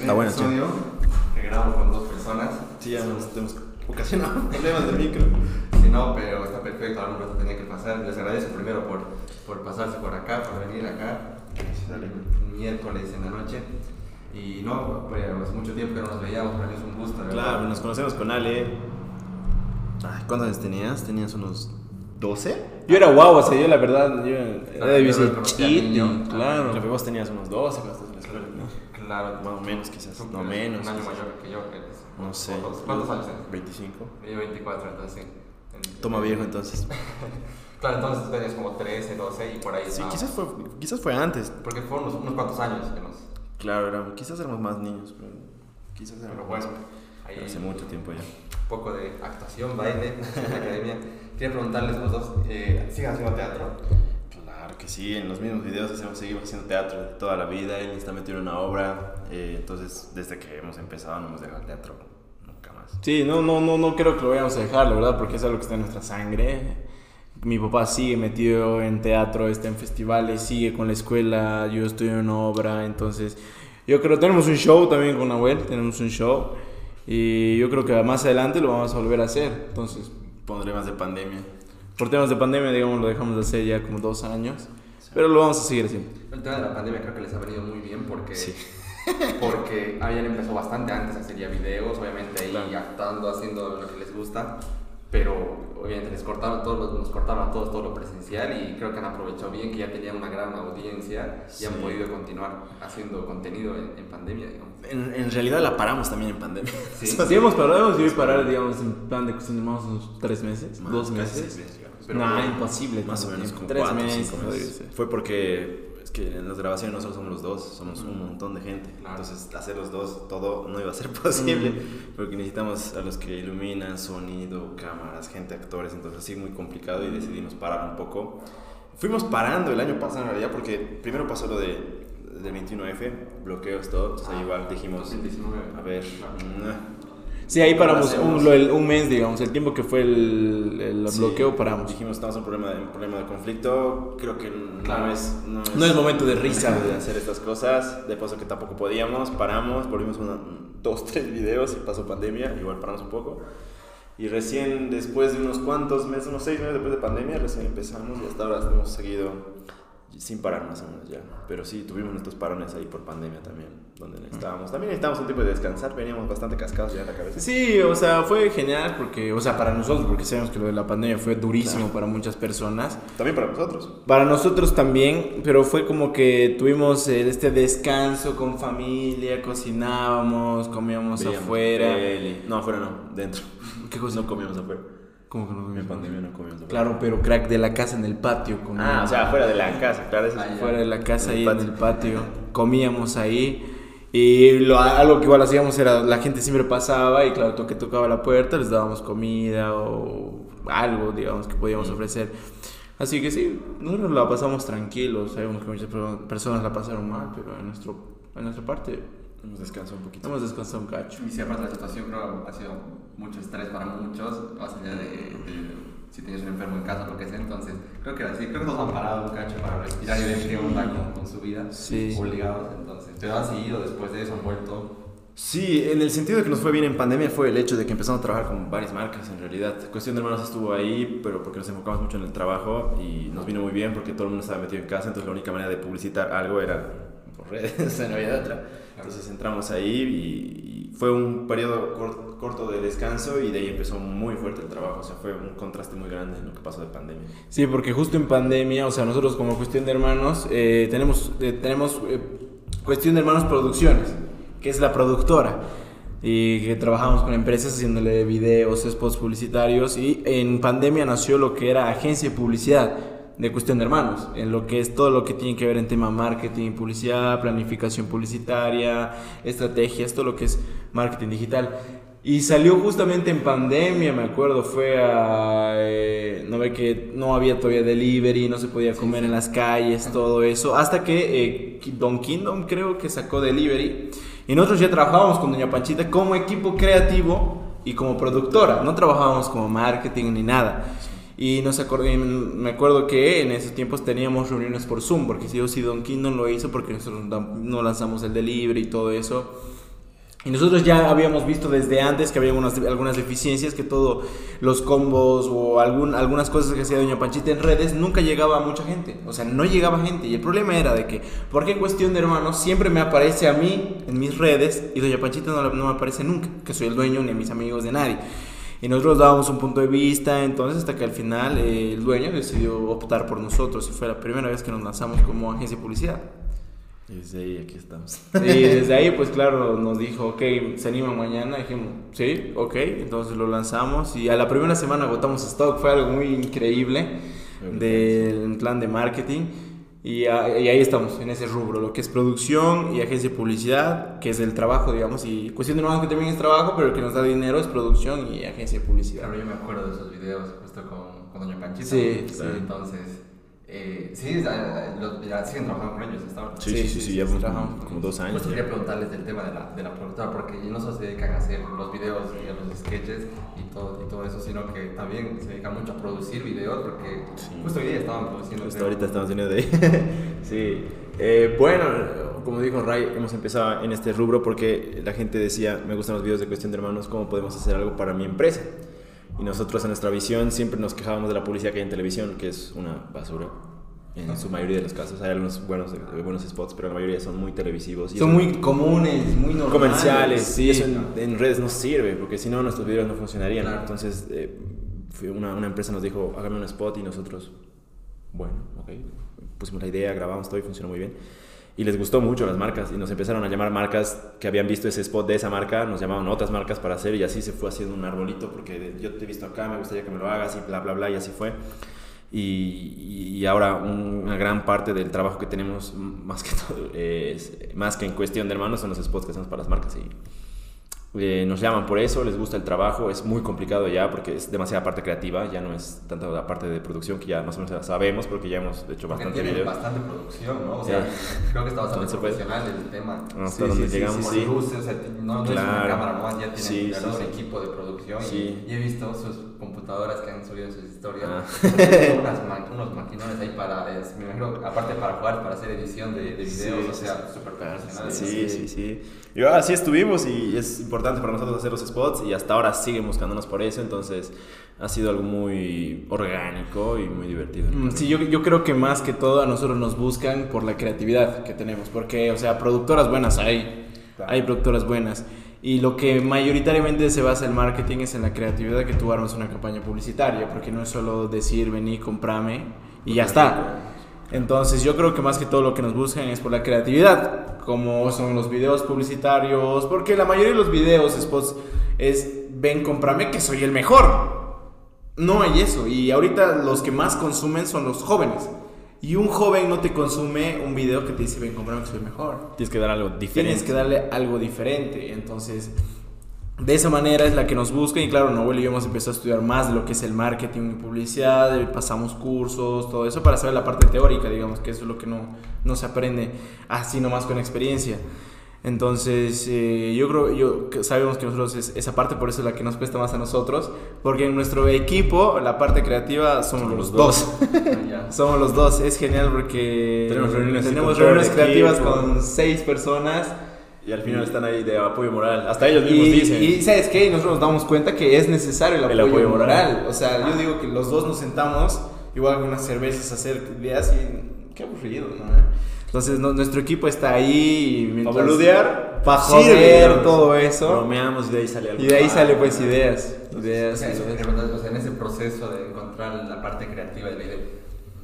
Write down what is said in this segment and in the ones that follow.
Está bueno, sí. episodio que grabamos con dos personas. Sí, ya nos tenemos ocasionado problemas de micro. Si no, pero está perfecto, algún rato tenía que pasar. Les agradezco primero por, por pasarse por acá, por venir acá. Un miércoles en la noche. Y no, pues hace mucho tiempo que no nos veíamos, para mí es un gusto. de verdad. Claro, nos conocemos con Ale. Ay, ¿Cuántos años tenías? ¿Tenías unos 12? Yo era guau, o sea, yo la verdad, yo era de vice era chit, niño. claro. Que vos tenías unos 12 cuando estás en la escuela, ¿no? Claro, Más o menos, quizás. No menos. Un año quizás. mayor que yo, eres. No sé. ¿Cuántos, años tienes? 25. Yo 24, entonces sí. Toma viejo entonces. Claro, entonces tenías como 13, 12 y por ahí. Sí, quizás fue, quizás fue antes. Porque fueron unos, unos cuantos años que nos. Claro, éramos, quizás éramos más niños, pero quizás éramos Pero bueno, más. ahí Pero hace mucho tiempo ya. un poco de actuación, baile en la academia. Quería preguntarles los dos, eh, ¿siguen haciendo teatro? Claro que sí, en los mismos videos hacemos, seguimos haciendo teatro de toda la vida, él está metido en una obra, eh, entonces desde que hemos empezado no hemos dejado el teatro nunca más. Sí, no, no, no, no creo que lo vayamos a dejar, la verdad, porque es algo que está en nuestra sangre. Mi papá sigue metido en teatro, está en festivales, sigue con la escuela, yo estoy en una obra, entonces yo creo, tenemos un show también con Nahuel, tenemos un show y yo creo que más adelante lo vamos a volver a hacer, entonces Problemas de pandemia. Por temas de pandemia, digamos, lo dejamos de hacer ya como dos años, pero lo vamos a seguir haciendo. El tema de la pandemia creo que les ha venido muy bien porque, Sí. porque habían empezado bastante antes a hacer ya videos, obviamente ahí Claro. actuando, haciendo lo que les gusta, pero obviamente les cortaron todos nos cortaron a todos todo lo presencial y creo que han aprovechado bien que ya tenían una gran audiencia y han Sí. podido continuar haciendo contenido en, en pandemia, digamos. En, en realidad la paramos también en pandemia. Sí. Sí, hemos parado, hemos debido parar, digamos, en plan de cuestión de más unos tres meses, dos meses. Pero no, imposible. Más o menos como tres cuatro, meses. cinco meses. Fue porque es que en las grabaciones no solo somos los dos, somos un montón de gente. Claro. Entonces hacer los dos todo no iba a ser posible porque necesitamos a los que iluminan, sonido, cámaras, gente, actores. Entonces así muy complicado y decidimos parar un poco. Fuimos parando el año pasado en realidad porque primero pasó lo de, del 21F, bloqueos, todo. Entonces ahí igual dijimos, 2019. a ver, Claro. Sí, ahí paramos un, el- un mes, digamos, el tiempo que fue el, el Sí, bloqueo paramos. Dijimos, estamos en un problema, de, un problema de conflicto. Creo que Claro. no, es, no, es, No es momento de risa. de hacer estas cosas. De paso que tampoco podíamos, paramos, volvimos una, dos, tres videos y pasó pandemia. Igual paramos un poco. Y recién, después de unos cuantos meses, unos seis meses después de pandemia, recién empezamos y hasta ahora hemos seguido sin parar más o menos ya. Pero sí, tuvimos nuestros parones ahí por pandemia también, donde necesitábamos. También necesitábamos un tipo de descansar, veníamos bastante cascados ya en la cabeza. Sí, o sea, fue genial porque, o sea, para nosotros, porque sabemos que lo de la pandemia fue durísimo para muchas personas. También para nosotros. Para nosotros también, pero fue como que tuvimos eh, este descanso con familia, cocinábamos, comíamos Veíamos afuera. No, afuera no, dentro. ¿Qué cosa? No comíamos afuera. ¿Cómo que no En pandemia no. Claro, pero crack de la casa en el patio. Ah, comíamos. o sea, afuera de la casa, claro. Eso Ah, ya. fuera de la casa En ahí en el patio. Comíamos ahí. Y lo, algo que igual hacíamos era, la gente siempre pasaba y claro, toque tocaba la puerta, les dábamos comida o algo, digamos, que podíamos Mm. ofrecer. Así que sí, nosotros la pasamos tranquilos, sabemos que muchas per- personas la pasaron mal, pero en, nuestro, en nuestra parte Hemos descansado un poquito. hemos descansado un cacho. Y sí, aparte la situación creo ha sido mucho estrés para muchos, más allá de, de si tienes un enfermo en casa o lo que sea, entonces creo que así, creo que nos han parado un cacho para respirar y ver qué onda con, con su vida, Sí. obligados entonces, pero han seguido después de eso, han vuelto, Sí, en el sentido de que nos fue bien en pandemia fue el hecho de que empezamos a trabajar con varias marcas en realidad. Cuestión de Hermanos estuvo ahí, pero porque nos enfocamos mucho en el trabajo y nos vino muy bien porque todo el mundo estaba metido en casa, entonces la única manera de publicitar algo era por redes, no había otra. Entonces entramos ahí y fue un periodo cor- corto de descanso y de ahí empezó muy fuerte el trabajo, o sea, fue un contraste muy grande en lo que pasó de pandemia. Sí, porque justo en pandemia, o sea, nosotros como cuestión de hermanos, eh, tenemos, eh, tenemos eh, cuestión de hermanos producciones, que es la productora, y que trabajamos con empresas haciéndole videos, spots publicitarios, y en pandemia nació lo que era agencia de publicidad de cuestión de hermanos, en lo que es todo lo que tiene que ver en tema marketing, publicidad, planificación publicitaria, estrategias, todo lo que es marketing digital. Y salió justamente en pandemia, me acuerdo, fue a... eh, no ve que no había todavía delivery, no se podía comer en las calles, todo eso, hasta que eh, Don Kingdom creo que sacó delivery. Y nosotros ya trabajábamos con Doña Panchita como equipo creativo y como productora, no trabajábamos como marketing ni nada. Y nos acordé, y me acuerdo que en esos tiempos teníamos reuniones por Zoom, porque si yo sí Don Kingdom lo hizo porque nosotros no lanzamos el delivery y todo eso. Y nosotros ya habíamos visto desde antes que había algunas, algunas deficiencias, que todos los combos o algún, algunas cosas que hacía Doña Panchita en redes nunca llegaba a mucha gente. O sea, no llegaba gente. Y el problema era de que, porque en cuestión de hermanos siempre me aparece a mí en mis redes y Doña Panchita no, no me aparece nunca, que soy el dueño ni mis amigos de nadie. Y nosotros dábamos un punto de vista, entonces hasta que al final eh, el dueño decidió optar por nosotros y fue la primera vez que nos lanzamos como agencia de publicidad. Y desde ahí aquí estamos. Y desde ahí, pues claro, nos dijo, ok, se anima mañana. Dijimos, sí, ok. Entonces lo lanzamos y a la primera semana agotamos stock. Fue algo muy increíble del plan de marketing. Y, a- y ahí estamos, en ese rubro, lo que es producción y agencia de publicidad, que es el trabajo, digamos. Y cuestión de nuevo que también es trabajo, pero el que nos da dinero es producción y agencia de publicidad. Claro, yo me acuerdo de esos videos justo con, con Doña Panchita. Sí, ¿no? sí. Entonces, eh, sí, ya, los- ya siguen trabajando con ellos hasta ahora. Sí, sí, sí, sí, ya trabajamos como, como dos años. Pues quería preguntarles del tema de la, de la productora, porque no solo se dedican a hacer los videos y a los sketches y todo, y todo eso, sino que también se dedican mucho a producir videos, porque Sí. justo hoy día estaban produciendo. Justo ahorita estamos teniendo de Sí. Eh, bueno, como dijo Ray, hemos empezado en este rubro porque la gente decía, me gustan los videos de cuestión de hermanos, ¿cómo podemos hacer algo para mi empresa? Y nosotros en nuestra visión siempre nos quejábamos de la publicidad que hay en televisión, que es una basura. En su mayoría de los casos hay algunos buenos, eh, buenos spots, pero la mayoría son muy televisivos. y Son muy comunes, muy normales. comerciales, sí, eso en, en redes no sirve, porque si no nuestros videos no funcionarían. Claro. Entonces, eh, una, una empresa nos dijo, hágame un spot y nosotros, bueno, ok, pusimos la idea, grabamos todo y funcionó muy bien. Y les gustó mucho las marcas y nos empezaron a llamar marcas que habían visto ese spot de esa marca, nos llamaban otras marcas para hacer y así se fue haciendo un arbolito porque yo te he visto acá, me gustaría que me lo hagas y bla, bla, bla, y así fue. Y, y ahora un- una gran parte del trabajo que tenemos, más que todo, es, más que en cuestión de hermanos, son los spots que hacemos para las marcas. Y, eh, nos llaman por eso, les gusta el trabajo, es muy complicado ya porque es demasiada parte creativa, ya no es tanto la parte de producción que ya más o menos sabemos porque ya hemos hecho Porque bastante tienen video. bastante producción, ¿no? O sea, Sí. creo que está bastante profesional el tema. Hasta Sí, donde sí, llegamos, sí. luces, o sea, no, no es una Claro. cámara nomás, ya tienen Sí, un sí, verdadero sí. equipo de producción. y-. Y, he visto sus computadoras que han subido en sus historias. Ah. Unas ma- unos maquinones ahí para, es- me imagino, aparte para jugar, para hacer edición de, de videos, Sí, o sí, sea, súper profesional. Sí, sí, sí. Y así estuvimos y es importante para nosotros hacer los spots y hasta ahora siguen buscándonos por eso, entonces ha sido algo muy orgánico y muy divertido. Mm, Sí, yo, yo creo que más que todo a nosotros nos buscan por la creatividad que tenemos, porque, o sea, productoras buenas hay, Claro. hay productoras buenas. Y lo que mayoritariamente se basa el marketing es en la creatividad que tú armas una campaña publicitaria, porque no es solo decir, vení, comprame y ya está. Entonces yo creo que más que todo lo que nos buscan es por la creatividad, como son los videos publicitarios, porque la mayoría de los videos, spots, es, ven, comprame que soy el mejor. No hay eso. Y ahorita los que más consumen son los jóvenes. Y un joven no te consume un video que te dice, ven, comprame que soy mejor. Tienes que dar algo diferente. Tienes que darle algo diferente. Entonces, de esa manera es la que nos busca. Y claro, Noel y yo hemos empezado a estudiar más de lo que es el marketing y publicidad. eh, Pasamos cursos, todo eso para saber la parte teórica, digamos, que eso es lo que no, no se aprende así nomás con experiencia. Entonces, eh, yo creo, yo sabemos que nosotros es, esa parte por eso es la que nos cuesta más a nosotros, porque en nuestro equipo la parte creativa somos, Somos los los dos. Ya. somos los dos, es genial porque Tenemos reuniones tenemos reuniones creativas equipo. con seis personas. Y al final están ahí de apoyo moral. Hasta ellos mismos Y, dicen. y ¿sabes qué? Nosotros nos damos cuenta que es necesario el El apoyo, apoyo moral. moral. O sea, yo digo que los dos nos sentamos, igual con unas cervezas, a hacer ideas y qué aburrido, ¿no? Entonces no- nuestro equipo está ahí. y mientras- Para boludear, Para joder, digamos. todo eso. Bromeamos y de ahí sale algo. Y de ahí sale pues ideas. O Ideas, ideas. o sea, en ese proceso de encontrar la parte creativa del video,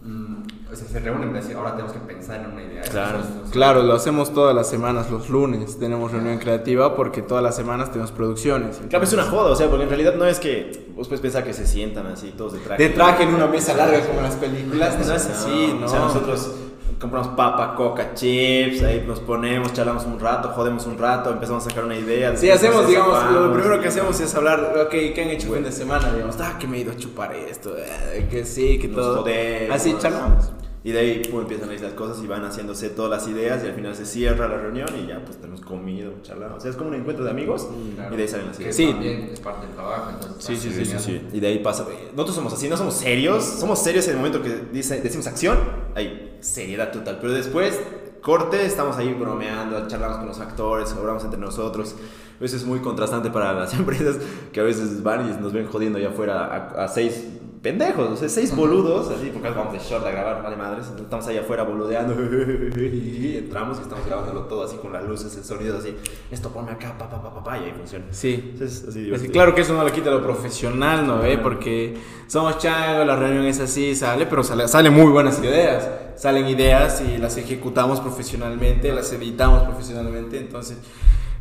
mm, o sea, se reúnen y decir, ahora tenemos que pensar en una idea. Claro. Claro, lo hacemos todas las semanas, los lunes tenemos reunión creativa porque todas las semanas tenemos producciones. Claro, es una joda, o sea, porque en realidad no es que vos puedes pensar que se sientan así todos de traje. De traje en una mesa larga como en las películas, no es así, ¿no? O sea, nosotros compramos papa, coca, chips, ahí nos ponemos, charlamos un rato, jodemos un rato, empezamos a sacar una idea. Sí, hacemos, digamos, lo primero que hacemos es hablar, ok, ¿qué han hecho fin de semana? Digamos, ah, que me he ido a chupar esto, eh, que sí, que Nos todo. jodemos. Así charlamos. Y de ahí pum, empiezan a ir las cosas y van haciéndose todas las ideas y al final se cierra la reunión y ya pues tenemos comido, charlado. O sea, es como un encuentro de amigos claro, y de ahí salen las ideas. Sí. también es parte del trabajo. Entonces, Sí, sí, sí, genial. sí, Y de ahí pasa. Nosotros somos así, no somos serios. Somos serios en el momento que dice, decimos acción. Hay seriedad total. Pero después corte, estamos ahí bromeando, charlamos con los actores, hablamos entre nosotros. A veces es muy contrastante para las empresas que a veces van y nos ven jodiendo allá afuera a, a seis pendejos, o sea, seis boludos, así, porque vamos de short a grabar, vale madres, entonces estamos ahí afuera boludeando, y entramos y estamos grabándolo todo así con las luces, el sonido así, esto ponme acá, pa, pa, pa, pa, pa, y ahí funciona. Sí. Es así Es que claro que eso no le quita lo profesional, ¿no? ve? Porque somos changos, la reunión es así, sale, pero sale, salen muy buenas ideas. Salen ideas y las ejecutamos profesionalmente, las editamos profesionalmente, entonces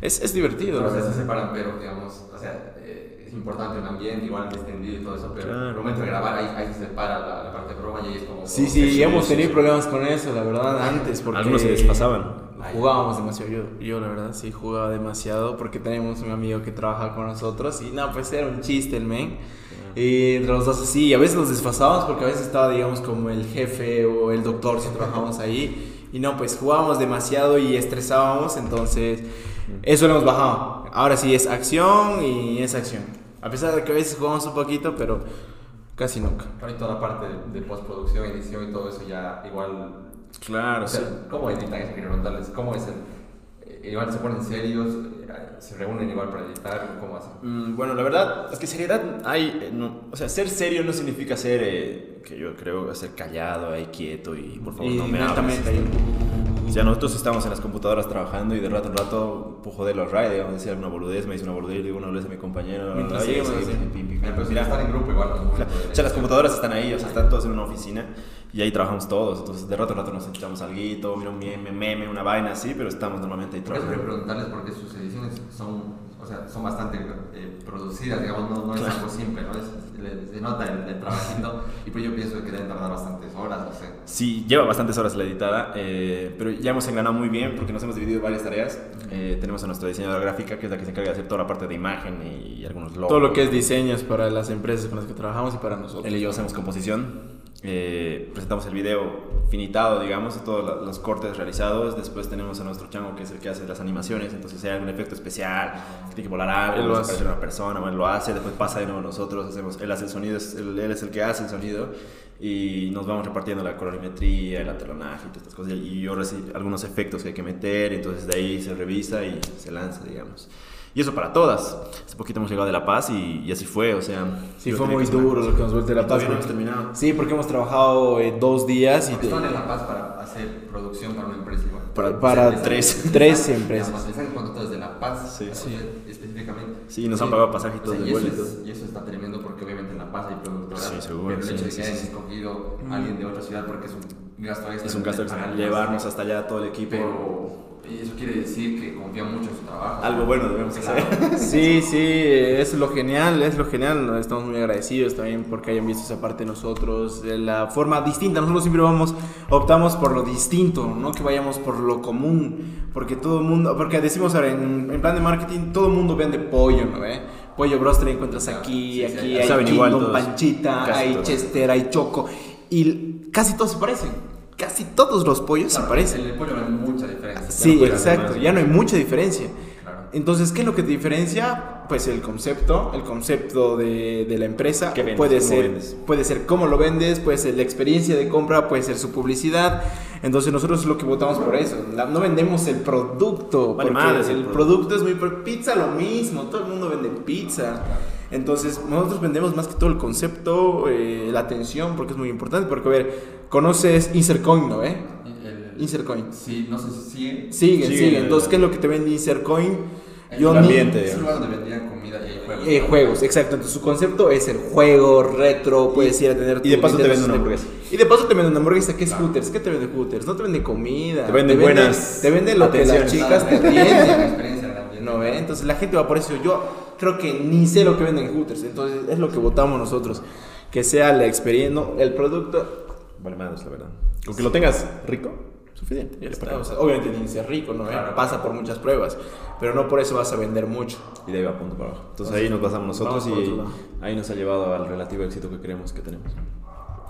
es, es divertido. Entonces se separan, pero digamos, o sea, eh, es importante el ambiente, igual el extendido y todo eso, pero Claro. el momento de grabar ahí, ahí se separa la, la parte de broma y ahí es como... Sí, como- sí, Sí, hemos sí, tenido sí. problemas con eso, la verdad, antes. Porque Algunos se desfasaban. Jugábamos demasiado. Yo, yo, la verdad, sí jugaba demasiado porque tenemos un amigo que trabaja con nosotros y no, pues era un chiste el men. Y entre los dos así, y a veces nos desfasábamos porque a veces estaba, digamos, como el jefe o el doctor si trabajábamos ahí. Y no, pues jugábamos demasiado y estresábamos, entonces eso lo hemos bajado. Ahora sí es acción y es acción. A pesar de que a veces jugamos un poquito, pero casi nunca. Y toda la parte de, de postproducción, edición y todo eso ya igual... Claro, O sí. sea, ¿cómo editan eso? Preguntarles, ¿cómo es el...? eh, Igual se ponen serios, eh, se reúnen igual para editar, ¿cómo hacen? Mm, Bueno, la verdad es que seriedad hay, eh, no- o sea, ser serio no significa ser, eh, que yo creo, ser callado, ahí quieto y por favor Y no me hables. ahí. O sea, nosotros estamos en las computadoras trabajando y de rato en rato puedo joder los rayos, digamos, decir alguna boludez, me dice una boludez, digo una boludez a mi compañero, Mientras oye, sí, pim, Pero si están en grupo igual. de- O sea, las computadoras están ahí, o sea, están todos en una oficina y ahí trabajamos todos. Entonces, de rato en rato nos echamos algo, mira un meme, meme, una vaina así, pero estamos normalmente ahí Por trabajando. preguntarles porque sus ediciones son, o sea, son bastante eh, producidas, digamos, no, no es algo simple, ¿no? Es- le- se nota el, el trabajito y pues yo pienso que deben tardar bastantes horas, no sé. Sí, lleva bastantes horas la editada, eh, pero ya hemos engranado muy bien porque nos hemos dividido en varias tareas. Eh, tenemos a nuestra diseñadora gráfica, que es la que se encarga de hacer toda la parte de imagen y, algunos logos. Todo lo que es diseños para las empresas con las que trabajamos y para nosotros. Él y yo hacemos composición. Eh, presentamos el video finitado, digamos, de todos los cortes realizados. Después tenemos a nuestro chango, que es el que hace las animaciones. Entonces, si hay algún efecto especial, que tiene que volar algo, Él lo hace. una persona, bueno, él lo hace. Después pasa de nuevo nosotros, hacemos, él hace el sonido, él, él es el que hace el sonido. Y nos vamos repartiendo la colorimetría, el atelonaje y todas estas cosas. Y yo recibo algunos efectos que hay que meter. Entonces, de ahí se revisa y se lanza, digamos. Y eso para todas. Hace poquito hemos llegado de La Paz y, y así fue, o sea... Sí, fue muy duro lo que nos vuelve la Y paz. no hemos terminado. Sí, porque hemos trabajado eh, dos días y Están en La Paz para hacer producción para una empresa igual. Para- para sea, tres- tres empresas. han contratado desde La Paz, Sí. sea, específicamente. Sí, nos han pagado pasaje y todo O sea, de y y es- Y eso está tremendo porque obviamente en La Paz hay productoras. Sí, seguro, Pero el sí, hecho de sí, que sí, hayan sí. escogido a alguien de otra ciudad porque es un gasto extra. Es un gasto de extra. Llevarnos más. hasta allá todo el equipo. Pero eso quiere decir que confían mucho en su trabajo. Algo bueno debemos Claro. hacer. Sí, sí, es lo genial, es lo genial. Estamos muy agradecidos también porque hayan visto esa parte de nosotros, de la forma distinta. Nosotros siempre vamos, optamos por lo distinto, no que vayamos por lo común. Porque todo el mundo, porque decimos ahora, en, en plan de marketing, todo el mundo vende pollo, ¿no? ¿Eh? Pollo broster encuentras aquí, Sí, sí, aquí, hay Kingdom. Panchita, Casi hay todos. Chester, hay Choco. Y casi todos se parecen. Casi todos los pollos se Claro, parecen. En el pollo hay mucha diferencia. Sí, hacer exacto. Ya no hay mucha diferencia. Claro. Entonces, ¿qué es lo que te diferencia? Pues el concepto, el concepto de, de la empresa. ¿Qué vendes? Puede ¿Cómo ser, vendes? puede ser cómo lo vendes, puede ser la experiencia de compra, puede ser su publicidad. Entonces nosotros es lo que votamos por eso. La- no vendemos el producto. Vale porque madres el el producto es muy... Pizza lo mismo, todo el mundo vende pizza. Entonces nosotros vendemos más que todo el concepto, eh, la atención, porque es muy importante. Porque, a ver, conoces Insercoin, ¿no? Eh? Insercoin. Sí, no sé si sigue. Siguen, Siguen, siguen. Entonces, ¿qué es lo que te vende Insercoin? Yo El ambiente. Es un lugar donde vendían comida y hay juegos. Eh, juegos, exacto. Entonces su concepto es el juego retro, puedes ir a tener y de tu paso te Nintendo vende una 64. hamburguesa. Y de paso te vende una hamburguesa, ¿qué es Hooters? ¿Qué te vende Hooters? No te vende comida. Te vende buenas Te vende lo que las chicas te ambiente. No, ¿eh? Entonces la gente va por eso. Yo creo que ni sé lo que venden en Hooters. Entonces es lo que votamos nosotros. Que sea la experiencia, no, el producto. Vale madres, la verdad. Con que lo tengas rico, suficiente. Ya está. O sea, obviamente tiene que ser rico, ¿no? Claro. Pasa por muchas pruebas. Pero no por eso vas a vender mucho. Y de ahí va punto para abajo. Entonces ahí nos basamos nosotros y ahí nos ha llevado al relativo éxito que creemos que tenemos.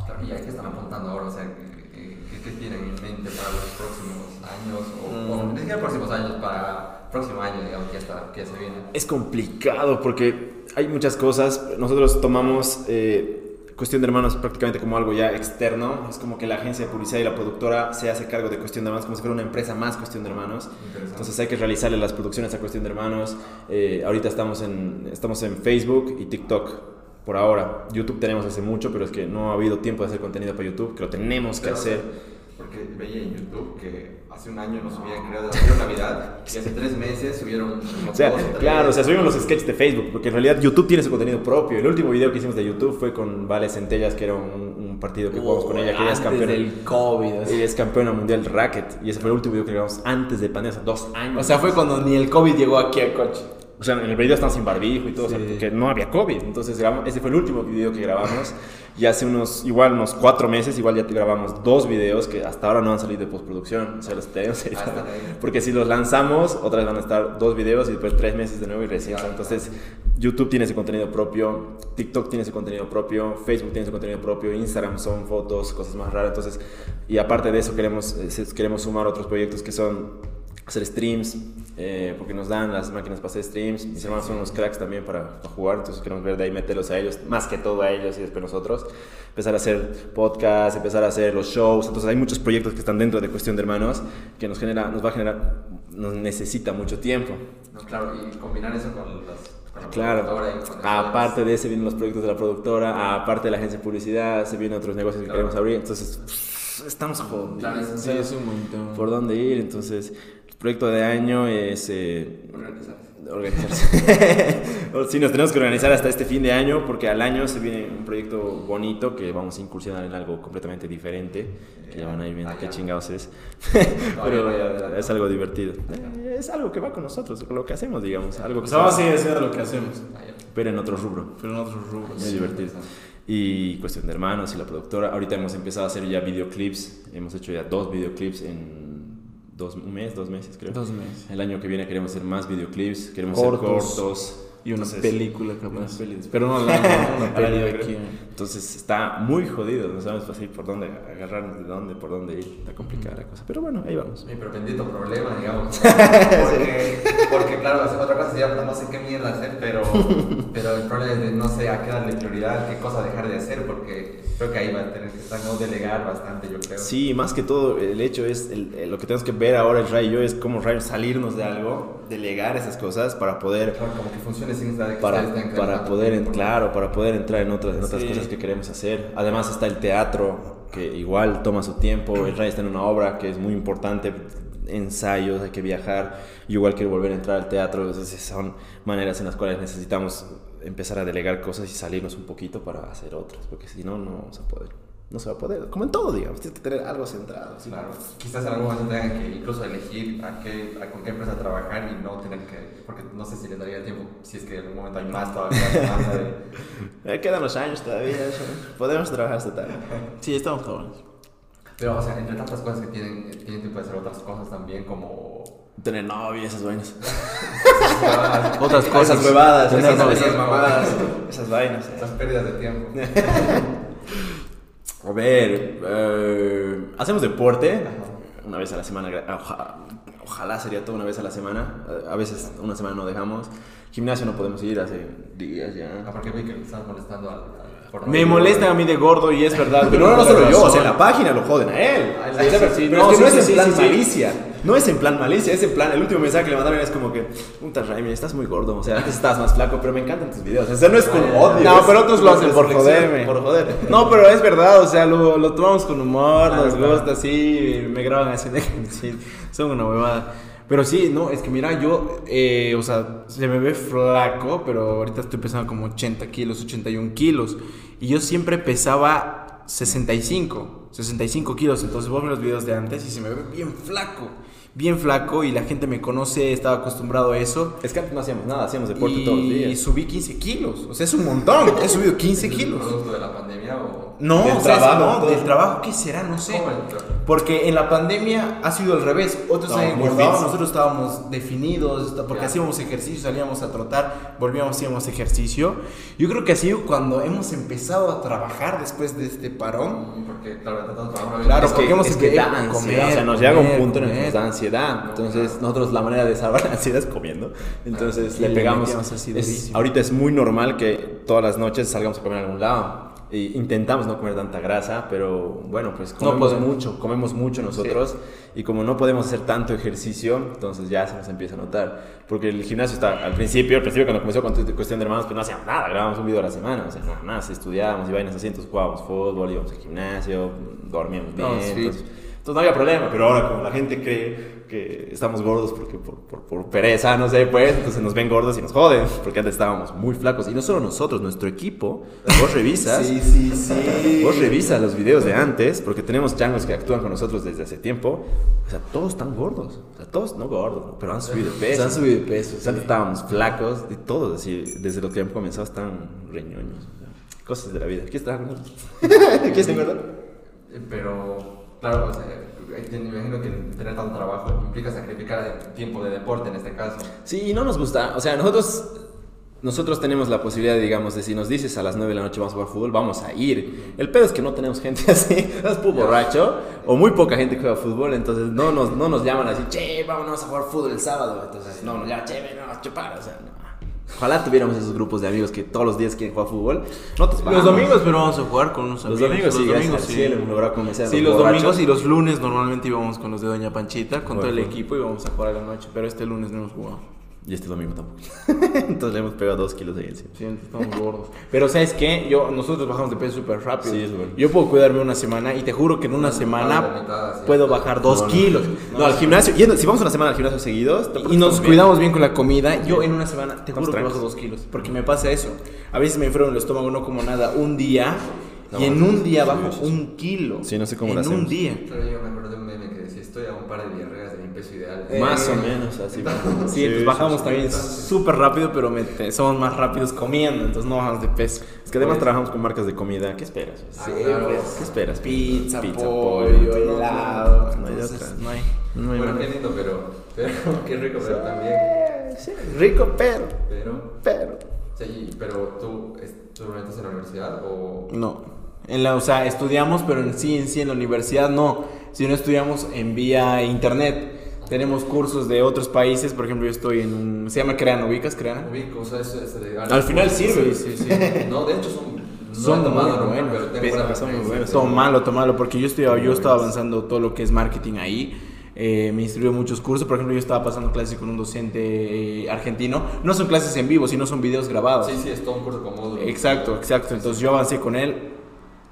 Claro, ¿Y a qué están apuntando ahora? O sea, ¿qué, qué- qué- qué tienen en mente para los próximos años? O, o Mm. ni siquiera próximos años, para próximo año, digamos, que ya, está, que ya se viene. Es complicado porque hay muchas cosas. Nosotros tomamos, eh, Cuestión de Hermanos prácticamente como algo ya externo. Es como que la agencia de publicidad y la productora se hace cargo de Cuestión de Hermanos como si fuera una empresa más Cuestión de Hermanos. Entonces hay que realizarle las producciones a Cuestión de Hermanos. Eh, ahorita estamos en, estamos en Facebook y TikTok por ahora. YouTube tenemos hace mucho, pero es que no ha habido tiempo de hacer contenido para YouTube, que lo tenemos que Pero, hacer. Porque veía en YouTube que hace un año nos subían, creo, de la Navidad y hace tres meses subieron O sea, dos claro, o sea, subimos los sketches de Facebook, porque en realidad YouTube tiene su contenido propio. El último video que hicimos de YouTube fue con Vale Centellas, que era un, un partido que jugamos con ella, que ella es Antes campeona. del COVID. Ella es campeona mundial de racket, y ese fue el último video que grabamos antes de pandemia, hace dos años. O sea, fue cuando ni el COVID llegó aquí al coche. O sea, en el video estamos sin barbijo y todo, o sea, Sí. porque no había COVID. Entonces, grabamos, ese fue el último video que grabamos. Y hace unos, igual, unos cuatro meses, igual ya grabamos dos videos que hasta ahora no han salido de postproducción. O sea, los tenemos ahí. Están ahí. Porque si los lanzamos, otra vez van a estar dos videos y después tres meses de nuevo y recién. Claro, Entonces, YouTube tiene ese contenido propio, TikTok tiene ese contenido propio, Facebook tiene su contenido propio, Instagram son fotos, cosas más raras. Entonces, y aparte de eso, queremos, eh, queremos sumar otros proyectos que son hacer streams, eh, porque nos dan las máquinas para hacer streams. Mis hermanos son unos cracks también para, para jugar, entonces queremos ver de ahí meterlos a ellos, más que todo a ellos y después nosotros. Empezar a hacer podcasts, empezar a hacer los shows. Entonces hay muchos proyectos que están dentro de Cuestión de Hermanos que nos, genera, nos va a generar, nos necesita mucho tiempo. No, claro, y combinar eso con, las, Claro, aparte de ese vienen los proyectos de la productora, aparte de la agencia de publicidad, se vienen otros negocios que Claro. queremos abrir, entonces estamos jodidos. Claro, Sí, es un montón. por dónde ir. Entonces, proyecto de año es eh, Organizarse. sí, nos tenemos que organizar hasta este fin de año porque al año se viene un proyecto bonito que vamos a incursionar en algo completamente diferente. Que ya van a ir viendo Ah, qué chingados es. Pero es algo divertido. Es algo que va con nosotros, con lo que hacemos, digamos. Algo que O sea, vamos a se- seguir haciendo lo que hacemos, pero en otro rubro. pero en otros rubros. Muy divertido. Y cuestión de hermanos y la productora. Ahorita hemos empezado a hacer ya videoclips. Hemos hecho ya dos videoclips en dos, un mes, dos meses creo. Dos meses. El año que viene queremos hacer más videoclips, queremos Cortos. hacer cortos. Y una Entonces, película una capaz. peli. Pero no la una Al peli de aquí. Entonces está muy jodido, no sabemos así por dónde agarrarnos, de dónde, por dónde ir. Está complicada la cosa. Pero bueno, ahí vamos. Mi pero bendito problema, digamos. Porque, porque, claro, hacer otra cosa sería no sé qué mierda hacer, pero, pero el problema es de no sé a qué darle prioridad, qué cosa dejar de hacer, porque creo que ahí va a tener que estar, no delegar bastante, yo creo. Sí, más que todo, el hecho es, el- el- lo que tenemos que ver ahora el Ray y yo es cómo Ray salirnos de algo, delegar esas cosas para poder Claro, como que funcione de que para, para poder, en- claro, para poder entrar en otras, en otras Sí. cosas que queremos hacer. Además está el teatro, que igual toma su tiempo. El Ray está en una obra que es muy importante, ensayos, hay que viajar. Yo igual quiero volver a entrar al teatro. Entonces son maneras en las cuales necesitamos empezar a delegar cosas y salirnos un poquito para hacer otras, porque si no, no vamos a poder. No se va a poder. Como en todo, digamos, tienes que tener algo centrado. ¿sí? Claro, quizás en algún momento tengan que incluso elegir a qué, a con qué empresa trabajar y no tener que, porque no sé si les daría tiempo, si es que en algún momento hay más todavía de... Eh, quedan los años todavía. eso. Podemos trabajar hasta tarde. Sí, estamos jóvenes. Pero, o sea, entre tantas cosas que tienen, tienen tiempo de hacer otras cosas también como... Tener novia, esas vainas. Otras Esas cosas. huevadas, Tener esas, novia. esas mamadas, esas vainas. eh. Esas pérdidas de tiempo. A ver, eh, hacemos deporte una vez a la semana. oja- ojalá sería todo una vez a la semana. A veces una semana no dejamos. Gimnasio no podemos ir hace días ya. Aparte vi que le estaban molestando al... por Me ir. molestan a mí de gordo y es verdad. Pero no, no solo yo, o sea, en la página lo joden a él. Ah, Sí, sí, pero sí, pero no, es que no sí, es sí, en plan sí, sí. malicia. No es en plan malicia, es en plan. El último mensaje que le mandaron es como que, puta Raimi, estás muy gordo. O sea, antes estabas más flaco, pero me encantan tus videos. O sea, no es con Ah, odio. No, pero otros lo hacen por joderme. Por joder. No, pero es verdad, o sea, lo, lo tomamos con humor, Claro, nos gusta así, me graban así, sí, son una huevada. Pero sí, no, es que mira, yo, eh, o sea, se me ve flaco, pero ahorita estoy pesando como 80 kilos, 81 kilos. Y yo siempre pesaba 65, 65 kilos. Entonces vos ves los videos de antes y se me ve bien flaco, bien flaco. Y la gente me conoce, estaba acostumbrado a eso. Es que antes no hacíamos nada, hacíamos deporte y todos los días. subí 15 kilos, o sea, es un montón. He subido 15 ¿Es kilos. producto de la pandemia o...? No, Del o sea, es- trabajo, no, del trabajo, ¿qué será? No sé. Porque en la pandemia ha sido al revés. Otros fits. nosotros estábamos definidos, porque Ya. hacíamos ejercicio, salíamos a trotar, volvíamos, hacíamos ejercicio. Yo creo que ha sido cuando hemos empezado a trabajar después de este parón. Porque, claro, de tanto trabajo... Claro, es que, porque hemos es que da ansiedad, comer, o sea, nos llega un comer, punto en el que comer. nos da ansiedad. Entonces, nosotros la manera de salvar la ansiedad es comiendo. Entonces, Y le le pegamos. así es- ahorita es muy normal que todas las noches salgamos a comer a algún lado. Y intentamos no comer tanta grasa, pero bueno, pues comemos mucho, comemos mucho nosotros y como no podemos hacer tanto ejercicio, entonces ya se nos empieza a notar. Porque el gimnasio está al principio, al principio cuando comenzó con cuestión de hermanos, pues no hacíamos nada, grabábamos un video a la semana, o sea, nada, si estudiábamos y vainas así, entonces jugábamos fútbol, íbamos al gimnasio, dormíamos bien, No, sí. entonces, entonces no había problema, pero ahora como la gente cree que estamos gordos porque por, por, por pereza, no sé, pues, entonces nos ven gordos y nos joden, porque antes estábamos muy flacos. Y no solo nosotros, nuestro equipo, vos revisas, Sí, sí, sí. vos revisas los videos de antes, porque tenemos changos que actúan con nosotros desde hace tiempo, o sea, todos están gordos, o sea, todos no gordos, pero han subido de peso. Se han subido de peso. O sea, antes estábamos flacos, y todos así, desde lo que han comenzado están reñoños. cosas de la vida. ¿Qué está gordo? ¿Qué está gordo? Eh, Pero, claro, o sea, eh, me imagino que tener tanto trabajo implica sacrificar tiempo de deporte en este caso. Sí, no nos gusta. O sea, nosotros, nosotros tenemos la posibilidad, digamos, de si nos dices a las 9 de la noche vamos a jugar fútbol, vamos a ir. El pedo es que no tenemos gente así, es puro borracho, o muy poca gente que juega fútbol, entonces no nos, no nos llaman así, che, vámonos a jugar fútbol el sábado. Entonces, no, no, ya, che, ven, a chupar. O sea, no. Ojalá tuviéramos esos grupos de amigos que todos los días quieren jugar fútbol. Los domingos, pero vamos a jugar con unos Los amigos. domingos, sí, los domingos, cielo logrado convencer a Sí, los los domingos y los lunes normalmente íbamos con los de Doña Panchita, con Bueno, todo el equipo y íbamos a jugar a la noche, pero este lunes no hemos jugado. Y este domingo tampoco. entonces le hemos pegado dos kilos ahí encima. Sí, estamos gordos. Pero ¿sabes qué? Yo, nosotros bajamos de peso súper rápido. Sí, es bueno. Yo puedo cuidarme una semana y te juro que en una La semana mitad, puedo bajar dos No, no. kilos. No, al gimnasio, yendo, si vamos una semana al gimnasio seguidos, Y nos cuidamos bien con la comida. Yo en una semana te juro que bajo dos kilos. Porque me pasa eso. A veces me enfermo el estómago, no como nada un día. No, y en un día bajo un kilo. Sí, no sé cómo En lo un día. Yo me acuerdo de un meme que decía, estoy a un par de diarreas peso ideal. Eh, Más o menos así. Sí, entonces bajamos sí. también súper rápido, pero me- somos más rápidos comiendo, entonces no bajamos de peso. Es que además trabajamos con marcas de comida. ¿Qué esperas? Ah, claro. ¿Qué esperas? Pizza, Pizza, pollo, pollo, no, helado. no hay entonces, otra. no hay. No hay Bueno, qué lindo, pero, pero qué rico, pero también. Sí, rico, pero, Pero, pero. sí, pero tú, es- tú no estás en la universidad o. No. En la, o sea, estudiamos, pero en sí, en sí, en la universidad no. Si no estudiamos en vía internet. Tenemos cursos de otros países, por ejemplo, yo estoy en un... Se llama Creana, ¿ubicas Creana? Ubico, o sea, es de Al final sirve. Sí, sí, sí. No, de hecho son. No Son tomado, muy ¿no? buenos. pero tengo buena son muy buenos. Tómalo, tómalo, porque yo estoy, yo estaba avanzando todo lo que es marketing ahí. Eh, me en muchos cursos, por ejemplo, yo estaba pasando clases con un docente eh, argentino. No son clases en vivo, sino son videos grabados. Sí, sí, es todo un curso módulos. Exacto, exacto. Entonces yo avancé con él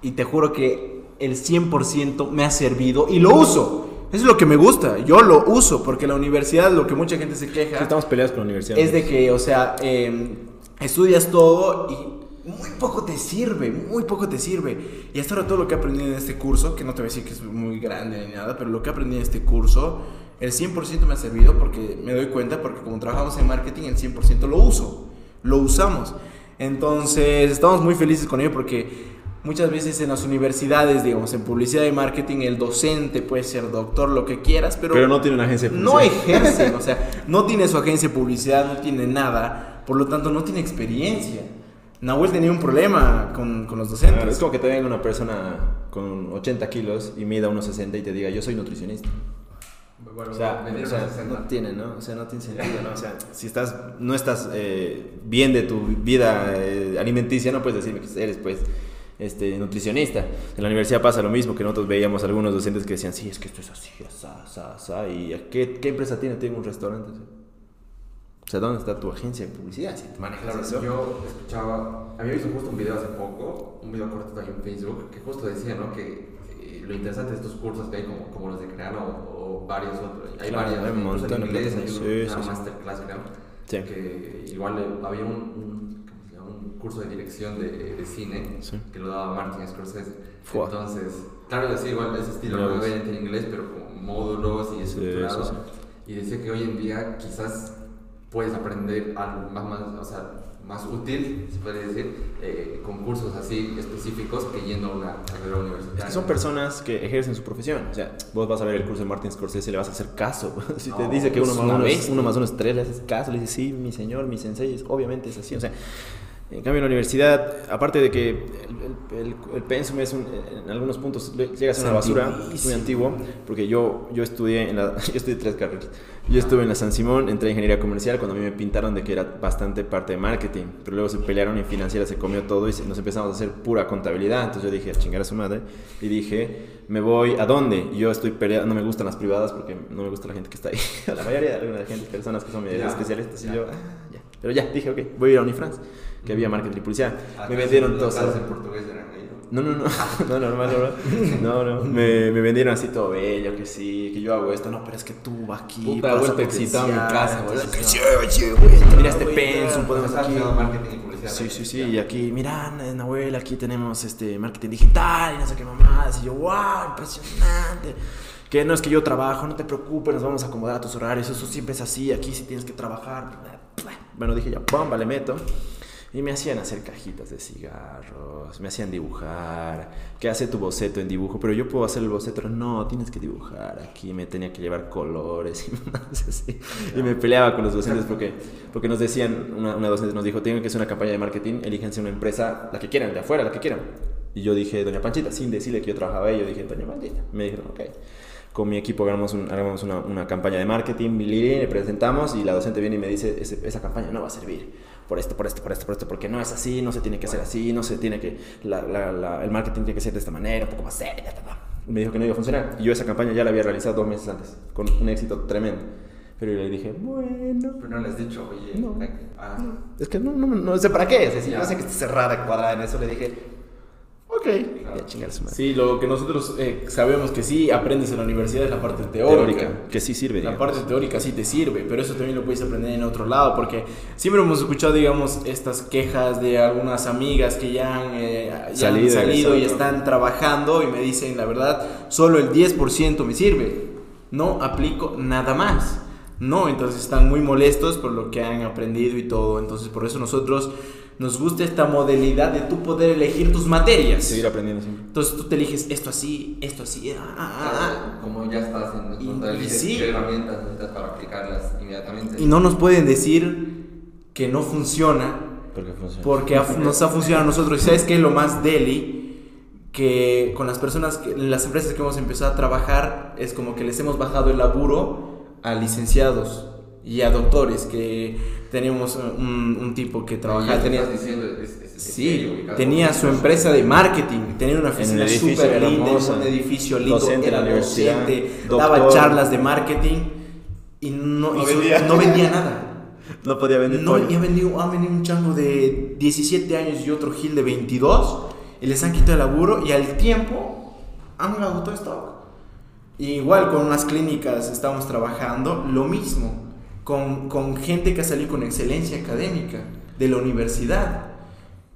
y te juro que el 100% me ha servido y lo uso. Eso es lo que me gusta. Yo lo uso porque la universidad, lo que mucha gente se queja, Sí, estamos peleados con la universidad. es de que, o sea, eh, estudias todo y muy poco te sirve, muy poco te sirve. Y hasta ahora todo lo que he aprendido en este curso, que no te voy a decir que es muy grande ni nada, pero lo que he aprendido en este curso, el 100% me ha servido porque me doy cuenta, porque como trabajamos en marketing, el 100% lo uso, lo usamos. Entonces, estamos muy felices con ello porque muchas veces en las universidades, digamos, en publicidad y marketing, el docente puede ser doctor, lo que quieras, pero, Pero no tiene una agencia de no publicidad. ejercen, o sea, no tiene su agencia de publicidad, no tiene nada, por lo tanto no tiene experiencia. Nahuel tenía un problema con, con los docentes. Claro, es como que te venga una persona con 80 kilos y mida unos 60 y te diga, yo soy nutricionista. Bueno, O sea, o sea, unos 60. no tiene, ¿no? O sea, no tiene sentido, ¿no? O sea, si estás, no estás eh, bien de tu vida eh, alimenticia, no puedes decirme que eres, pues, este, nutricionista. En la universidad pasa lo mismo, que nosotros veíamos algunos docentes que decían, sí, es que esto es así, asá, asá, asá, y ¿a ¿qué, qué empresa tiene? Tengo un restaurante. O sea, ¿dónde está tu agencia de publicidad? Si te manejas Claro, eso. yo escuchaba, había visto justo un video hace poco, un video corto ahí en Facebook, que justo decía, ¿no? Que eh, lo interesante de estos cursos que hay como, como los de Creano o, o varios otros, hay Claro, varios, hay un montón en de inglés, hay Sí, una sí, sí. masterclass, creo, Sí. que igual eh, había un, un, ¿cómo se llama? un curso de dirección de, de cine Sí. que lo daba Martin Scorsese. Fua. Entonces, claro, sí, igual ese estilo, no obviamente en inglés, pero con módulos y Sí, estructurado. sí, Y decía que hoy en día quizás puedes aprender algo más, más, o sea, más útil, se puede decir, eh, con cursos así específicos que yendo a una carrera Es universitaria. que son personas que ejercen su profesión. O sea, vos vas a ver el curso de Martin Scorsese y le vas a hacer caso. Si te No, dice que uno es más uno, es, uno más uno es tres, le haces caso, le dices, sí, mi señor, mi sensei, es- obviamente es así. O sea, en cambio en la universidad, aparte de que el, el, el pensum es un- en algunos puntos le- llega a ser una basura, es muy antiguo, porque yo, yo estudié en la, yo estudié tres carreras. Yo estuve en la San Simón, entré en ingeniería comercial cuando a mí me pintaron de que era bastante parte de marketing, pero luego se pelearon y en financiera se comió todo y nos empezamos a hacer pura contabilidad. Entonces yo dije, a chingar a su madre, y dije, me voy a dónde? Y yo estoy peleando, no me gustan las privadas porque no me gusta la gente que está ahí. la mayoría de algunas gente, personas que son especialistas, y yo, ah, ya. Pero ya, dije, ok, voy a ir a Unifrance, que había marketing y publicidad. Ah, Me vendieron todo. en portugués ahí, ¿no? No, no, no, no, normal, normal. No, no, me, me vendieron así todo bello, que sí, que yo hago esto. No, pero es que tú aquí. Puta, vas a excitado en mi casa, vuelta que sí, oye, güey, mira este Güey, pensum, podemos aquí. marketing y publicidad. Sí, sí, sí, y aquí, mira, Nahuel, aquí tenemos este marketing digital y no sé qué mamadas. Y yo, wow, impresionante. Que no es que yo trabajo, no te preocupes, nos vamos a acomodar a tus horarios, eso siempre es así, aquí sí tienes que trabajar. Bueno, dije ya, bomba, le meto. Y me hacían hacer cajitas de cigarros, me hacían dibujar, que hace tu boceto en dibujo, pero yo puedo hacer el boceto, no, tienes que dibujar aquí, me tenía que llevar colores y más así. Y me peleaba con los docentes porque, porque nos decían, una, una docente nos dijo, tienen que hacer una campaña de marketing, elíjense una empresa, la que quieran, de afuera, la que quieran. Y yo dije, doña Panchita, sin decirle que yo trabajaba ahí, yo dije, doña Panchita. Me dijeron, ok. Con mi equipo hagamos, un- hagamos una, una campaña de marketing, le presentamos y la docente viene y me dice, "Ese- esa campaña no va a servir por esto, por esto, por esto, por esto, porque no es así, no se tiene que hacer así, no se tiene que, la- la- la- el marketing tiene que ser de esta manera, un poco más serio. ta, ta, ta". Y Me dijo que no iba a funcionar. Y yo esa campaña ya la había realizado dos meses antes, con un éxito tremendo. Pero yo le dije, bueno, Pero no les he dicho, oye. No. ah, es que no, no, no sé para qué. O sea, si Ya. yo sé que está cerrada, cuadrada en eso, le dije, ok, ya chingar su madre. Sí, lo que nosotros eh, sabemos que sí aprendes en la universidad es la parte teórica. Teórica, que sí sirve. La digamos. parte teórica sí te sirve, pero eso también lo puedes aprender en otro lado, porque siempre hemos escuchado, digamos, estas quejas de algunas amigas que ya han, eh, ya han Salido, salido y están trabajando y me dicen, la verdad, solo el 10% me sirve, no aplico nada más. No, entonces están muy molestos por lo que han aprendido y todo, entonces por eso nosotros nos gusta esta modalidad de tú poder elegir tus materias. Seguir aprendiendo siempre. Entonces tú te eliges esto así, esto así, ah, ah, ah, ah. Como ya estás en Y- el punto de y dices, sí. ¿qué herramientas necesitas para aplicarlas inmediatamente? Y no nos pueden decir que no funciona Porque funciona. porque nos ha funcionado a nosotros. ¿Y sabes qué es lo más deli? Que con las personas, que, las empresas que hemos empezado a trabajar, es como que les hemos bajado el laburo a licenciados y a doctores, que tenemos un, un tipo que trabajaba, tenía, estás diciendo, es- es- es sí, tenía su empresa de marketing, tenía una oficina súper linda, un edificio lindo, docente era universidad, docente, daba doctor. charlas de marketing y no, No y su- vendía. no vendía nada. No podía vender No, pollo. y ha venido, ha venido un chango de 17 años y otro Gil de 22 y les han quitado el laburo y al tiempo han agotado stock. Y igual con unas clínicas estamos trabajando lo mismo, con, gente que ha salido con excelencia académica de la universidad.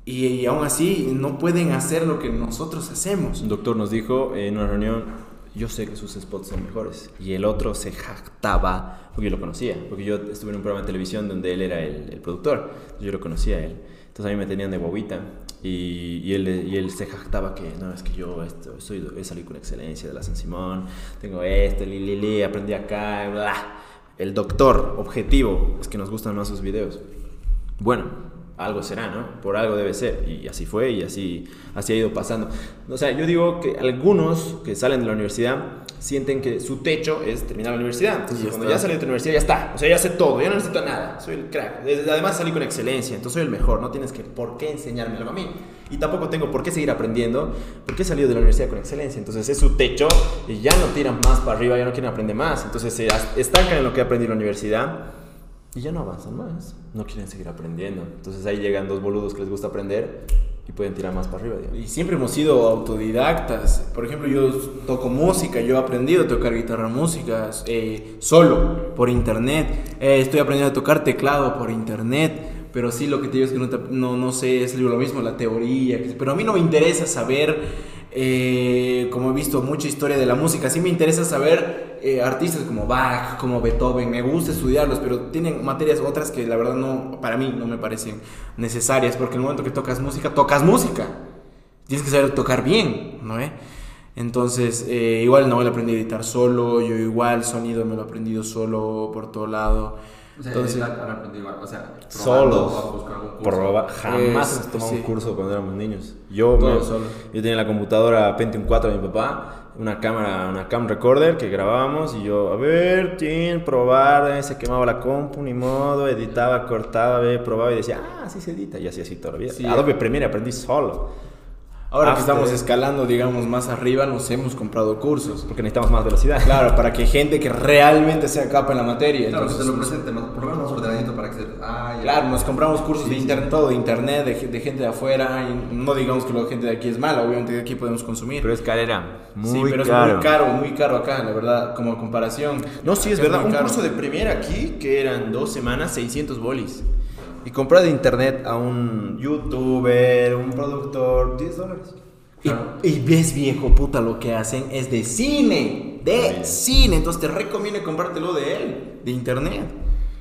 Y, y aún así no pueden hacer lo que nosotros hacemos. Un doctor nos dijo en una reunión, yo sé que sus spots son mejores. Y el otro se jactaba, porque yo lo conocía, porque yo estuve en un programa de televisión donde él era el, productor, yo lo conocía a él. Entonces a mí me tenían de guaguita y, él, se jactaba que no, es que yo esto, he salido con excelencia de la San Simón, tengo esto, li, li, aprendí acá, bla. El doctor objetivo es que nos gustan más sus videos. Bueno, algo será, ¿no? Por algo debe ser. Y así fue y así, así ha ido pasando. O sea, yo digo que algunos que salen de la universidad sienten que su techo es terminar la universidad. Entonces, ya cuando está. ya salí de la universidad, ya está. O sea, ya sé todo, ya no necesito nada. Soy el crack. Además, salí con excelencia. Entonces, soy el mejor. No tienes que por qué enseñarme algo a mí. Y tampoco tengo por qué seguir aprendiendo porque he salido de la universidad con excelencia. Entonces, es su techo y ya no tiran más para arriba, ya no quieren aprender más. Entonces, se estancan en lo que he aprendido en la universidad. Y ya no avanzan más, no quieren seguir aprendiendo. Entonces ahí llegan dos boludos que les gusta aprender y pueden tirar más para arriba. digamos. Y siempre hemos sido autodidactas. Por ejemplo, yo toco música, yo he aprendido a tocar guitarra música eh, solo, por internet. Eh, estoy aprendiendo a tocar teclado por internet. Pero sí, lo que te digo es que no, te- no, no sé, es lo mismo, la teoría. Pero a mí no me interesa saber, eh, como he visto mucha historia de la música, sí me interesa saber eh, artistas como Bach, como Beethoven. Me gusta estudiarlos, pero tienen materias otras que la verdad no, para mí no me parecen necesarias. Porque en el momento que tocas música, tocas música. Tienes que saber tocar bien, ¿no? eh? Entonces, eh, igual no lo aprendí a editar solo, yo igual sonido me lo he aprendido solo por todo lado. O sea, Entonces- o sea, Solos. Proba, jamás Es- hemos tomado sí. un curso cuando éramos niños. Yo, me- solo. yo tenía la computadora Pentium 4 de mi papá, una cámara, una cam recorder que grabábamos y yo, a ver, tin, probar, eh, se quemaba la compu, ni modo, editaba, cortaba, ve, probaba y decía, ah, así se edita, y así así toda la vida. Sí. Adobe Premiere aprendí solo, Ahora que estamos escalando, digamos, más arriba, nos hemos comprado cursos. porque necesitamos más velocidad. Claro, para que gente que realmente sea capa en la materia. Claro, que entonces, te lo presente, más- por lo menos más ordenadito para que se... Ah. Claro, nos compramos cursos de sí. internet, todo de internet, de, ge- de gente de afuera. Y no digamos que la gente de aquí es mala, obviamente de aquí podemos consumir. Pero es carrera, muy sí, pero caro. es muy caro, muy caro acá, la verdad, como comparación. No, sí, es verdad. muy Un caro. curso de Premiere aquí que eran dos semanas, 600 bolis. Y comprar de internet a un youtuber, un productor, 10 dólares. Y, y ves, viejo, puta, lo que hacen es de cine, de Sí. cine. Entonces te recomiendo comprártelo de él, de internet.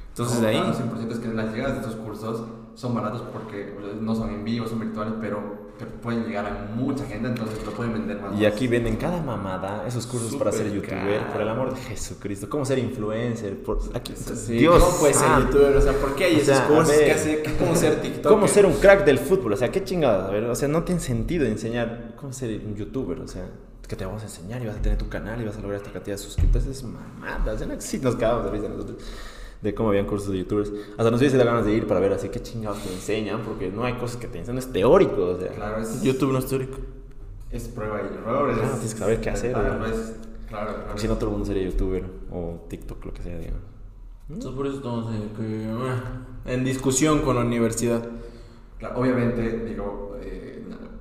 Entonces de ahí. Claro, 100% es que las llegadas de estos cursos son baratos porque no son en vivo, son virtuales, pero pueden llegar a mucha gente, entonces lo pueden vender más. Y aquí venden cada mamada esos cursos para ser youtuber, caro. por el amor de Jesucristo. ¿Cómo ser influencer? Por, aquí, Sí, Dios ¿Cómo puede ser youtuber? O sea, ¿por qué hay O esos sea, a cursos? ver, ¿Qué hace? ¿Cómo ser TikTok? ¿Cómo ser un crack del fútbol? O sea, qué chingados. A ver, o sea, no tiene sentido enseñar cómo ser un youtuber. O sea, que te vamos a enseñar y vas a tener tu canal y vas a lograr esta cantidad de suscriptores. Es mamada. O sea, no existe. Nos cagamos de risa nosotros de cómo habían cursos de youtubers. Hasta nos hubiese dado ganas de ir para ver así qué chingados te enseñan, porque no hay cosas que te enseñan. Es teórico. O sea, Claro, es, YouTube no es teórico. es prueba y error. es- Claro, tienes que saber qué hacer, Claro, ¿no? es- claro, claro. porque si no, todo el mundo sería youtuber o TikTok, lo que sea, digamos. Entonces por eso estamos que, ah, en discusión con la universidad. Claro, obviamente, digo,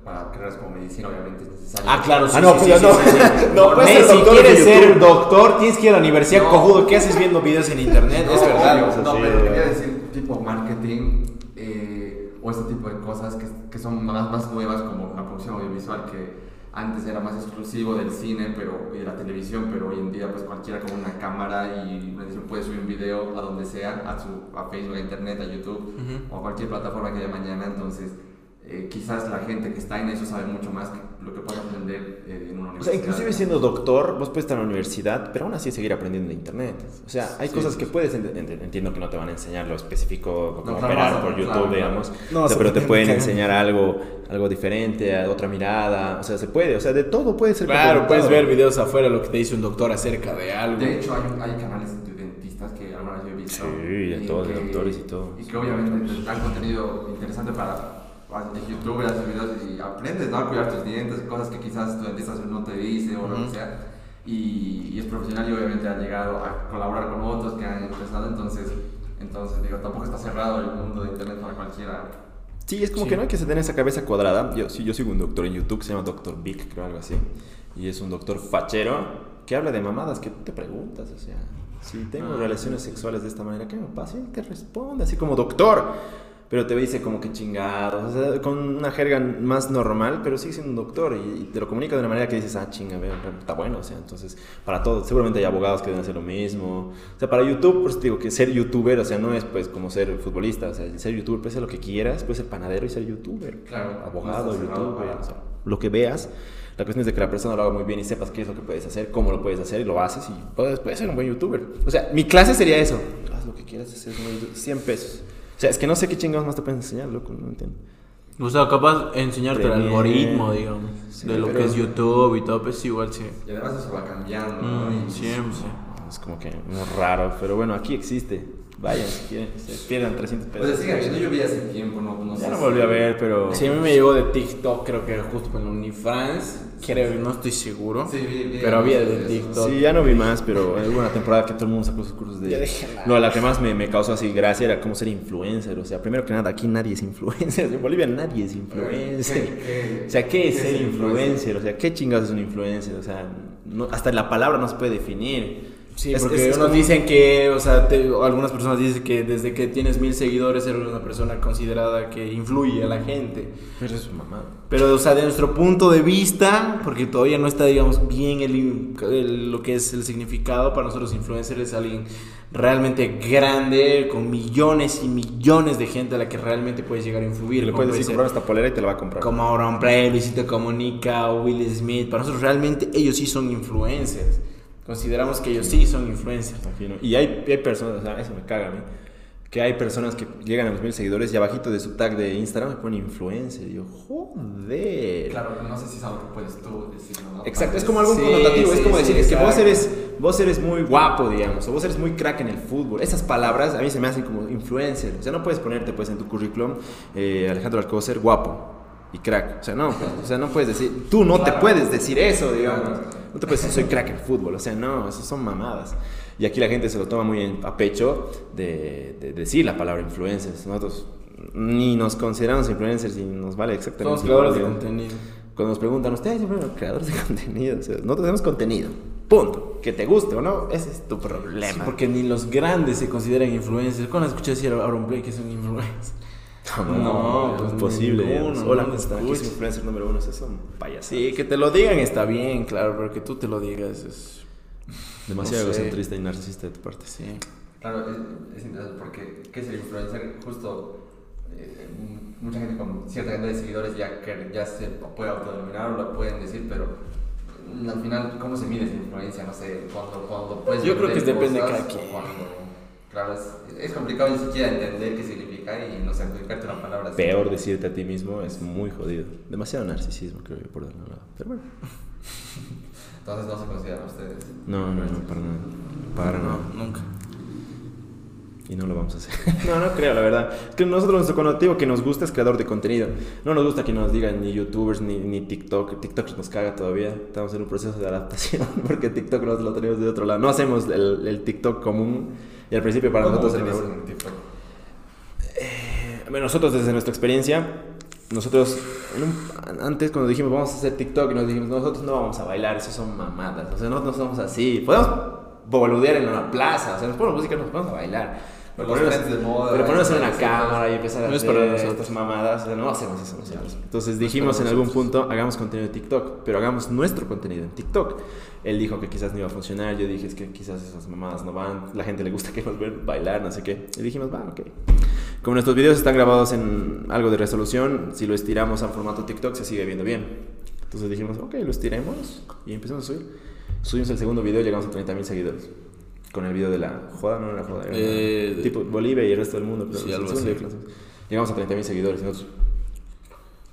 para carreras como medicina, obviamente es necesario. Ah, claro, sí. Ah, no, sí, pues sí, no. sí, sí. No, puedes ser si doctor quieres de ser doctor, tienes que ir a la universidad, No. cojudo. ¿Qué haces viendo videos en internet? No, es verdad. obvio, o sea, no, sí, pero quería decir tipo marketing eh, o este tipo de cosas que, que son más, más nuevas como la producción audiovisual que antes era más exclusivo del cine pero, y de la televisión, pero hoy en día pues cualquiera con una cámara y una edición puede subir un video a donde sea, a, su, a Facebook, a Internet, a YouTube o a cualquier plataforma que haya mañana, entonces eh, quizás la gente que está en eso sabe mucho más que lo que puede aprender eh, en una O universidad. sea, inclusive siendo doctor, vos puedes estar en la universidad, pero aún así seguir aprendiendo de internet. O sea, hay Sí, cosas sí, que sí. puedes, ent- ent- entiendo que no te van a enseñar lo específico, No, cómo claro, operar por YouTube, claro, claro. digamos. No, O sea, se pero te pueden enseñar algo, algo diferente, otra mirada. O sea, se puede, o sea, de todo puede ser. Claro, puedes ver videos afuera lo que te dice un doctor acerca de algo. De hecho, hay, hay canales de dentistas que alguna vez yo he visto. Sí, de y todos, de doctores y todo. Y que obviamente te dan contenido interesante para de YouTube, haces videos y aprendes ¿no? a cuidar tus dientes, cosas que quizás tu dentista no te dice o lo Ujú. que sea. Y, y es profesional y obviamente ha llegado a colaborar con otros que han empezado. Entonces, entonces digo, tampoco está cerrado el mundo de internet para cualquiera. Sí, es como Sí. que no hay que tener esa cabeza cuadrada. Yo, sí, yo sigo un doctor en YouTube que se llama Doctor Vic, creo algo así. Y es un doctor fachero que habla de mamadas que tú te preguntas, o sea, si tengo Ah. relaciones sexuales de esta manera, ¿qué me pasa? Y él te responde así como doctor. Pero te dice como que chingados, o sea, con una jerga más normal, pero sigue siendo un doctor y, y te lo comunica de una manera que dices, ah, chinga, veo, está bueno, o sea, entonces, para todo, seguramente hay abogados que deben hacer lo mismo. O sea, para YouTube, pues digo que ser youtuber, o sea, no es pues como ser futbolista, o sea, ser youtuber puede ser lo que quieras, puede ser panadero y ser youtuber. Claro, Abogado, youtuber, o sea, lo que veas. La cuestión es de que la persona lo haga muy bien y sepas qué es lo que puedes hacer, cómo lo puedes hacer y lo haces y puedes, puedes ser un buen youtuber. O sea, mi clase sería eso. Haz lo que quieras hacer, 100 pesos. O sea, es que no sé qué chingados más te pueden enseñar, loco, no entiendo. O sea, capaz de enseñarte el Premiere. algoritmo, digamos, Sí, de lo que es YouTube y todo, pues igual sí. Y además eso va cambiando, ¿no? Mm, Y- siempre. Es como que muy raro, pero bueno, aquí existe. Vayan si quieren, se pierdan 300 O pesos. sea, sigue habiendo, yo vi hace tiempo, no, no sé. ya no si- volví a ver, pero... Sí, a mí me llegó de TikTok, creo que justo en la Unifrance. Creo, no estoy seguro. Sí, vi- vi pero había de. TikTok. Sí, ya no vi más, pero hubo una temporada que todo el mundo sacó sus cursos de... No, la que más me, me causó así gracia era cómo ser influencer. O sea, primero que nada, aquí nadie es influencer. En Bolivia nadie es influencer. ¿Qué- qué- O sea, ¿qué es ser influencer? O sea, ¿qué chingados es un influencer? O sea, no- hasta la palabra no se puede definir. Sí, Es- porque es- es unos como- dicen que, o sea, te- algunas personas dicen que desde que tienes mil seguidores eres una persona considerada que influye a la gente. Pero es su mamá. Pero, o sea, de nuestro punto de vista, porque todavía no está, digamos, bien el, el- lo que es el significado, para nosotros influencer es alguien realmente grande, con millones y millones de gente a la que realmente puedes llegar a influir. Y le puedes puede decir comprar esta polera y te la va a comprar. como Auron Play, Luisito Comunica o Will Smith. Para nosotros realmente ellos sí son influencers. Consideramos que ellos sí son influencers. Imagino. Y hay, hay personas, o sea, eso me caga a mí, que hay personas que llegan a los mil seguidores y abajito de su tag de Instagram me ponen influencer. Y yo, joder. Claro, no sé si es algo que puedes tú decir, ¿no? Exacto, es como algo Sí, connotativo, es sí, como sí, decir, es que vos eres, vos eres muy guapo, digamos, o vos eres muy crack en el fútbol. Esas palabras a mí se me hacen como influencer. O sea, no puedes ponerte pues en tu currículum eh, Alejandro Alcócer, guapo y crack. O sea, no, pues, o sea, no puedes decir, tú no te Claro. puedes decir eso, digamos. No te puedes decir, soy crack en fútbol. O sea, no, eso son mamadas. Y aquí la gente se lo toma muy a pecho de, de decir la palabra influencers. Nosotros ni nos consideramos influencers y nos vale exactamente Somos creadores de contenido. Cuando nos preguntan, ¿ustedes son creadores de contenido? O sea, nosotros tenemos contenido. Punto. Que te guste o no, ese es tu problema. Sí, porque ni los grandes se consideran influencers. ¿Cuándo escuché decir a Aaron Blake que es un influencer? no, No, es pues. Hola, no es influencer número uno. Esos son payasos. Sí, que te lo digan está bien, claro, pero que tú te lo digas es... Demasiado no sé. egocentrista y narcisista de tu parte. Sí. Claro, es, es interesante porque ¿qué es el influencer? Justo eh, mucha gente con cierta cantidad de seguidores ya, que, ya se puede autodenominar o lo pueden decir, pero al final, ¿cómo se mide esa influencia? No sé, cuando, cuando puedes Yo creo que depende de cada quien. cuando- Claro, es, es complicado ni siquiera entender qué significa y no sé, aplicarte una palabra así. Peor decirte a ti mismo es muy jodido. Demasiado narcisismo, creo yo, por otro lado. Pero bueno. Entonces no se consideran ustedes. No, no, no, para nada. Para nada. No, nunca. Y no lo vamos a hacer. no, no creo, la verdad. Es que nosotros nuestro connotativo que nos gusta es creador de contenido. No nos gusta que nos digan ni youtubers ni, ni TikTok. TikTok nos caga todavía. Estamos en un proceso de adaptación porque TikTok nos lo tenemos de otro lado. No hacemos el, el TikTok común. Y al principio para ¿Cómo nosotros era utilizan una- TikTok? Bueno, nosotros desde nuestra experiencia, nosotros en un- antes cuando dijimos vamos a hacer TikTok y nos dijimos nosotros no vamos a bailar, eso son mamadas, o sea, nosotros no somos así, podemos boludear en una plaza, o sea, nos ponemos música, nos ponemos a bailar. Pero Los ponernos, de moda, pero ponernos en una cámara y empezar a No es hacer para nosotros. estas mamadas, o sea, no hacemos eso nosotros. Entonces dijimos en algún punto, hagamos contenido de TikTok, pero hagamos nuestro contenido en TikTok. Él dijo que quizás no iba a funcionar, yo dije es que quizás esas mamadas no van, la gente le gusta que nos vean bailar, no sé qué. Y dijimos, va, ok. Como nuestros videos están grabados en algo de resolución, si lo estiramos a formato TikTok se sigue viendo bien. Entonces dijimos, ok, lo estiremos y empezamos a subir. Subimos el segundo video y llegamos a 30.000 seguidores. Con el video de la joda, no era joda, era Eh, tipo Bolivia y el resto del mundo. Pero sí, algo así. Llegamos a 30.000 seguidores nosotros,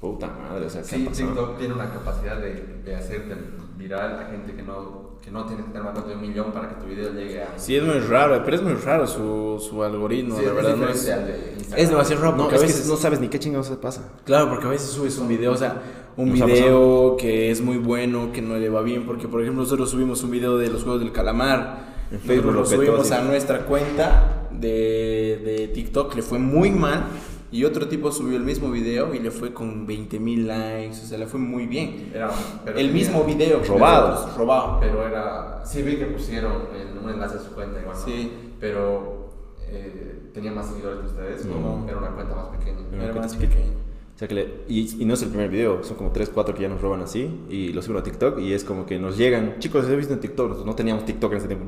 puta madre, o sea, ¿qué Sí, ha? TikTok tiene una capacidad de, de hacerte viral a gente que no, que no tiene que tener más de un millón para que tu video llegue a... Sí, es muy raro, pero es muy raro su, su algoritmo, Sí, la es verdad. No diferente es, al de Instagram. es demasiado raro No, porque es a veces... que no sabes ni qué chingados pasa. Claro, porque a veces subes un video, o sea, un Nos video que es muy bueno, que no le va bien, porque por ejemplo nosotros subimos un video de los juegos del calamar, En Facebook lo lo petó, subimos sí. a nuestra cuenta de, de TikTok, le fue muy mal, y otro tipo subió el mismo video y le fue con 20 mil likes, o sea, le fue muy bien. Era, pero el tenía- mismo video. que Robado. nosotros, Robado. Pero era... Sí vi que pusieron el- un enlace a su cuenta igual, ¿no? Sí. Pero eh, tenía más seguidores que ustedes, No. ¿no? Era una cuenta más pequeña. Era Era más pequeño. O sea que le- y, y no es el primer video, son como 3, 4 que ya nos roban así y los suben a TikTok y es como que nos llegan, chicos, he visto en TikTok, nosotros no teníamos TikTok en ese tiempo,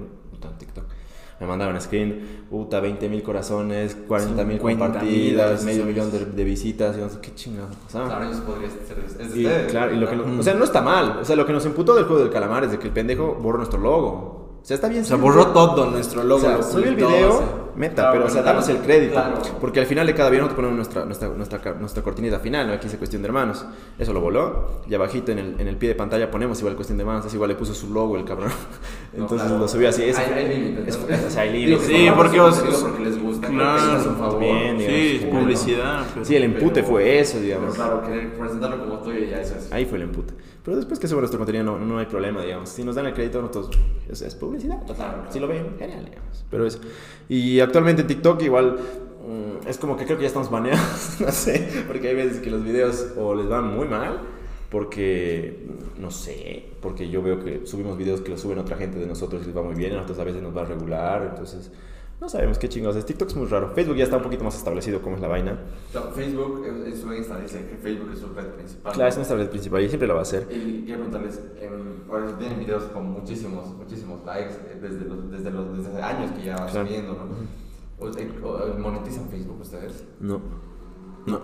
en TikTok. Me mandaron screen, puta, 20 mil corazones, 40 mil 50.000 compartidas, medio millón de, de visitas, y no sé qué chingados pasaba. Claro, ellos podrían ser... Es Y, claro, y lo que o sea, no está mal. O sea, lo que nos imputó del juego del calamar es de que el pendejo borró nuestro logo. O sea, está bien. O sea, borró todo nuestro logo. O sea, lo subí el video, o sea. meta, Claro, pero o sea, danos claro, el crédito. claro. Porque al final de cada video nosotros ponemos nuestra, nuestra, nuestra, cortinita final, ¿no? aquí dice cuestión de hermanos. Eso lo voló. Y abajito en el, en el pie de pantalla ponemos igual cuestión de hermanos. Es igual le puso su logo el cabrón. No, Entonces claro. lo subió así. Eso, Hay, hay límites. ¿no? o sea, hay límites. Sí, compartan porque os- porque les gusta. Claro. un favor. Bien, digamos, Sí, es publicidad. pero- Sí, el empute Pero- fue eso, Pero digamos. claro, querer presentarlo como tuyo ya eso es. Ahí fue el empute. Pero después que sube nuestro contenido no, no hay problema, digamos. Si nos dan el crédito, nosotros es, es publicidad. Claro. Si lo ven, genial, digamos. Pero eso. Y actualmente en TikTok igual mm, es como que creo que ya estamos baneados. no sé, porque hay veces que los videos o les van muy mal. Porque, no sé, porque yo veo que subimos videos que los suben otra gente de nosotros y les va muy bien, a nosotros a veces nos va regular, entonces no sabemos qué chingados es. TikTok es muy raro. Facebook ya está un poquito más establecido cómo es la vaina. No, Facebook en en su Insta dice que Facebook es su red principal. Claro, es nuestra red principal y siempre la va a ser. Y quiero preguntarles, em, ahora tienen videos con muchísimos, muchísimos likes eh, desde los, desde los desde años que ya van Claro. subiendo, ¿no? ¿Monetizan Facebook ustedes? No. No.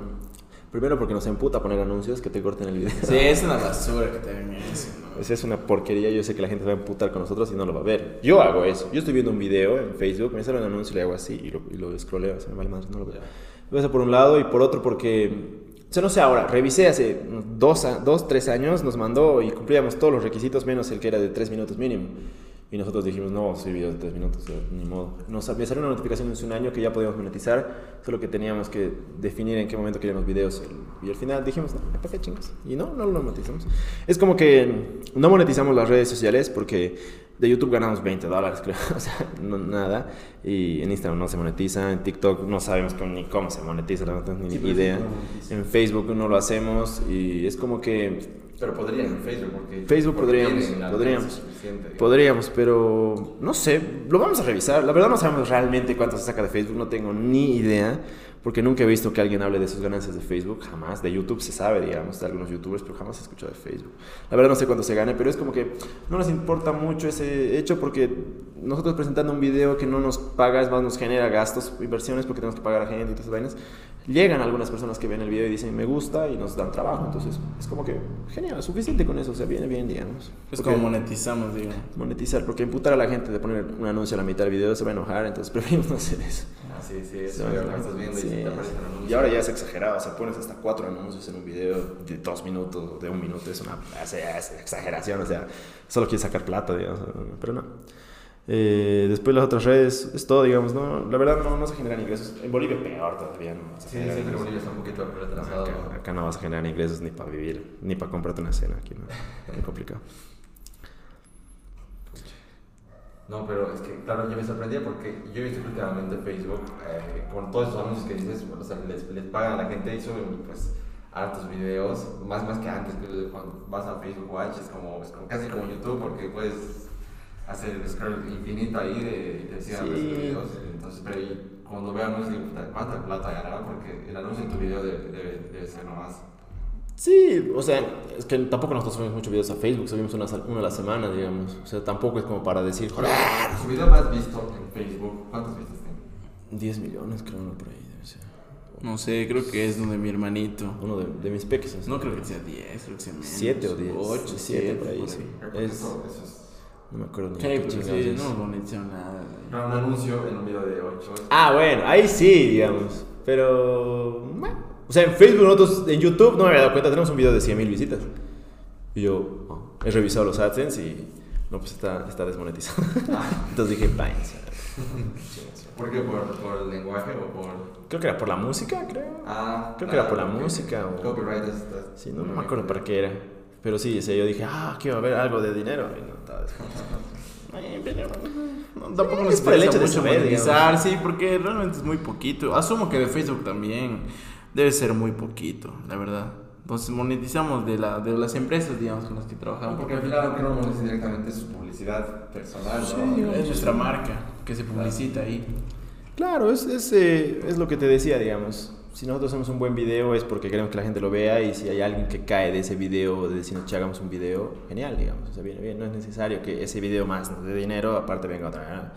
Primero porque nos emputa poner anuncios que te corten el video. Sí, es una basura que te ven eso, ¿no? Esa es una porquería, yo sé que la gente se va a emputar con nosotros y no lo va a ver. Yo hago eso. Yo estoy viendo un video en Facebook, me sale un anuncio y le hago así y lo, y lo scrolleo, se me vale más, no lo veo. Eso por un lado y por otro porque, o sea, no sé ahora, revisé hace dos, dos, tres años, nos mandó y cumplíamos todos los requisitos menos el que era de tres minutos mínimo. Y nosotros dijimos, no, soy video de tres minutos, o sea, ni modo. Nos, me salió una notificación hace un año que ya podíamos monetizar, solo que teníamos que definir en qué momento queríamos videos. Y al final dijimos, no, ¿para qué chingos? Y no, no lo monetizamos. Es como que no monetizamos las redes sociales porque de YouTube ganamos 20 dólares, creo. O sea, no, nada. Y en Instagram no se monetiza, en TikTok no sabemos cómo- ni cómo se monetiza, la verdad, ni Sí, idea. sí monetiza. En Facebook no lo hacemos y es como que Pero podrían en Facebook, porque. Facebook porque podríamos, podríamos. Podríamos, pero no sé, lo vamos a revisar. La verdad no sabemos realmente cuánto se saca de Facebook, no tengo ni idea, porque nunca he visto que alguien hable de sus ganancias de Facebook, jamás. De YouTube se sabe, digamos, de algunos youtubers, pero jamás he escuchado de Facebook. La verdad no sé cuánto se gane, pero es como que no nos importa mucho ese hecho porque nosotros presentando un video que no nos paga, es más, nos genera gastos, inversiones, porque tenemos que pagar a gente y todas esas vainas. Llegan algunas personas que ven el video y dicen me gusta y nos dan trabajo, entonces es como que genial, suficiente con eso, o sea, viene bien, digamos. Es Porque- como monetizamos, digo. monetizar, porque imputar a la gente de poner un anuncio a la mitad del video se va a enojar, entonces preferimos no hacer eso. Ah, sí, sí, eso enojar. estás viendo y Sí, se te aparece sí. el anuncio. Y ahora ya es exagerado, o sea, pones hasta cuatro anuncios en un video de dos minutos o de un minuto, es una es exageración, o sea, solo quieres sacar plata, digamos, pero no. Eh, después las otras redes, es todo, digamos, ¿no? La verdad no, no se generan ingresos. En Bolivia peor todavía, no Sí, sí. Bolivia está un poquito retrasado. Acá, acá no vas a generar ingresos ni para vivir, ni para comprarte una cena aquí, ¿no? Muy complicado. No, pero es que, claro, yo me sorprendía porque yo he visto últimamente Facebook, eh, con todos esos anuncios que dices, o sea, les, les pagan a la gente y suben, pues, hartos videos, más, más que antes, que cuando vas a Facebook Watch es como, es como casi como YouTube porque puedes hacer el scroll infinito ahí de, y te sigan Sí. los videos. Entonces, pero y cuando veo anuncios, digo, ¿cuánta plata ganará? Porque el anuncio en tu video debe, debe, debe ser nomás. Sí, o sea, es que tampoco nosotros subimos muchos videos a Facebook, subimos una, uno a la semana, digamos. O sea, tampoco es como para decir, joder, Su video más visto en Facebook, ¿cuántos vistas tiene? 10 millones creo, no, por ahí debe ser. No sé, creo que es donde mi hermanito. Uno de, de mis peques. No creo que sea 10, creo que sea menos. 7 o 10. 8, 7 7, por ahí, por sí. Es, eso, eso es no me acuerdo ni Sí, qué pero sí, es. no monetizó nada. Pero un anuncio en un video de 8 Ah, bueno, ahí sí, digamos. Pero, bueno. O sea, en Facebook, nosotros, en YouTube, no me había dado cuenta, tenemos un video de 100 mil visitas. Y yo oh, he revisado los AdSense y, no, pues está, está desmonetizado. Entonces dije, váyanse. ¿Por qué? ¿Por, ¿Por el lenguaje o por...? Creo que era por la música, creo. Ah, Creo que era por la porque música o- Copyright es... es- Sí, no, no me acuerdo para qué era. Pero sí, o sea, yo dije, ah, quiero ver algo de dinero. Y no. Ay, pero- No, tampoco Sí, nos es por el hecho de saber, monetizar, sí, porque realmente es muy poquito. Asumo que de Facebook también debe ser muy poquito, la verdad. Entonces monetizamos de, la, de las empresas, digamos, con las que trabajamos. porque al final aunque no monetiza directamente es su publicidad personal, ¿no? es nuestra marca que se publicita ahí. Claro, es, es, eh, es lo que te decía, digamos. Si nosotros hacemos un buen video es porque queremos que la gente lo vea y si hay alguien que cae de ese video, de decirnos que hagamos un video, genial, digamos. O sea, viene bien, no es necesario que ese video más nos dé dinero, aparte venga otra.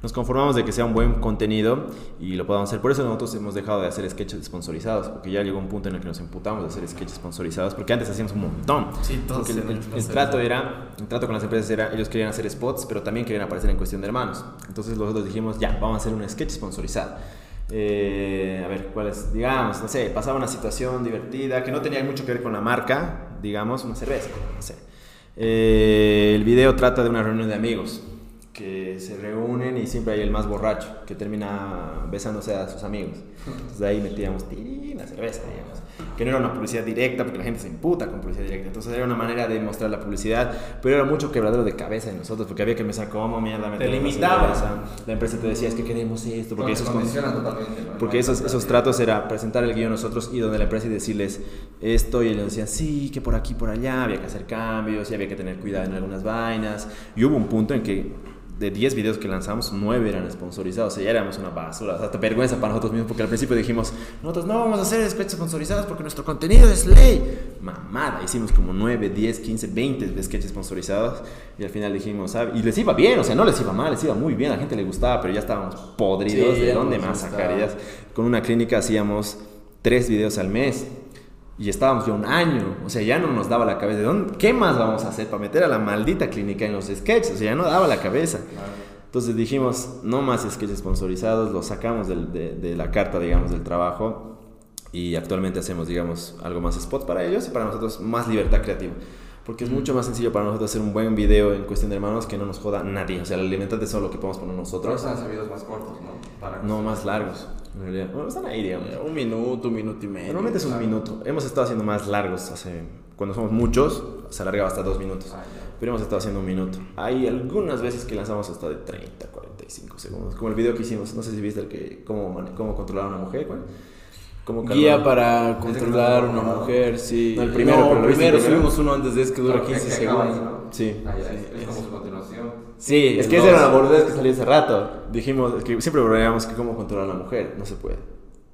Nos conformamos de que sea un buen contenido y lo podamos hacer. Por eso nosotros hemos dejado de hacer sketches sponsorizados, porque ya llegó un punto en el que nos emputamos de hacer sketches sponsorizados, porque antes hacíamos un montón. Sí, todos el, el- el trato era, el trato con las empresas era, ellos querían hacer spots, pero también querían aparecer en cuestión de hermanos. Entonces nosotros dijimos, ya, vamos a hacer un sketch sponsorizado. Eh, a ver, ¿cuál es? Digamos, no sé, pasaba una situación divertida que no tenía mucho que ver con la marca, digamos, una cerveza, no sé. Eh, el video trata de una reunión de amigos que se reúnen y siempre hay el más borracho que termina besándose a sus amigos. Entonces de ahí metíamos tirín, la cerveza, digamos. Que no era una publicidad directa porque la gente se imputa con publicidad directa. Entonces era una manera de mostrar la publicidad, pero era mucho quebradero de cabeza en nosotros porque había que pensar cómo mierda meter una limitaba. cerveza. La empresa te decía es que queremos esto porque Porque eso se es condiciona totalmente, ¿no? porque esos, esos tratos era presentar el guion nosotros y donde la empresa y decirles esto y ellos decían sí, que por aquí, por allá, había que hacer cambios y había que tener cuidado en algunas vainas. Y hubo un punto en que de 10 videos que lanzamos, 9 eran sponsorizados, o sea, ya éramos una basura, o sea, hasta vergüenza para nosotros mismos porque al principio dijimos, nosotros no vamos a hacer sketches sponsorizados porque nuestro contenido es ley. Mamada, hicimos como 9, 10, 15, 20 sketches sponsorizados y al final dijimos, ¿sabe? y les iba bien, o sea, no les iba mal, les iba muy bien, a la gente le gustaba, pero ya estábamos podridos Sí, de dónde más sacar. Con una clínica hacíamos tres videos al mes Y estábamos ya un año, o sea, ya no nos daba la cabeza. ¿De dónde, ¿Qué más vamos a hacer para meter a la maldita clínica en los sketches? O sea, ya no daba la cabeza. Entonces dijimos, no más sketches sponsorizados, los sacamos del- de, de la carta, digamos, del trabajo y actualmente hacemos, digamos, algo más spot para ellos y para nosotros más libertad creativa. Porque es mucho más sencillo para nosotros hacer un buen video en cuestión de hermanos que no nos joda nadie. O sea, la libertad es solo lo que podemos poner Pero nosotros. están sabidos más cortos, ¿no? Para No más largos, en realidad. Bueno, están ahí, digamos. Un minuto, un minuto y medio. Normalmente es un claro. minuto. Hemos estado haciendo más largos. Hace, cuando somos muchos, se alargaba hasta dos minutos. Ah. Pero hemos estado haciendo un minuto. Hay algunas veces que lanzamos hasta de 30, 45 segundos. Como el video que hicimos, no sé si viste el que cómo, cómo controlar a una mujer. ¿cuál? Cómo Guía para controlar una no- mujer, sí. No, el primero, pero lo viste primero primero. subimos uno antes de ese que dura Claro, 15 que segundos. ¿no? Sí. Ah, ya, Sí, es, es como su continuación. Sí, Es el que esa era la boludez que salió hace rato. Dijimos, es que siempre bromeamos que cómo controlar a una mujer. No se puede.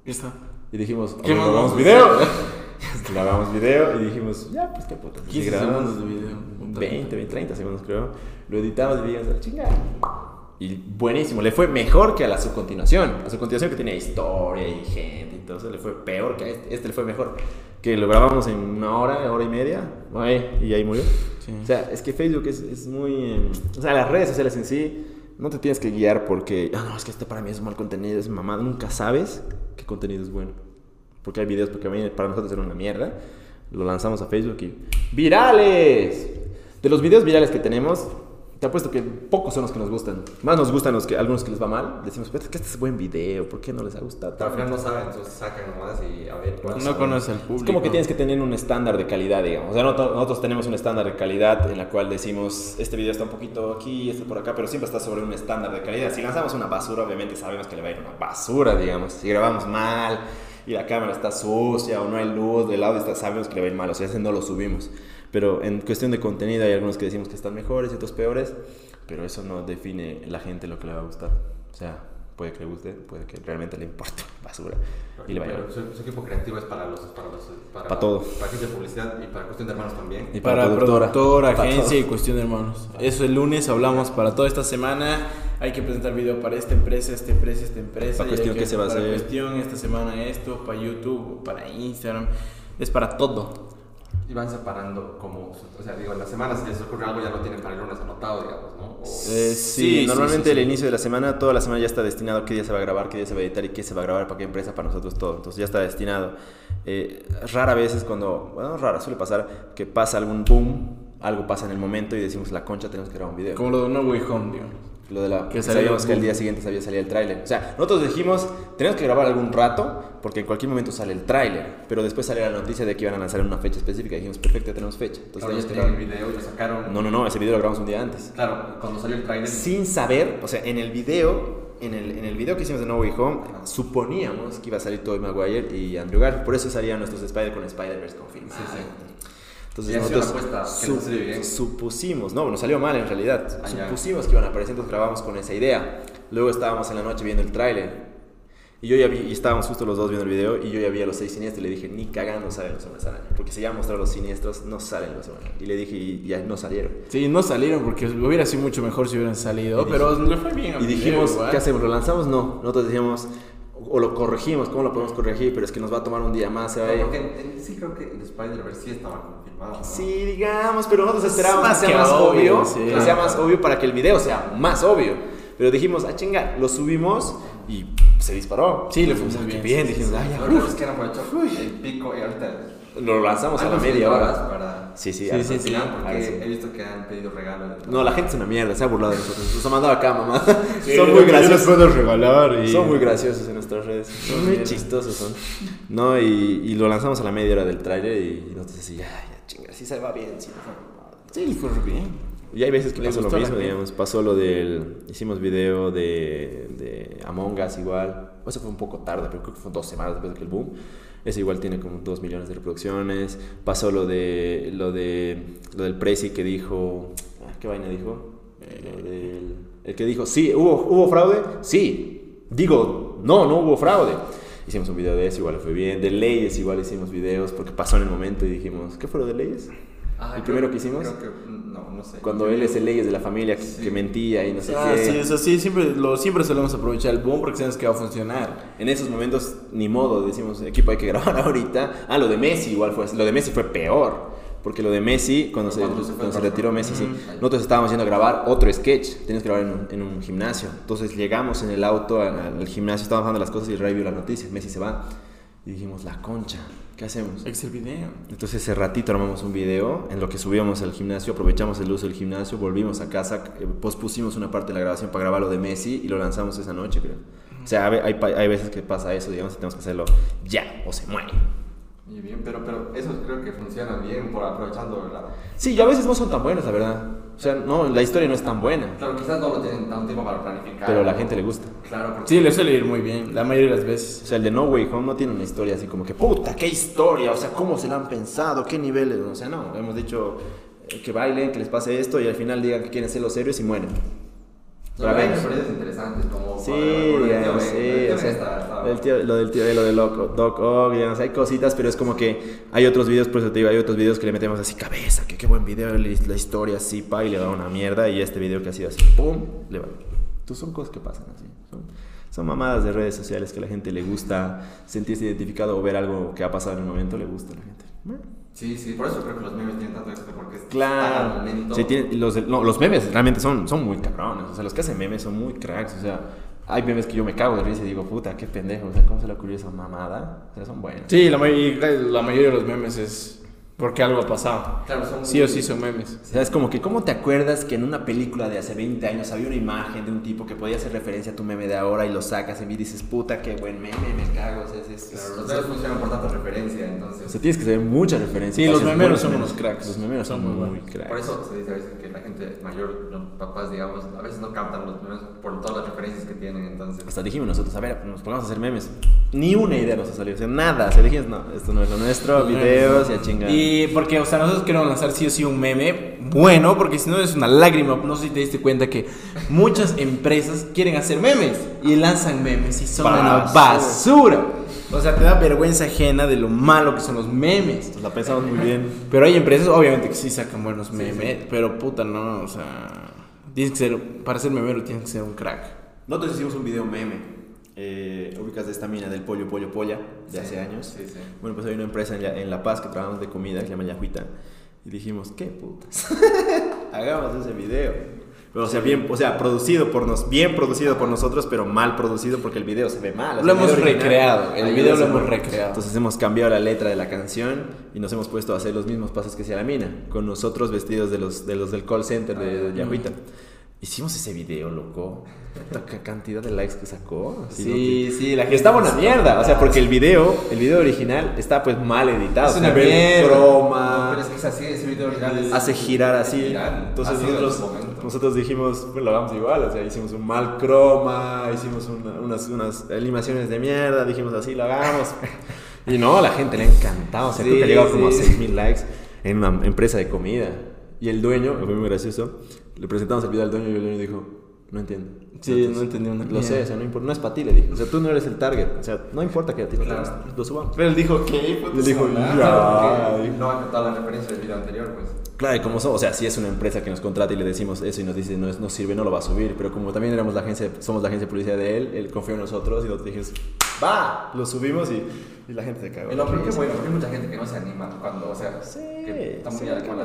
Ya está. Y dijimos, ¿Qué "Ok, más grabamos video. grabamos video y dijimos, ya, pues qué puta. 15 grabamos segundos de video. 20, 20, 30 segundos creo. Lo editamos y dijimos, "Ah, chingada. Y buenísimo, le fue mejor que a la subcontinuación. La subcontinuación que tenía historia y gente y todo eso, le fue peor que a este. Este le fue mejor. Que lo grabamos en una hora, hora y media, ahí, y ahí murió. Sí. O sea, es que Facebook es, es muy... eh, o sea, las redes sociales en sí, no te tienes que guiar porque, ah, no, es que esto para mí es mal contenido, es mamada. Nunca sabes qué contenido es bueno. Porque hay videos, porque para nosotros era una mierda. Lo lanzamos a Facebook y... ¡Virales! De los videos virales que tenemos, te apuesto que pocos son los que nos gustan. Más nos gustan los que, algunos que les va mal. Decimos, "Pero es que este es buen video, ¿por qué no les ha gustado? Pero al final no saben, entonces sacan nomás y a ver No sabe. conoce Es público. como que tienes que tener un estándar de calidad, digamos. O sea, nosotros, tenemos un estándar de calidad en la cual decimos, este video está un poquito aquí, este por acá, pero siempre está sobre un estándar de calidad. Si lanzamos una basura, obviamente sabemos que le va a ir una basura, digamos. Si grabamos mal y la cámara está sucia o no hay luz, el audio está, sabemos que le va a ir mal. O sea, ese no lo subimos. Pero en cuestión de contenido hay algunos que decimos que están mejores y otros peores, pero eso no define la gente lo que le va a gustar. O sea, puede que le guste, puede que realmente le importe basura y le vaya Pero su, su equipo creativo es para los para los para, Para todo. para agencia de publicidad y para cuestión de hermanos también. Y Para productora. productora, Para agencia y cuestión de hermanos. Eso el lunes hablamos para toda esta semana. Hay que presentar video para esta empresa, esta empresa, esta empresa. Para cuestión, que- ¿qué se va a para hacer? cuestión, esta semana esto, para YouTube, para Instagram. Es para todo. Y van separando como, o sea, digo, en las semanas si les ocurre algo ya lo tienen para el lunes anotado, digamos, ¿no? O- Eh, sí, Sí, sí, normalmente sí, sí. el inicio de la semana, toda la semana ya está destinado a qué día se va a grabar, qué día se va a editar y qué se va a grabar para qué empresa, para nosotros todo. Entonces ya está destinado. Eh, rara vez es cuando, bueno, rara, suele pasar que pasa algún boom, algo pasa en el momento y decimos la concha tenemos que grabar un video. Como lo de No Way Home, digamos. Lo de la Que sabíamos que el día siguiente sabía salir el tráiler. O sea, nosotros dijimos, tenemos que grabar algún rato porque en cualquier momento sale el tráiler, pero después sale la noticia de que iban a lanzar en una fecha específica y dijimos, perfecto, ya tenemos fecha. Entonces tenemos que tenían el video lo sacaron. No, no, no, ese video lo grabamos un día antes. Claro, cuando salió el trailer. sin saber, o sea, en el video, en el, en el video que hicimos de No Way Home, suponíamos que iba a salir Tobey Maguire y Andrew Garfield, por eso salían nuestros Spider con Spider-Verse confirmados. Sí, sí. Entonces Y nosotros apuesta no bien. supusimos, no, nos salió mal en realidad, Ah, ya. supusimos que iban a aparecer, entonces grabamos con esa idea. Luego estábamos en la noche viendo el tráiler. Y yo ya vi, y estábamos justo los dos viendo el video, y yo ya vi a los seis siniestros y le dije, ni cagando salen los hombres araña. Porque si ya mostraron los siniestros, no salen los hombres. Y le dije, y ya no salieron. Sí, no salieron porque hubiera sido mucho mejor si hubieran salido, Y pero le fue bien. Y video dijimos, igual. ¿qué hacemos? ¿Lo lanzamos? No. Nosotros decíamos, o lo corregimos, ¿cómo lo podemos corregir? Pero es que nos va a tomar un día más, se va a sí creo que el Spider-Verse sí estaba confirmado. ¿no? Sí, digamos, pero nosotros esperábamos que sea más obvio, obvio, sí. que sea más obvio para que el video sea más obvio. Pero dijimos, ah, chinga, lo subimos y se disparó. Sí, le fue muy bien, bien, sí, dijimos, ah, ya, uf. es que han aprovechado el pico y ahorita. Lo lanzamos a la media hora. para. Sí, sí, Sí, sí, sí. sí. Porque sí. he visto que han pedido regalos. No, la gente es una mierda, se ha burlado de nosotros. Nos ha mandado acá, mamá. Sí, son lo muy que yo les graciosos. puedo regalar y- Son muy graciosos en nuestras redes. Son muy chistosos son. No, y, y lo lanzamos a la media hora del tráiler y nosotros así, ya, ya, chinga, si se va bien, sí. Sí, le fue bien. Y hay veces que Le pasó lo mismo, digamos. Pasó lo del. Hicimos video de, de Among Us igual. Eso fue un poco tarde, pero creo que fue dos semanas después de que el boom. Ese igual tiene como dos millones de reproducciones. Pasó lo de. Lo de. Lo del Prezi que dijo. ah, ¿Qué vaina dijo? Lo del- el que dijo, sí, ¿hubo, ¿hubo fraude? Sí. Digo, no, no hubo fraude. Hicimos un video de eso, igual fue bien. De leyes igual hicimos videos porque pasó en el momento y dijimos, ¿qué fue lo de leyes? Ah, el primero que hicimos. Creo que, no, no sé. Cuando él es el leyes de la familia que, Sí. que mentía y no sé Ah, qué. sí, eso sí, siempre, lo, siempre solemos aprovechar el boom porque sabemos que va a funcionar. En esos momentos, ni modo, decimos, equipo hay que grabar ahorita. Ah, lo de Messi igual fue. Lo de Messi fue peor. Porque lo de Messi, cuando, se, Cuando se cuando se retiró. Messi, sí. Nosotros estábamos yendo a grabar otro sketch. Teníamos que grabar en un, en un gimnasio. Entonces llegamos en el auto al, al gimnasio, estábamos dando las cosas y el rey vio la noticia. Messi se va. Y dijimos, la concha, ¿qué hacemos? Es el video. Entonces ese ratito armamos un video en lo que subíamos al gimnasio, aprovechamos el uso del gimnasio, volvimos a casa, eh, pospusimos una parte de la grabación para grabar lo de Messi y lo lanzamos esa noche, creo. O sea, hay, hay, hay veces que pasa eso, digamos, y tenemos que hacerlo ya o se muere. Y bien, pero, pero eso creo que funciona bien por aprovechando la... Sí, y a veces no son tan buenos, la verdad. O sea, no, la historia no es tan buena, Claro, quizás no lo tienen tanto tiempo para planificar. pero a la gente le gusta. Claro, porque... Sí, le suele ir muy bien, la mayoría de las O veces. sea, el de No Way Home no tiene una historia así como que, puta, qué historia, o sea, cómo se la han pensado, qué niveles, o sea, no, hemos dicho eh, que bailen, que les pase esto y al final digan que quieren ser los héroes y mueren. Pero hay experiencias interesantes como... Sí, digamos, sí, tío o sea, Ben está- está- el tío- lo del tío, lo de Doc, Doc Ock, digamos, hay cositas, pero es como que hay otros videos, por eso te digo, hay otros videos que le metemos así cabeza, que qué buen video, la historia así, pa, y le va una mierda, y este video que ha sido así, pum, le va. Entonces son cosas que pasan así, son, son mamadas de redes sociales que a la gente le gusta sentirse identificado o ver algo que ha pasado en un momento, le gusta a la gente. Sí, sí, por eso creo que los memes tienen tanto éxito porque al Claro. momento. Sí, tiene- los, de- no, los memes realmente son, son muy cabrones. O sea, los que hacen memes son muy cracks. O sea, hay memes que yo me cago de risa y digo, puta, qué pendejo. O sea, ¿cómo se le ocurrió esa mamada? O sea, son buenos. Sí, la, may- la mayoría de los memes es porque algo ha pasado. Claro, son Sí o sí son memes. O sea, es como que, ¿cómo te acuerdas que en una película de hace 20 años había una imagen de un tipo que podía hacer referencia a tu meme de ahora y lo sacas y dices, puta, qué buen meme, me cago? O sea, es, es- Claro, los memes funcionan por tanta referencia, entonces... o sea, tienes que saber mucha referencia. Sí, los memeros son memes. unos cracks. Los memeros son, Son muy muy, cracks. Por eso se dice a veces que la gente mayor, los papás, digamos, a veces no captan los memes por todas las referencias que tienen, entonces... Hasta dijimos nosotros, a ver, nos pongamos a hacer memes. Ni una idea nos ha salido, o sea, nada. O sea, dijimos, no, esto no es lo nuestro, videos y a chingar. Y porque, o sea, nosotros queremos lanzar sí o sí un meme bueno, porque si no es una lágrima. No sé si te diste cuenta que muchas empresas quieren hacer memes y lanzan memes y son una Basura. O sea, te da vergüenza ajena de lo malo que son los memes. Nos la pensamos muy bien. Pero hay empresas, obviamente, que sí sacan buenos memes, pero puta, no, o sea, tienes que ser, para ser memero tienes que ser un crack. Nosotros hicimos un video meme. Eh, ubicas de esta mina del pollo, pollo, polla, de Sí, hace años. sí, sí. Bueno, pues hay una empresa en, Ya- en La Paz que trabajamos de comida, que se llama Yajuita. Y dijimos, ¿qué putas? Hagamos ese video. Pero, o sea, bien, o sea, producido por nos, bien producido por nosotros, pero mal producido porque el video se ve mal. o sea, Lo hemos original- recreado, el video lo hemos recreado. Entonces hemos cambiado la letra de la canción y nos hemos puesto a hacer los mismos pasos que hacía la mina, con nosotros vestidos de los, de los del call center de, de Yajuita. Hicimos ese video, loco. Qué cantidad de likes que sacó. Así, ¿no? Sí, sí, la Que está buena mierda, o sea, porque el video, el video original está pues mal editado. Es una mierda. No, croma, pero es que es así, ese video original es- hace girar así. Entonces nosotros, nosotros dijimos, pues lo hagamos igual, o sea, hicimos un mal croma, hicimos una- unas, unas animaciones de mierda, dijimos así, lo hagamos. Y no, a la gente le ha encantado, o sea, creo que Sí, ha llegado como a sí. 6000 likes en una empresa de comida. Y el dueño, fue muy gracioso, le presentamos el video al dueño y el dueño dijo, no entiendo. Sí, Entonces, no entendí una Lo sé, o sea, no, importa, no es para ti, le dije. O sea, tú no eres el target. O sea, no importa que a ti no te Claro. guste, lo subamos. Pero él dijo que Él dijo, ya. no ha captado la referencia del video anterior, pues. Claro, y como somos, o sea, si es una empresa que nos contrata y le decimos eso y nos dice no, es- no sirve, no lo va a subir. Pero como también éramos la agencia, somos la agencia de publicidad de él, él confió en nosotros y nosotros dijimos, va, lo subimos y, y la gente se cagó. Pero qué bueno, porque hay mucha gente que no se anima cuando, o sea, Sí, que está muy sí, al- qué cuando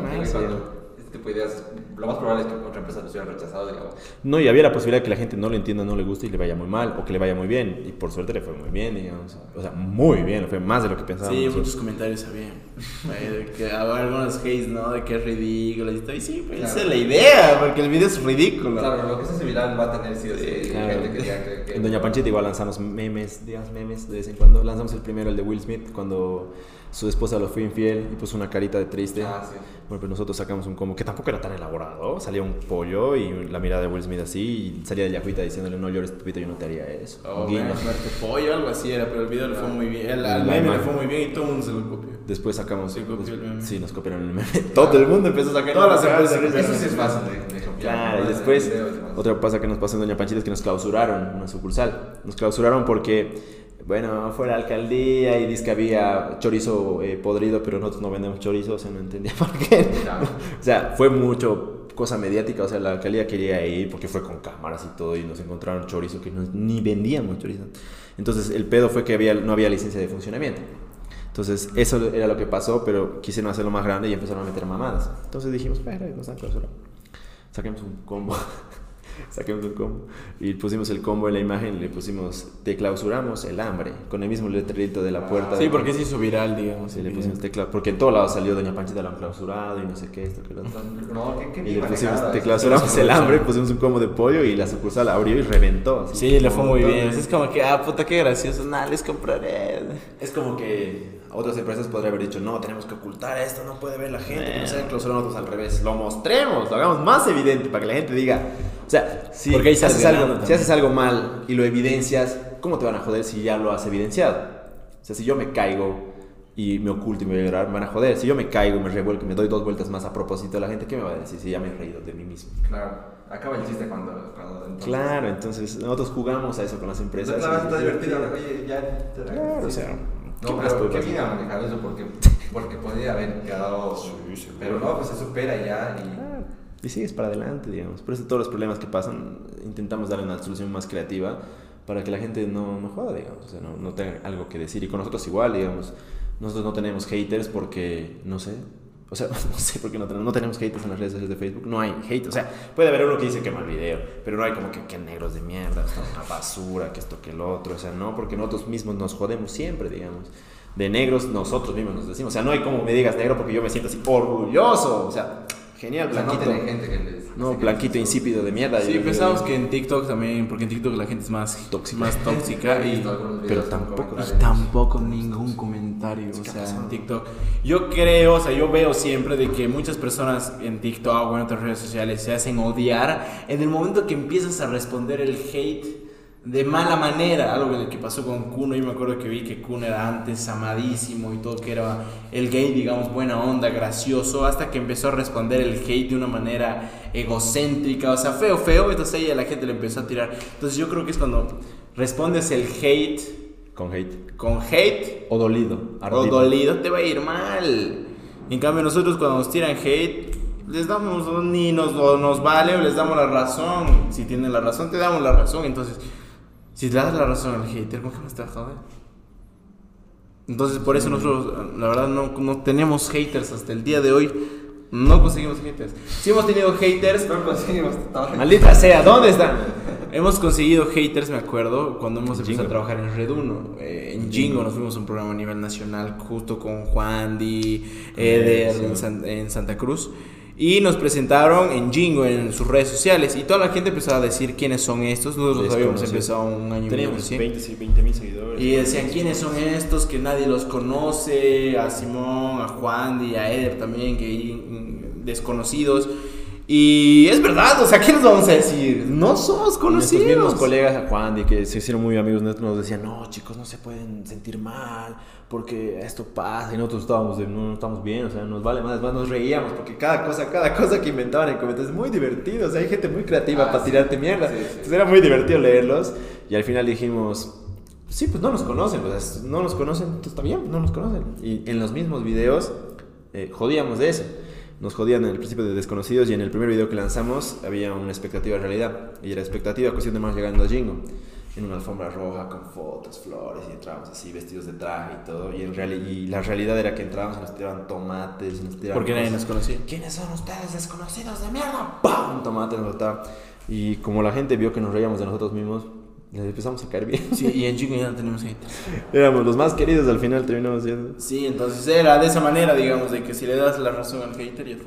tipo de ideas, lo más probable es que otra empresa lo hubiera rechazado, digamos. No, y había la posibilidad de que la gente no lo entienda, no le guste y le vaya muy mal, o que le vaya muy bien. Y por suerte le fue muy bien, digamos. O sea, muy bien, fue más de lo que pensábamos. Sí, nosotros. muchos comentarios había. De que había algunos hates, ¿no? De que es ridículo y todo. Y sí, pues Claro. esa es la idea, porque el video es ridículo. Claro, lo que se hace viral va a tener sí o sí Claro. gente que diga que... que En Doña Panchita igual lanzamos memes, digamos memes de vez en cuando. Lanzamos el primero, el de Will Smith, cuando su esposa lo fue infiel y puso una carita de triste. Ah, sí. Bueno, pues nosotros sacamos un combo que tampoco era tan elaborado. Salía un pollo y la mirada de Will Smith así y salía de Yajuita diciéndole no llores, pepito, yo no te haría eso. Oh, guiño. pollo, algo así era, pero el video le fue muy bien. El, meme le fue muy bien y todo el mundo se lo copió. Después sacamos... Sí, copió el meme. sí, nos copiaron el meme. Todo el mundo empezó a sacar Todas las empresas. Eso sí es fácil de, de copiar. Claro, y después, otra cosa que nos pasó en Doña Panchita es que nos clausuraron una sucursal. Nos clausuraron porque Bueno, fue la alcaldía y dice que había chorizo eh, podrido, pero nosotros no vendemos chorizo, o sea, no entendía por qué. Claro. O sea, fue mucho cosa mediática, o sea, la alcaldía quería ir porque fue con cámaras y todo y nos encontraron chorizo que no- ni vendíamos chorizo. Entonces, el pedo fue que había, no había licencia de funcionamiento. Entonces, eso era lo que pasó, pero quisieron hacerlo más grande y empezaron a meter mamadas. Entonces dijimos, espera, nos dan clausura. Saquemos un combo. Saquemos un combo. Y pusimos el combo en la imagen, le pusimos, te clausuramos el hambre, con el mismo letrerito de la puerta. Sí, porque se hizo viral, digamos. Sí, le el pusimos tecla, porque en todos lados salió Doña Panchita lo han clausurado y no sé qué, esto, que lo otro. No, ¿qué, qué Y le pusimos, te clausuramos el hambre, pusimos un combo de pollo y la sucursal abrió y reventó. así. Sí, le fue muy bien. Es como que, ah, puta, qué gracioso. Nada, les compraré. Es como que otras empresas podrían haber dicho, no, tenemos que ocultar esto, no puede ver la gente, que no se nosotros al revés. Lo mostremos, lo hagamos más evidente para que la gente diga, o sea, si, Porque ahí si haces, algo, si haces algo mal y lo evidencias, ¿cómo te van a joder si ya lo has evidenciado? O sea, si yo me caigo y me oculto y me voy a llorar, me van a joder. Si yo me caigo y me revuelco y me doy dos vueltas más a propósito, la gente, ¿qué me va a decir si ya me he reído de mí mismo? Claro, acaba el chiste cuando. cuando entonces- Claro, entonces nosotros jugamos a eso con las empresas. Claro, está divertido. Oye, ya. Claro, o sea, ¿qué No, pero qué bien ha manejado eso porque, porque podría haber quedado. Sí, pero no, pues se supera ya y. Claro, Y sigues para adelante, digamos. Por eso todos los problemas que pasan, intentamos darle una solución más creativa para que la gente no, no joda, digamos. O sea, no, no tenga algo que decir. Y con nosotros igual, digamos. Nosotros no tenemos haters porque, no sé. O sea, no sé por qué no tenemos, no tenemos haters en las redes sociales de Facebook. No hay hate. O sea, puede haber uno que dice que mal video, pero no hay como que, que negros de mierda, esto es una basura, que esto, que el otro. O sea, no, porque nosotros mismos nos jodemos siempre, digamos. De negros nosotros mismos nos decimos. O sea, no hay como me digas negro porque yo me siento así orgulloso. O sea, genial, O sea, no blanquito. tiene gente que les. No, que blanquito insípido de mierda. Sí, pensamos que en TikTok también, porque en TikTok la gente es más Tóxica. más tóxica y, pero tampoco- y tampoco ningún comentario, o ¿qué ha sea, en TikTok. Yo creo, o sea, yo veo siempre de que muchas personas en TikTok o en otras redes sociales se hacen odiar en el momento que empiezas a responder el hate de mala manera, algo que- pasó con Kuno, yo me acuerdo que vi que Kuno era antes amadísimo y todo, que era el gay, digamos, buena onda, gracioso, hasta que empezó a responder el hate de una manera egocéntrica, o sea, feo, feo, entonces ahí a la gente le empezó a tirar. Entonces yo creo que es cuando respondes el hate Con hate. con hate O dolido. o dolido, te va a ir mal. En cambio, nosotros cuando nos tiran hate, les damos ni nos, nos vale o les damos la razón. Si tienen la razón, te damos la razón. Entonces, si le das la razón al hater, ¿con qué más te va a joder? Entonces, por eso nosotros, la verdad, no, no tenemos haters hasta el día de hoy. No conseguimos haters. Sí hemos tenido haters, No conseguimos. Maldita sea, ¿dónde están? Hemos conseguido haters, me acuerdo, cuando hemos empezado Jingo. a trabajar en Red 1. Eh, en Jingo nos fuimos a un programa a nivel nacional justo con Juan Di, Eder Sí. en, San- en Santa Cruz. Y nos presentaron en Jingo en sus redes sociales. Y toda la gente empezó a decir quiénes son estos. Nosotros habíamos empezado un año y medio Teníamos recién. 20 20 mil seguidores. Y decían quiénes son estos, que nadie los conoce, a Simón, a Juan y a Eder también, que mm, desconocidos. Y es verdad, o sea, ¿qué les vamos a decir? No somos Nuestros conocidos. mismos colegas, a Juan, de que se hicieron muy amigos nuestros, nos decían, no, chicos, no se pueden sentir mal, porque esto pasa, y nosotros estábamos, de, no, no estamos bien, o sea, nos vale más, más nos reíamos, porque cada cosa, cada cosa que inventaban en comentarios es muy divertido, o sea, hay gente muy creativa Ah, para sí. tirarte mierda, Sí, sí. entonces era muy divertido leerlos, y al final dijimos, sí, pues no nos conocen, o sea, no nos conocen, entonces está bien, no nos conocen, y en los mismos videos eh, jodíamos de eso. Nos jodían en el principio de desconocidos y en el primer video que lanzamos había una expectativa realidad. Y era expectativa, cuestión de más llegando a Jingo. En una alfombra roja con fotos, flores y entrábamos así vestidos de traje y todo. Y, en reali- y la realidad era que entrábamos y nos tiraban tomates, nos tiraban Porque nadie nos conocía. ¿Quiénes son ustedes desconocidos de mierda? ¡Pam! Un tomate nos botaba. Y como la gente vio que nos reíamos de nosotros mismos, les empezamos a caer bien. Sí, y en Jingo ya no tenemos haters. Éramos los más queridos al final, terminamos siendo. Sí, entonces era de esa manera, digamos, de que si le das la razón al hater, ya fue.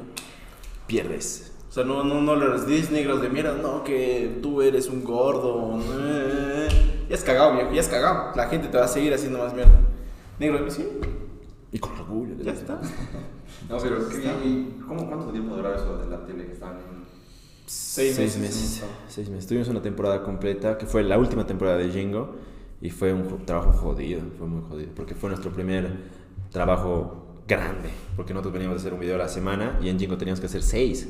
Pierdes. O sea, no, no, no les dices negros de mierda, no, que tú eres un gordo. eh, Ya has cagado, viejo, ya has cagado. La gente te va a seguir haciendo más mierda. Negro, sí, Y con orgullo. ya está. No, pero qué. ¿Y cómo, cuánto tiempo duró eso de la tele que estaban en.? Seis, Seis meses. meses. Seis meses. Tuvimos una temporada completa, que fue la última temporada de Jingo, y fue un jo- trabajo jodido, fue muy jodido, porque fue nuestro primer trabajo grande, porque nosotros veníamos a hacer un video a la semana y en Jingo teníamos que hacer seis,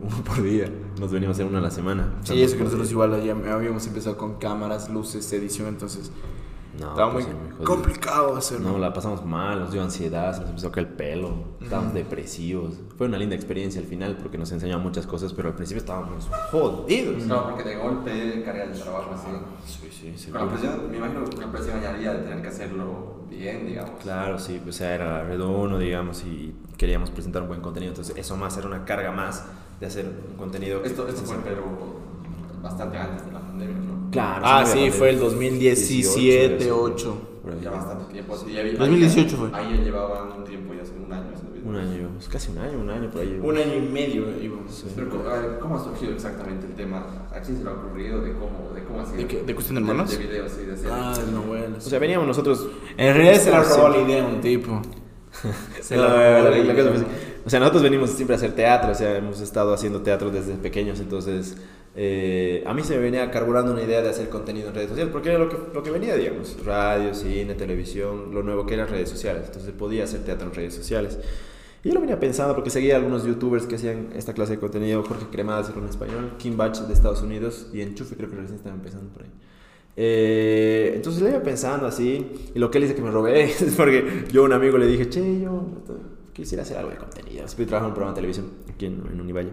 uno por día, nos veníamos a hacer uno a la semana. Sí, eso que nosotros igual ya habíamos empezado con cámaras, luces, edición, entonces No, Estaba pues, muy complicado hacerlo. No, la pasamos mal, nos dio ansiedad, se nos empezó a caer el pelo, estábamos depresivos. Fue una linda experiencia al final porque nos enseñó muchas cosas, pero al principio estábamos jodidos. No, porque de golpe carga de trabajo así. Sí, sí, Con la seguro. presión, me imagino que la presión añadida de tener que hacerlo bien, digamos. Claro, sí, o sea, era redondo, digamos, y queríamos presentar un buen contenido, entonces eso más era una carga más de hacer un contenido que... Esto, esto fue, pero bastante antes de la pandemia, ¿no? Claro. Ah, sí, fue el 2017, 2017, 8. por ahí. Ya bastante tiempo. sí, ya vi- 2018 fue. Ahí ya llevaban un tiempo, ya hace un año. Un año, llevamos, casi un año, un año por ahí. Un año y medio íbamos. Sí. Pero, ¿cómo- a ver, ¿cómo ha surgido exactamente el tema? ¿A quién se le ha ocurrido? ¿De cómo, de cómo ha sido? ¿De qué? ¿De cuestión de hermanos? De, videos, sí, de hacer. Ah, no, bueno. O sea, veníamos nosotros... En realidad se la robó la idea a un tipo. Se No, la robó la- idea. O sea, nosotros venimos siempre a hacer teatro, o sea, hemos estado haciendo teatro desde pequeños, entonces eh, a mí se me venía carburando una idea de hacer contenido en redes sociales, porque era lo que, lo que venía, digamos, radio, cine, televisión, lo nuevo que eran redes sociales, entonces podía hacer teatro en redes sociales. Y yo lo venía pensando porque seguía algunos youtubers que hacían esta clase de contenido, Jorge Cremada hacerlo en español, Kim Batch de Estados Unidos y Enchufe creo que recién estaba empezando por ahí. Eh, entonces le iba pensando así, y lo que él dice que me robé es porque yo a un amigo le dije, che, yo quisiera hacer algo de contenido. Estoy trabajando en un programa de televisión aquí en, en Univalle.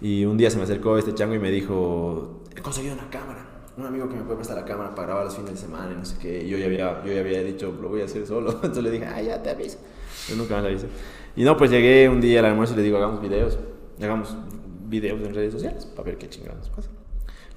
Y un día se me acercó este chango y me dijo, he conseguido una cámara. Un amigo que me puede prestar la cámara para grabar los fines de semana y no sé qué. Yo ya había, yo ya había dicho, lo voy a hacer solo. Entonces le dije, ah, ya te aviso. Yo nunca más le avisé. Y no, pues llegué un día al almuerzo y le digo, hagamos videos. Hagamos videos en redes sociales para ver qué chingados pasa.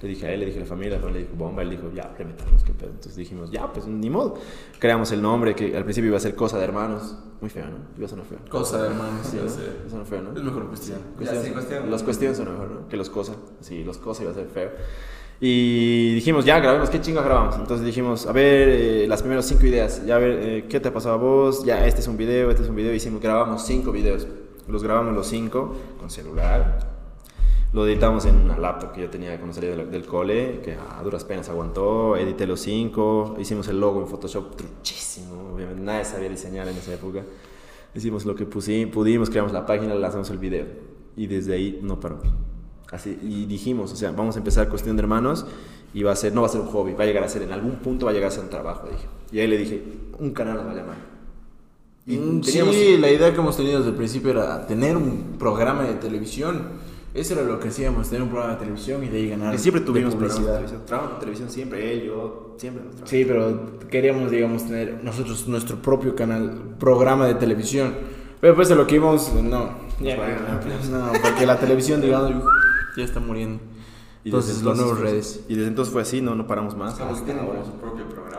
Le dije a él, le dije a la familia, la familia le dijo bomba, él dijo, ya, le metamos, qué pedo. Entonces dijimos, ya, pues ni modo. Creamos el nombre que al principio iba a ser Cosa de Hermanos. Muy feo, ¿no? Iba a sonar feo. Cosa de hermanos, Sí, ¿no? sí. Iba a sonar feo, ¿no? Es mejor cuestión. Ya, sí, cuestión. Los cuestiones son mejor, ¿no? Que los cosas. Sí, los cosas iba a ser feo. Y dijimos, ya, grabemos, ¿qué chingo grabamos? Entonces dijimos, a ver, eh, las primeras cinco ideas. Ya, a ver, eh, ¿qué te ha pasado a vos? Ya, este es un video, este es un video. Hicimos, grabamos cinco videos. Los grabamos los cinco con celular. Lo editamos en una laptop que yo tenía cuando salí del, del cole, que a duras penas aguantó. Edité los cinco. Hicimos el logo en Photoshop, truchísimo. Obviamente nadie sabía diseñar en esa época. Hicimos lo que pusi- pudimos, creamos la página, lanzamos el video. Y desde ahí no paramos. Así, y dijimos, o sea, vamos a empezar cuestión de hermanos y va a ser, no va a ser un hobby, va a llegar a ser, en algún punto va a llegar a ser un trabajo, dije. Y ahí le dije, un canal nos va a llamar. Y Mm, teníamos- Sí, la idea que hemos tenido desde el principio era tener un programa de televisión. Eso era lo que hacíamos, tener un programa de televisión y de ahí ganar. Que siempre tuvimos programas de publicidad. televisión. Trabajo en televisión siempre, él, yo, siempre nos trabajamos. Sí, pero queríamos, digamos, tener nosotros nuestro propio canal, programa de televisión. Pero pues de lo que íbamos, no. Ya, no, porque la televisión, digamos, ya está muriendo. Y Entonces, desde los nuevos redes. Y desde entonces fue así, no, no paramos más. Tienen ahora. su propio programa. Entonces,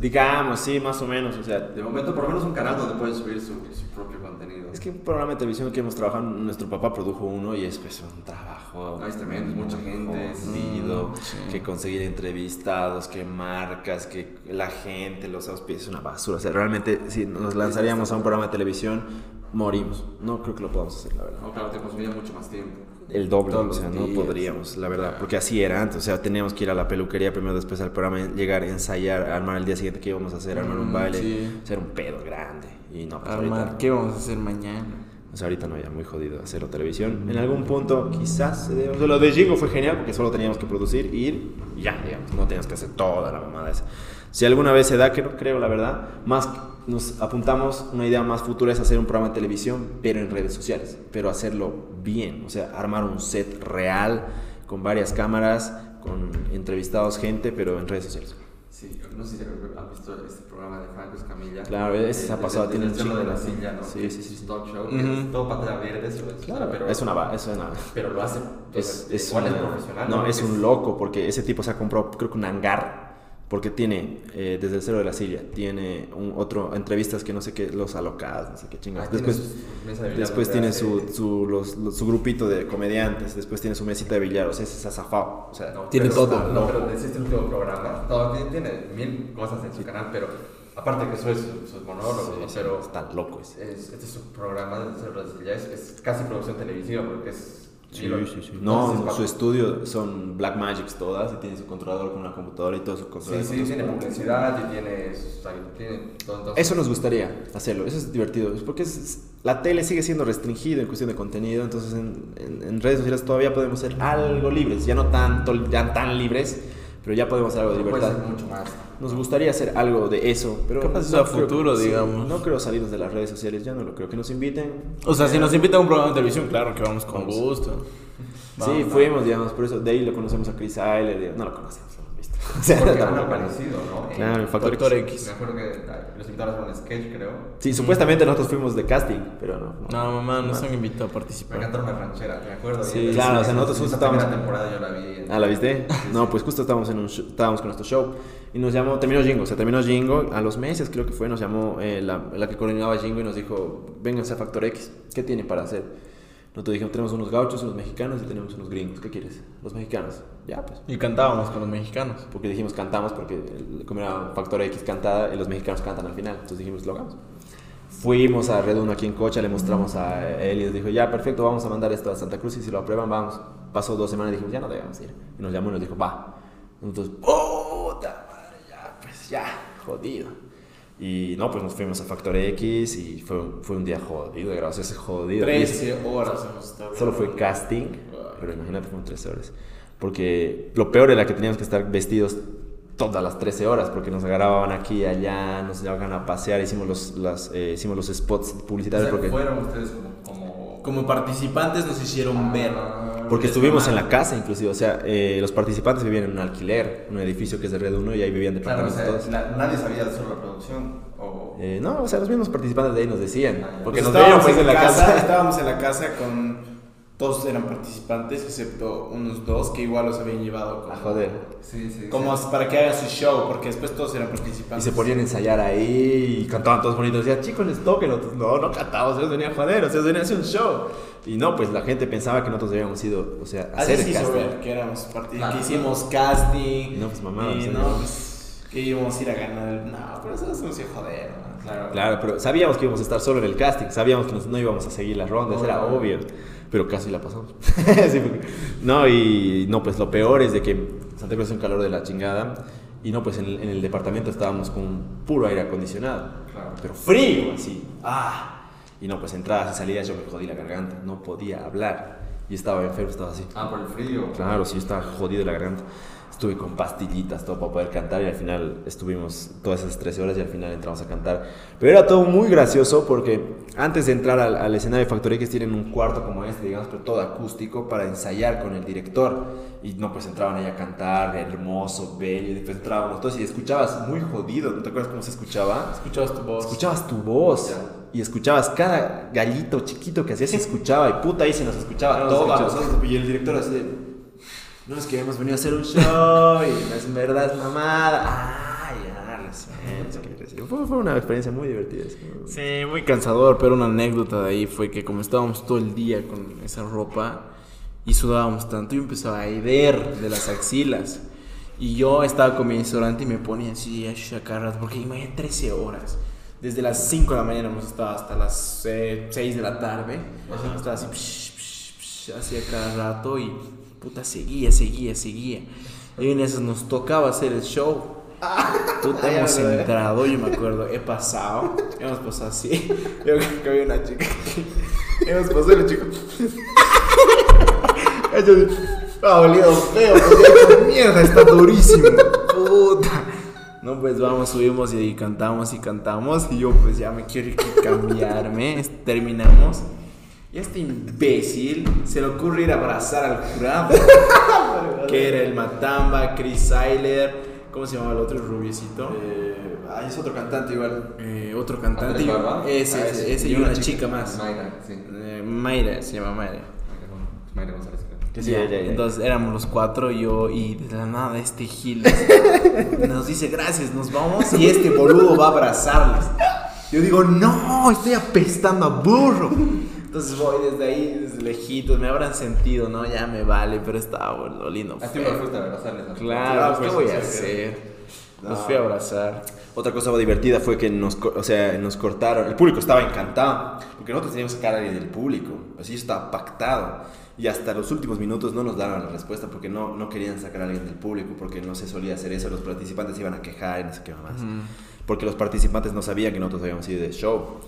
Digamos, sí, más o menos, o sea, de momento, por lo menos un canal donde pueden subir su, su propio contenido. es que un programa de televisión que hemos trabajado, nuestro papá produjo uno y es pues un trabajo. No, es tremendo, mucha gente, jodido, sí. que conseguir entrevistados, que marcas, que la gente, los auspicios, es una basura. O sea, realmente si nos lanzaríamos a un programa de televisión, morimos. No creo que lo podamos hacer, la verdad. No, claro, te consumía mucho más tiempo. El doble, Todos o sea, no días. podríamos, la verdad, porque así era antes, o sea, teníamos que ir a la peluquería primero, después al programa, llegar, ensayar, armar el día siguiente qué íbamos a hacer, armar un Mm, baile, sí. hacer un pedo grande, y no, pues Armar, ahorita, ¿qué vamos a hacer mañana? o sea, ahorita no, ya muy jodido hacerlo televisión, en algún punto quizás se dé, o sea, lo de Jingo fue genial porque solo teníamos que producir, ir, y ya, digamos, no teníamos que hacer toda la mamada esa. Si alguna vez se da, que no creo, la verdad, más nos apuntamos, una idea más futura es hacer un programa de televisión, pero en redes sociales, pero hacerlo bien, o sea, armar un set real, con varias cámaras, con entrevistados, gente, pero en redes sociales. Sí, no sé si han visto este programa de Franco Escamilla. Claro, ese se ha pasado, tiene un chingo de la silla, ¿no? Sí, sí, es sí, sí. Talk show, es todo pantalla verde, eso es, Claro, pero, es una, es una, pero lo hace es, es es profesional. no, es un loco porque ese tipo se ha comprado creo que un hangar porque tiene eh, desde el cero de la silla tiene un otro entrevistas que no sé qué los alocadas no sé qué chingas Ah, tiene después su de billar después tiene su, su, los- los- su grupito de comediantes después tiene su mesita de billar o sea es azafado o sea No, Tiene pero- todo. No, pero es este último programa. No, tiene, tiene mil cosas en su canal, pero aparte que eso es su, su monólogo, sí, ¿no? sí, pero está loco ese es, este es un programa de Cerro de Silla, es, es casi producción televisiva porque es. Sí, sí, sí. No, su estudio son Black Magics todas y tiene su controlador con una computadora y todo su Sí, controlador. sí, tiene publicidad y tiene. todo, Eso nos gustaría hacerlo, eso es divertido, es porque es- la tele sigue siendo restringida en cuestión de contenido, entonces en, en- en redes sociales todavía podemos ser algo libres, ya no tanto, ya tan libres, Pero ya podemos hacer algo de Puede libertad. ser mucho más. Nos gustaría hacer algo de eso, pero Capaz es a creo- futuro, sí, digamos. no creo salirnos de las redes sociales, ya no lo creo. Que nos inviten. O sea, si nos invitan a un programa de televisión, claro que vamos con Vamos. gusto. sí, fuimos, digamos, por eso de ahí lo conocemos a Chris digamos, no lo conocemos. O sea, Porque algo parecido, ¿no? Claro, el factor, Factor X. X. Me acuerdo que los invitaron a un sketch, creo. Sí, supuestamente nosotros fuimos de casting, pero no. No, mamá, nos No. han invitado a Me participar. cantaron una ranchera, me acuerdo. Sí, claro, sí, o sea, nosotros justo primera estábamos- temporada yo la vi. en- Ah, ¿la viste? No, pues justo estábamos, en un show- estábamos con nuestro show y nos llamó, terminó Jingo, o sea, terminó Jingo, a los meses creo que fue, nos llamó eh, la, la que coordinaba Jingo y nos dijo, vénganse a Factor X, ¿qué tienen para hacer? Nosotros dijimos, tenemos unos gauchos, unos mexicanos y tenemos unos gringos, ¿qué quieres? Los mexicanos, ya pues. Y cantábamos con los mexicanos. Porque dijimos cantamos, porque como era Factor X cantada, y los mexicanos cantan al final, entonces dijimos, lo hagamos. Fuimos a Red Uno aquí en Cocha, le mostramos a él y nos dijo, ya, perfecto, vamos a mandar esto a Santa Cruz y si lo aprueban, vamos. Pasó dos semanas y dijimos, ya no debemos ir. Y nos llamó y nos dijo, va. Nosotros, puta madre, ya, pues ya, jodido. Y no, pues nos fuimos a Factor X y fue, fue un día jodido de grabación, ese jodido. Y ese- 13 horas hemos estado. Solo fue casting, pero imagínate, fueron 13 horas. Porque lo peor era que teníamos que estar vestidos todas las 13 horas, porque nos agarraban aquí y allá, nos llevaban a pasear, hicimos los, las, eh, hicimos los spots O publicitarios, sea, porque, fueron ustedes como... como... Como participantes nos hicieron ver. Porque estuvimos en la casa inclusive, o sea, eh, los participantes vivían en un alquiler, un edificio que es de Red 1 y ahí vivían Claro, o departamentos sea, todos. na- nadie sabía de solo la producción. O... Eh, no, o sea, los mismos participantes de ahí nos decían, Ah, porque Pues nos pues en la casa. Estábamos en la casa con. Todos eran participantes, excepto unos dos que igual los habían llevado. Como, A joder. Sí, sí. Como sí. para que hagan su show, porque después todos eran Y participantes. se ponían a ensayar ahí y cantaban todos bonitos. Decían, chicos, les toquen. Nosotros, no, no cantábamos, ellos venían a joder, o sea, ellos venían a hacer un show. Y no, pues la gente pensaba que nosotros habíamos ido, o sea, a hacer el casting. ver que éramos parti- Claro. que hicimos casting. Y no, pues, mamá, Y no, pues, que íbamos a ir a ganar. el- No, pero eso no se joder. ¿no? Claro. Claro, pero sabíamos que íbamos a estar solo en el casting, sabíamos que nos- no íbamos a seguir las rondas, era obvio. Pero casi la pasamos. Sí, porque- no, y no, pues lo peor es de que Santa Cruz es un calor de la chingada. Y no, pues en el, en el departamento estábamos con puro aire acondicionado. Claro. Pero frío, así. ¡Ah! Y no, pues entradas y salidas yo me jodí la garganta, no podía hablar. Y estaba enfermo, estaba así. Ah, por el frío. Claro, sí, estaba jodido la garganta. Estuve con pastillitas, todo para poder cantar y al final estuvimos todas esas 13 horas y al final entramos a cantar. Pero era todo muy gracioso porque antes de entrar al, al escenario de Factoría X tienen un cuarto como este, digamos, pero todo acústico para ensayar con el director. Y no, pues entraban ahí a cantar, hermoso, bello, y después entrábamos todos y escuchabas muy jodido, ¿no te acuerdas cómo se escuchaba? Escuchabas tu voz. Escuchabas tu voz y escuchabas cada gallito chiquito que hacías, se escuchaba y puta ahí se nos escuchaba Claro, todo a escuchaba. Y el director así de, no es que hemos venido a hacer un show y no es en verdad es mamada. Ah, ya, recién. Fue, fue una experiencia muy divertida. sí. Sí, muy cansador, pero una anécdota de ahí fue que como estábamos todo el día con esa ropa y sudábamos tanto, yo empezaba aheder de las axilas. Y yo estaba con mi restaurante y me ponía así a chacarras, porque imagínate 13 horas. Desde las 5 de la mañana hemos estado hasta las eh, 6 de la tarde. Estaba así, psh, psh, psh, hacía cada rato y puta, seguía, seguía, seguía. Y en esas nos tocaba hacer el show. Puta, hemos entrado, yo me acuerdo, he pasado, hemos pasado así. Yo creo que había una chica. que- hemos pasado. Ella feo, pues ya con mierda, está durísimo. Puta. No, pues vamos, subimos y, cantamos y cantamos. Y yo, pues ya me quiero cambiarme. Terminamos. Y este imbécil se le ocurre ir a abrazar al jurado. que era el Matamba, Chris Seiler. ¿Cómo se llamaba el otro, el rubiecito? ah, es otro cantante igual. Eh, otro cantante. Barba. Ese, Ah, ese, ese. y una chica más. Mayra, sí. Eh, Mayra, se llama Mayra. Mayra González, Ya. Entonces éramos los cuatro, yo y de la nada este Gil nos dice gracias, nos vamos y este boludo va a abrazarles. Yo digo, no, estoy apestando a burro. Entonces voy desde ahí, desde lejitos, me habrán sentido, ¿no? Ya me vale, pero estaba lindo. A ti me fuiste a abrazarles. ¿no? Claro, ¿qué voy a hacer? No. Los fui a abrazar. Otra cosa divertida fue que nos, o sea, nos cortaron. El público estaba encantado. Porque nosotros teníamos que sacar a alguien del público. Así estaba pactado. Y hasta los últimos minutos no nos daban la respuesta porque no, no querían sacar a alguien del público. Porque no se solía hacer eso. Los participantes iban a quejar y no sé qué más. Porque los participantes no sabían que nosotros habíamos ido de show.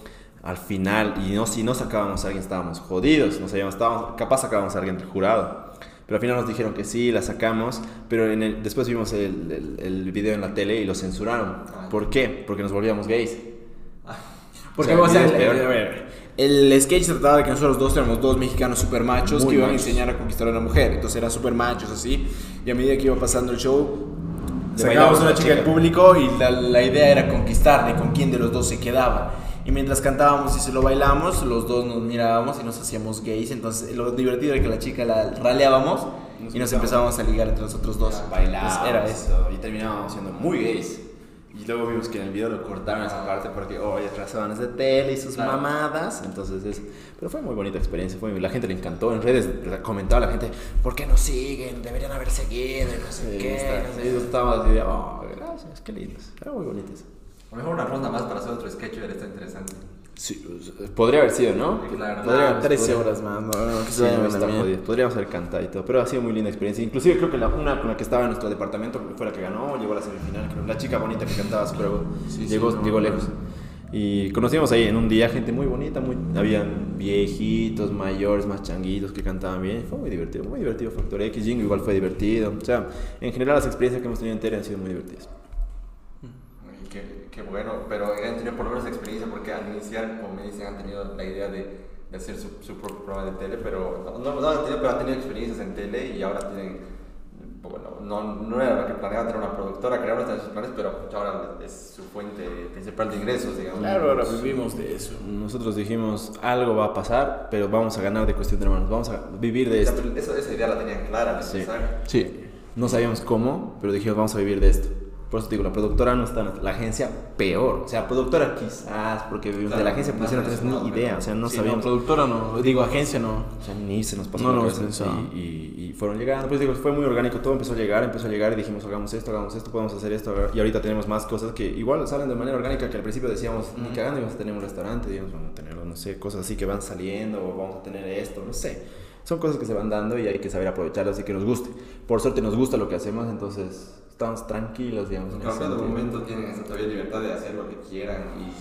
Al final, y no, si no sacábamos a alguien, estábamos jodidos. No sabíamos, estábamos, capaz sacábamos a alguien del jurado. Pero al final nos dijeron que sí, la sacamos, pero en el, después vimos el, el, el video en la tele y lo censuraron. Ah. ¿Por qué? Porque nos volvíamos gays. Porque, O sea, es a ver, el sketch trataba de que nosotros dos éramos dos mexicanos super machos Muy que iban machos. a enseñar a conquistar a una mujer. Entonces eran super machos así. Y a medida que iba pasando el show, sacábamos una chica del público y la, la idea era conquistarle con quién de los dos se quedaba. Y mientras cantábamos y se lo bailamos, los dos nos mirábamos y nos hacíamos gays. Entonces lo divertido era que la chica la raleábamos y nos empezábamos a ligar entre nosotros dos. Bailábamos. Era eso. Y terminábamos siendo muy gays. Y luego vimos que en el video lo cortaron esa parte porque, oye, razones de tele y sus Claro. mamadas. Entonces, es, pero fue muy bonita experiencia. Fue, la gente le encantó. En redes comentaba la gente, ¿por qué nos siguen? Deberían haber seguido y no sé Sí, qué. está. No sé, y estábamos así de, oh, gracias, qué lindos. Era muy bonitos. A lo mejor una ronda más para hacer otro sketch hubiera estado interesante. Sí, podría haber sido, ¿no? Sí, claro. Podría, Ah, 13 podría- horas más, no, no, que Sí, no. Podríamos haber cantado y todo, pero ha sido muy linda experiencia. Inclusive creo que la, una con la que estaba en nuestro departamento fue la que ganó, llegó a la semifinal, creo. La chica bonita que cantaba Bowl. Sí, sí, llegó, no, llegó no. lejos. Y conocimos ahí en un día gente muy bonita, muy, habían viejitos, mayores, más changuitos que cantaban bien. Fue muy divertido, muy divertido Factor X. Jingo igual fue divertido. O sea, en general las experiencias que hemos tenido en Tere han sido muy divertidas. Qué, bueno, pero han tenido por lo menos experiencia porque al iniciar, como me dicen, han tenido la idea de, de hacer su, su propio programa de tele, pero no, no, no han tenido, pero han tenido experiencias en tele y ahora tienen, bueno, no, no era lo que planeaban tener una productora, crearon sus planes, pero ahora es su fuente principal de ingresos, digamos. Claro, ahora vivimos de eso. Nosotros dijimos, algo va a pasar, pero vamos a ganar de cuestión de hermanos, vamos a vivir de esto. esa, esa idea la tenían clara Sí. Sí. No sabíamos cómo, pero dijimos vamos a vivir de esto. Por eso te digo, la productora no está, la agencia peor. O sea, productora quizás, porque de Claro, la agencia no, no no, tenés no, ni idea. O sea, no Sí, sabíamos. productora no, digo agencia no. O sea, ni se nos pasó No pensaba. Y, y- y fueron llegando. Pues digo, fue muy orgánico. Todo empezó a llegar, empezó a llegar y dijimos, hagamos esto, hagamos esto, podemos hacer esto. Y ahorita tenemos más cosas que igual salen de manera orgánica que al principio decíamos, ni cagando íbamos a tener un restaurante, digamos, vamos a tener, no sé, cosas así que van saliendo o vamos a tener esto, no sé. Son cosas que se van dando y hay que saber aprovecharlas y que nos guste. Por suerte nos gusta lo que hacemos, entonces estamos tranquilos, digamos. en ese de momento tienen esa todavía libertad de hacer lo que quieran y,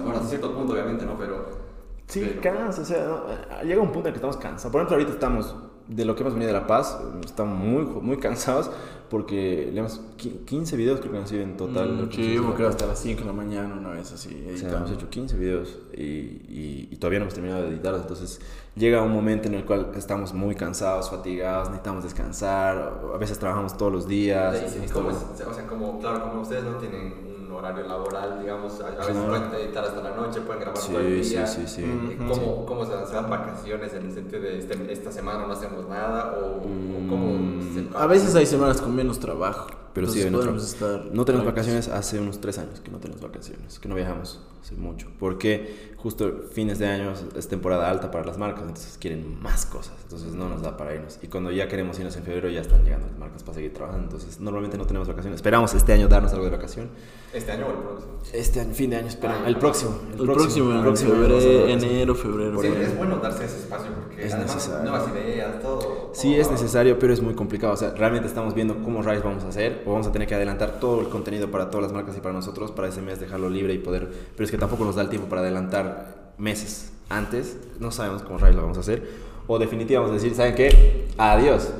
bueno, hasta cierto punto obviamente, ¿no? Pero... Sí, pero- cansa, o sea, no, llega un punto en que estamos cansados. Por ejemplo, ahorita estamos, de lo que hemos venido de La Paz, estamos muy, muy cansados porque le hemos, qui- 15 videos creo que han sido en total. Mm, sí, yo Paz. hasta las 5 de la mañana una vez así. O sea, hemos hecho 15 videos y, y- y todavía no hemos terminado de editarlos. Entonces llega un momento en el cual estamos muy cansados, fatigados, necesitamos descansar. A veces trabajamos todos los días. Sí, sí, necesitamos- ¿cómo es? O sea, como, claro, como ustedes no tienen horario laboral, digamos, a, a veces Claro. pueden editar hasta la noche, pueden grabar Sí, todo el día. sí, sí. Eh. ¿Cómo, cómo se, se dan vacaciones en el sentido de este- esta semana no hacemos nada? ¿O, o Mm, cómo se A veces hay semanas con menos trabajo. Pero sí, entonces nuestro- podemos estar no tenemos tranquilos. vacaciones hace unos tres años que no tenemos vacaciones, que no viajamos hace mucho, porque justo fines de año es temporada alta para las marcas, entonces quieren más cosas, entonces no nos da para irnos. Y cuando ya queremos irnos en febrero ya están llegando las marcas para seguir trabajando, entonces normalmente no tenemos vacaciones. Esperamos este año darnos algo de vacación. ¿Este año o el próximo? Este año, fin de año, esperamos. Ah, el próximo. El próximo, el en próximo febrero, vamos a dar vacaciones. enero, febrero. Sí, es bueno darse ese espacio porque Es además necesario. nuevas ideas, todo. Sí, todo es necesario, pero es muy complicado. O sea, realmente estamos viendo cómo Rise vamos a hacer, o vamos a tener que adelantar todo el contenido para todas las marcas y para nosotros, para ese mes dejarlo libre y poder. Pero es que tampoco nos da el tiempo para adelantar meses antes. No sabemos cómo Rise lo vamos a hacer. O definitivamente vamos a decir, ¿saben qué? Adiós.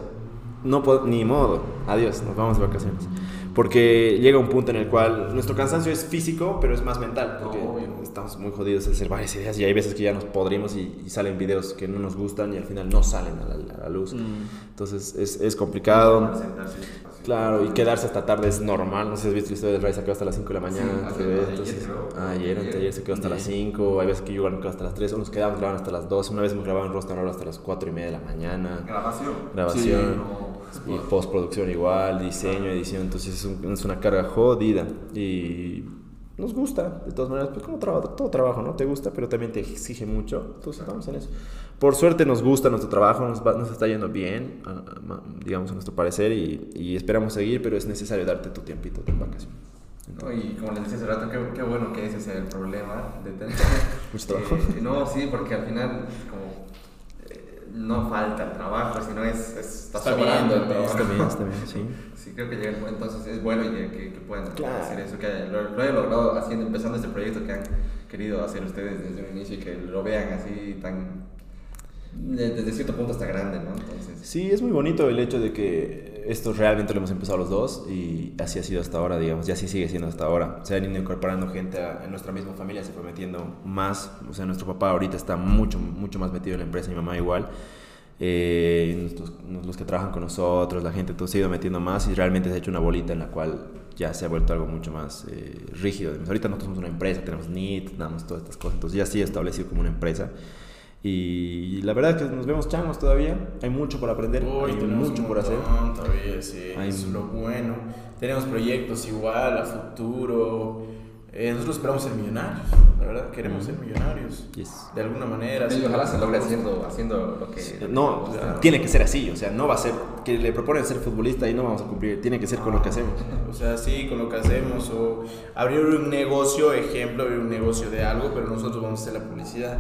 No puedo, ni modo. Adiós, nos vamos de vacaciones. Porque llega un punto en el cual nuestro cansancio es físico, pero es más mental. Porque Obvio. estamos muy jodidos de hacer varias ideas y hay veces que ya nos podrimos y, y salen videos que no nos gustan y al final no salen a la, a la luz. Mm. Entonces es, es complicado. Claro, y quedarse hasta tarde es normal. No sé si has visto la historia de Ray, se quedó hasta las 5 de la mañana. Sí, ayer entonces, ah, ayer, se quedó hasta las 5. Hay veces que yo igual me quedo hasta las 3. O nos quedamos grabando hasta las 2. Una vez hemos grabado en Rostro hasta las 4 y media de la mañana. Grabación. Grabación. Sí, no, Y postproducción igual, diseño, edición, entonces es, un- es una carga jodida y nos gusta, de todas maneras, pues como trabajo, todo trabajo, ¿no? Te gusta, pero también te exige mucho, entonces estamos en eso. Por suerte nos gusta nuestro trabajo, nos, va- nos está yendo bien, a- a- ma- digamos a nuestro parecer, y, y esperamos seguir, pero es necesario darte tu tiempito de vacación. No, y como les decía hace rato, qué, qué bueno que ese sea el problema de tener Mucho trabajo. Eh, no, sí, porque al final, como eh, no falta el trabajo, sino es, es- está, Está sobrando bien, el trabajo. Está bien, está bien, sí. Sí, creo que llega entonces es bueno que, que, que puedan Claro. hacer eso, que lo, lo hayan logrado haciendo, empezando este proyecto que han querido hacer ustedes desde un inicio y que lo vean así tan desde cierto punto está grande, ¿no? Entonces... Sí, es muy bonito el hecho de que esto realmente lo hemos empezado los dos y así ha sido hasta ahora, digamos, y así sigue siendo hasta ahora. Se han ido incorporando gente a, en nuestra misma familia, se fue metiendo más, o sea, nuestro papá ahorita está mucho, mucho más metido en la empresa, mi mamá igual. Eh, los que trabajan con nosotros, la gente, todo se ha ido metiendo más y realmente se ha hecho una bolita en la cual ya se ha vuelto algo mucho más eh, rígido. Ahorita nosotros somos una empresa, tenemos NIT, damos todas estas cosas, entonces ya sí establecido como una empresa. Y la verdad es que nos vemos changos todavía. Hay mucho por aprender, hay mucho por hacer. Todavía, sí. es lo bueno. Tenemos proyectos igual a futuro. Eh, nosotros esperamos ser millonarios, la verdad, queremos ser millonarios. De alguna manera. Sí, ojalá se logre haciendo, haciendo lo que. No, tiene que ser así, o sea, no va a ser que le proponen ser futbolista y no vamos a cumplir, tiene que ser con lo que hacemos. O sea, sí, con lo que hacemos, o abrir un negocio, ejemplo, abrir un negocio de algo, pero nosotros vamos a hacer la publicidad.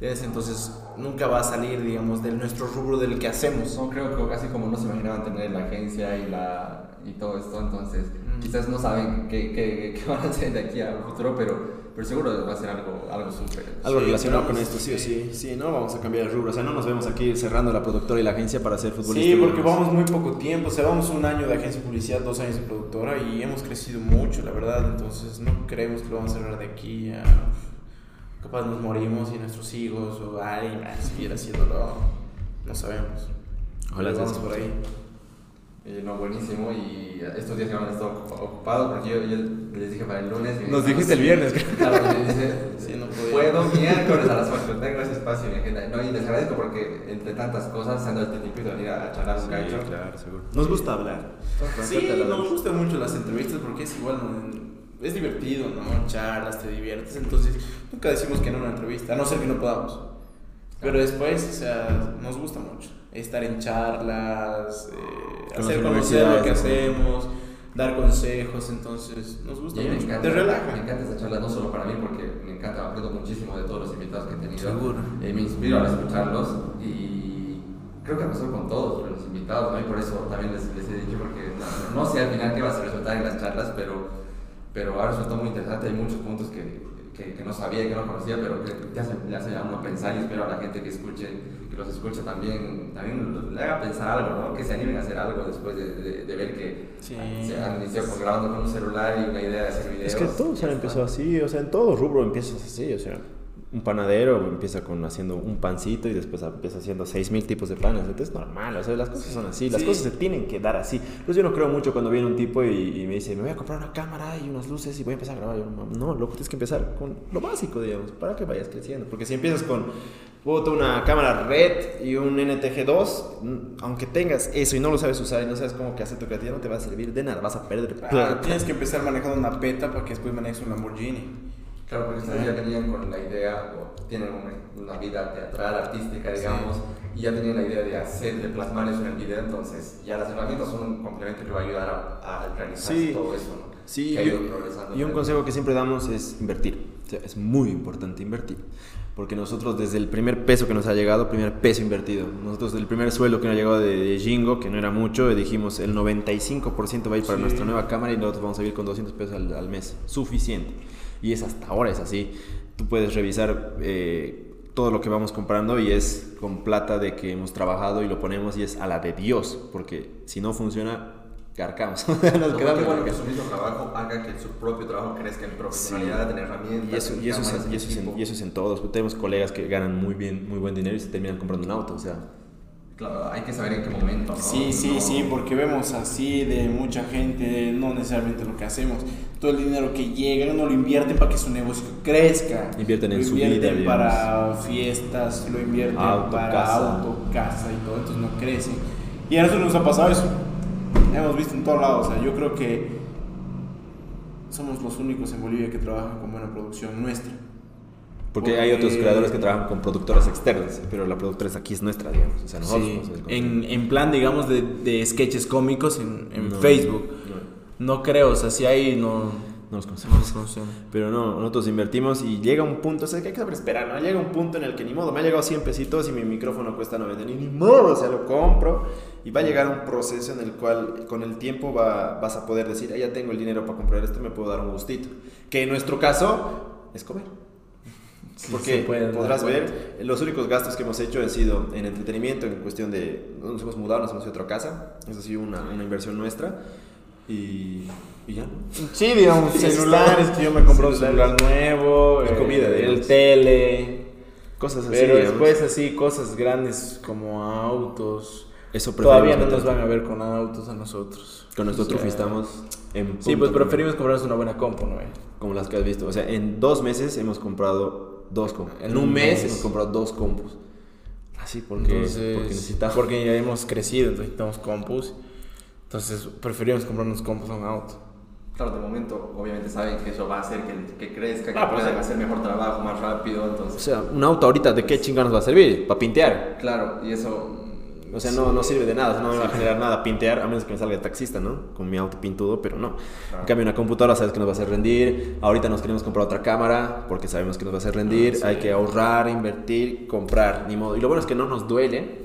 Entonces nunca va a salir, digamos, de nuestro rubro del que hacemos. No, creo que casi como no se imaginaban tener la agencia y, la, y todo esto, entonces quizás no saben qué, qué, qué, van a hacer de aquí a futuro, pero, pero seguro va a ser algo, algo súper. Algo relacionado con esto, sí o sí. Sí, no vamos a cambiar el rubro, o sea, no nos vemos aquí cerrando la productora y la agencia para ser futbolistas. Sí, porque vamos muy poco tiempo, o sea, vamos un año de agencia de publicidad, dos años de productora y hemos crecido mucho, la verdad, entonces no creemos que lo vamos a cerrar de aquí a capaz nos morimos y nuestros hijos o alguien va a seguir haciéndolo, no sabemos. Ojalá vamos por ahí. Eh, no, buenísimo. Y estos días que han estado ocupados, porque yo, les dije para el lunes. Nos dijiste el viernes. Claro, me dice, sí, no puedo miércoles a las 8, tengo ese espacio en mi agenda. No, y les agradezco porque entre tantas cosas se han dado este tiempo de venir a charlar un sí, claro, seguro. Nos gusta hablar. Sí, nos gustan mucho las entrevistas porque es igual es divertido, ¿no? Charlas, te diviertes, entonces nunca decimos que no una entrevista, a no ser que no podamos. Pero después, o sea, nos gusta mucho estar en charlas, eh, hacer conocer lo que hacemos, dar consejos, entonces nos gusta mucho. te relaja. Me encanta esta charla, no solo para mí, porque me encanta, aprendo muchísimo de todos los invitados que he tenido. Seguro. Eh, me inspiro a escucharlos y creo que ha pasado con todos los invitados, ¿no? Y por eso también les, les he dicho, porque no, no sé al final qué va a resultar en las charlas, pero pero ahora resultó muy interesante, hay muchos puntos que, que, que no sabía y que no conocía, pero que ya se, le hace a uno pensar y espero a la gente que escuche, que los escuche también, también le haga pensar algo, ¿no? que se animen a hacer algo después de, de, ver que se han iniciado grabando con un celular y una idea de hacer videos. Es que todos han empezado así, o sea, en todo rubro empiezas así, o sea un panadero empieza con haciendo un pancito y después empieza haciendo 6000 tipos de panes. Entonces es normal, o sea, las cosas son así, las cosas se tienen que dar así. Entonces yo no creo mucho cuando viene un tipo y, me dice, me voy a comprar una cámara y unas luces y voy a empezar a grabar. Yo, no, lo tienes que empezar con lo básico, digamos, para que vayas creciendo. Porque si empiezas con una cámara red y un NTG2, mm, aunque tengas eso y no lo sabes usar y no sabes cómo que hace tu creatividad, no te va a servir de nada, vas a perder. Ah, tienes que empezar manejando una peta para que después manejes un Lamborghini. Claro, porque ustedes ya tenían con la idea, o tienen una, vida teatral, artística, digamos, y ya tenían la idea de hacer, de plasmar eso en el video, entonces ya las herramientas son un complemento que va a ayudar a, a realizar todo eso, ¿no? Sí, y, un consejo que siempre damos es invertir. es muy importante invertir. Porque nosotros desde el primer peso que nos ha llegado, primer peso invertido, nosotros el primer sueldo que nos ha llegado de, Jingo, que no era mucho, dijimos el 95% va a ir para nuestra nueva cámara y nosotros vamos a vivir con 200 pesos al, al mes. Suficiente y es hasta ahora es así. Tú puedes revisar eh, todo lo que vamos comprando y es con plata de que hemos trabajado y lo ponemos y es a la de Dios, porque si no funciona, carcamos. Nos quedamos bueno que su mismo trabajo haga que su propio trabajo crezca en profesionalidad, en herramientas. Y eso, y eso, es, y eso, es en, y eso es en todos. Tenemos colegas que ganan muy bien, muy buen dinero y se terminan comprando un auto, o sea Claro, hay que saber en qué momento. ¿no? Sí, sí, sí, porque vemos así de mucha gente, no necesariamente lo que hacemos. Todo el dinero que llega no lo invierten para que su negocio crezca. Invierten en lo su vida. para fiestas, lo invierten para casa. auto, casa y todo, entonces no crece. Y a nosotros nos ha pasado eso. Hemos visto en todos lados. O sea, yo creo que somos los únicos en Bolivia que trabajan con buena producción nuestra. Porque, hay otros creadores que trabajan con productoras externas, pero la productora aquí es nuestra, digamos. O sea, nosotros en, en, plan, digamos, de, de sketches cómicos en, en Facebook. No. creo, o sea, si hay, no... No los conocemos. Pero no, nosotros invertimos y llega un punto, o sea, que hay que saber esperar, ¿no? Llega un punto en el que ni modo, me ha llegado 100 pesitos y mi micrófono cuesta 90, ni, ni modo, o sea, lo compro y va a llegar un proceso en el cual con el tiempo va, vas a poder decir, ah, ya tengo el dinero para comprar esto, me puedo dar un gustito. Que en nuestro caso es comer. Sí, Porque pueden podrás ver, los únicos gastos que hemos hecho han sido en entretenimiento, en cuestión de. Nos hemos mudado, nos hemos ido a otra casa. Eso ha sido una, una inversión nuestra. Y, y ya. Sí, digamos, Sí, celulares, que yo me compré un celular nuevo, eh, comida, el digamos. tele, Cosas así. pero digamos. después así, cosas grandes como autos. Eso Todavía no nos van a ver con autos a nosotros. Con nuestro O sea, estamos en. Sí, punto pues con- preferimos comprarnos una buena compu, ¿no? Como las que has visto. O sea, en dos meses hemos comprado dos compus. En un mes hemos comprado dos compus. Así porque, Entonces, porque necesitamos. porque ya hemos crecido, entonces necesitamos compus. Entonces preferimos comprarnos compus a un auto. Claro, de momento, obviamente saben que eso va a hacer que, que crezca, que Ah, pues, puedan sí. hacer mejor trabajo, más rápido, O entonces... sea, un auto ahorita, ¿de qué chingados va a servir? Para pintear. Claro, y eso... O sea, no, no sirve de nada, no me va a generar nada pintear, a menos que me salga de taxista, ¿no? Con mi auto pintudo, pero no. En cambio, una computadora sabes que nos va a hacer rendir. Ahorita nos queremos comprar otra cámara porque sabemos que nos va a hacer rendir. Ah, sí. Hay que ahorrar, invertir, comprar, ni modo. Y lo bueno es que no nos duele.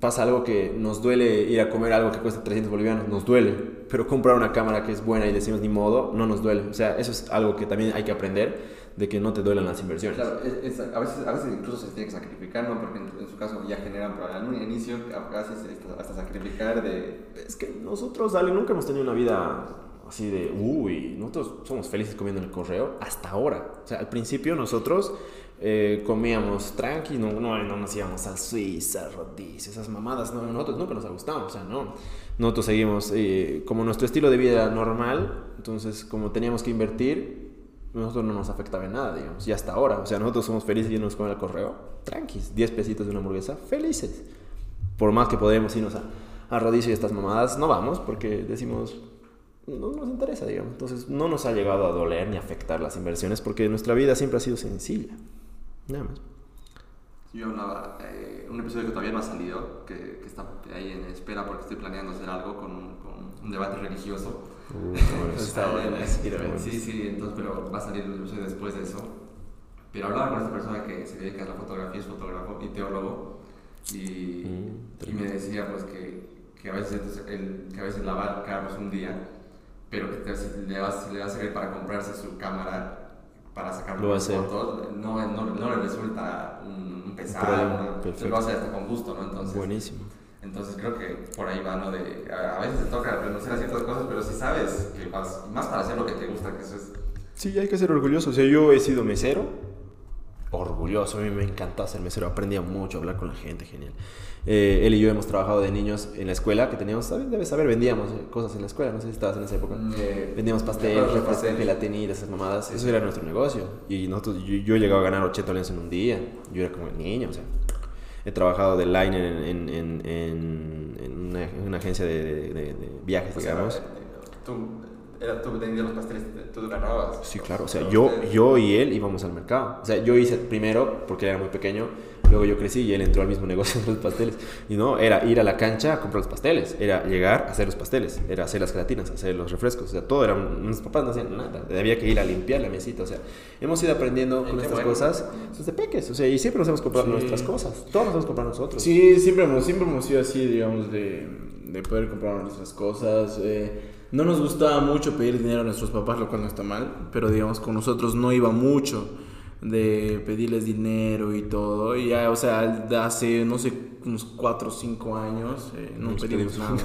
Pasa algo que nos duele ir a comer algo que cuesta 300 bolivianos, nos duele. Pero comprar una cámara que es buena y decimos ni modo, no nos duele. O sea, eso es algo que también hay que aprender, de que no te duelen las inversiones. Claro, es- es- a, veces, a veces incluso se tiene que sacrificar, ¿no? Porque en, en su caso ya generan, pero al inicio a veces hasta, hasta sacrificar de... Es que nosotros, Ale, nunca hemos tenido una vida así de, uy, nosotros somos felices comiendo en el correo hasta ahora. O sea, al principio nosotros eh, comíamos tranqui, no, no, no nos íbamos al Suiza, Rodicio, esas mamadas, no, nosotros nunca nos ha gustado, o sea, no. Nosotros seguimos eh, como nuestro estilo de vida normal, entonces como teníamos que invertir, nosotros no nos afectaba en nada, digamos, y hasta ahora. O sea, nosotros somos felices yéndonos a comer al correo, tranquis, 10 pesitos de una hamburguesa, felices. Por más que podemos irnos a, a y estas mamadas, no vamos porque decimos, no nos interesa, digamos. Entonces, no nos ha llegado a doler ni afectar las inversiones porque nuestra vida siempre ha sido sencilla. Nada más. Yo hablaba, eh, un episodio que todavía no ha salido, que, que está ahí en espera porque estoy planeando hacer algo con, con un debate religioso. Está bueno, sí, bueno. Sí, sí, entonces, pero va a salir el episodio después de eso. Pero hablaba con esta persona que se dedica a la fotografía, es fotógrafo y teólogo, y, Mm, y me decía pues que, que, a veces, entonces, el, que a veces lavar carros un día, pero que te- le, va, a- le va a servir para comprarse su cámara para sacar hacer. fotos, no, no, no le resulta un, un pesado, lo hace hasta con gusto, ¿no? Entonces, Buenísimo. Entonces creo que por ahí va, ¿no? De, a, veces te toca renunciar a ciertas cosas, pero si sabes que vas, más para hacer lo que te gusta, que eso es... Sí, hay que ser orgulloso. O sea, yo he sido mesero. Orgulloso, a mí me encantó ser mesero. Aprendía mucho a hablar con la gente, genial. Eh, él y yo hemos trabajado de niños en la escuela, que teníamos, ¿sabes? Debes saber, vendíamos eh, cosas en la escuela, no sé si estabas en esa época. Eh, Vendíamos pastel, pastel. gelatinitas, esas mamadas. Eso era nuestro negocio. Y nosotros, yo, yo he llegado a ganar 80 dólares en un día. Yo era como el niño, o sea. He trabajado de liner en, en, en, una, en una agencia de, de- de- de viajes, sea, digamos. eh, tú, era, tú vendías los pasteles, tú ganabas. Sí, claro. O sea, yo, yo y él íbamos al mercado. O sea, yo hice primero porque era muy pequeño. Luego yo crecí y él entró al mismo negocio de los pasteles. Y no, era ir a la cancha a comprar los pasteles. Era llegar a hacer los pasteles. Era hacer las gelatinas, hacer los refrescos. O sea, todo era... Nuestros papás no hacían nada. Había que ir a limpiar la mesita. O sea, hemos ido aprendiendo con estas bueno. cosas desde peques. O sea, y siempre nos hemos comprado Sí. nuestras cosas. Todos nos hemos comprado nosotros. Sí, siempre hemos, siempre hemos sido así, digamos, de, de poder comprar nuestras cosas. eh, no nos gustaba mucho pedir dinero a nuestros papás, lo cual no está mal, pero digamos, con nosotros no iba mucho de pedirles dinero y todo. Y ya, o sea, hace, no sé, unos 4 o 5 años, eh, no Nos pedimos nada.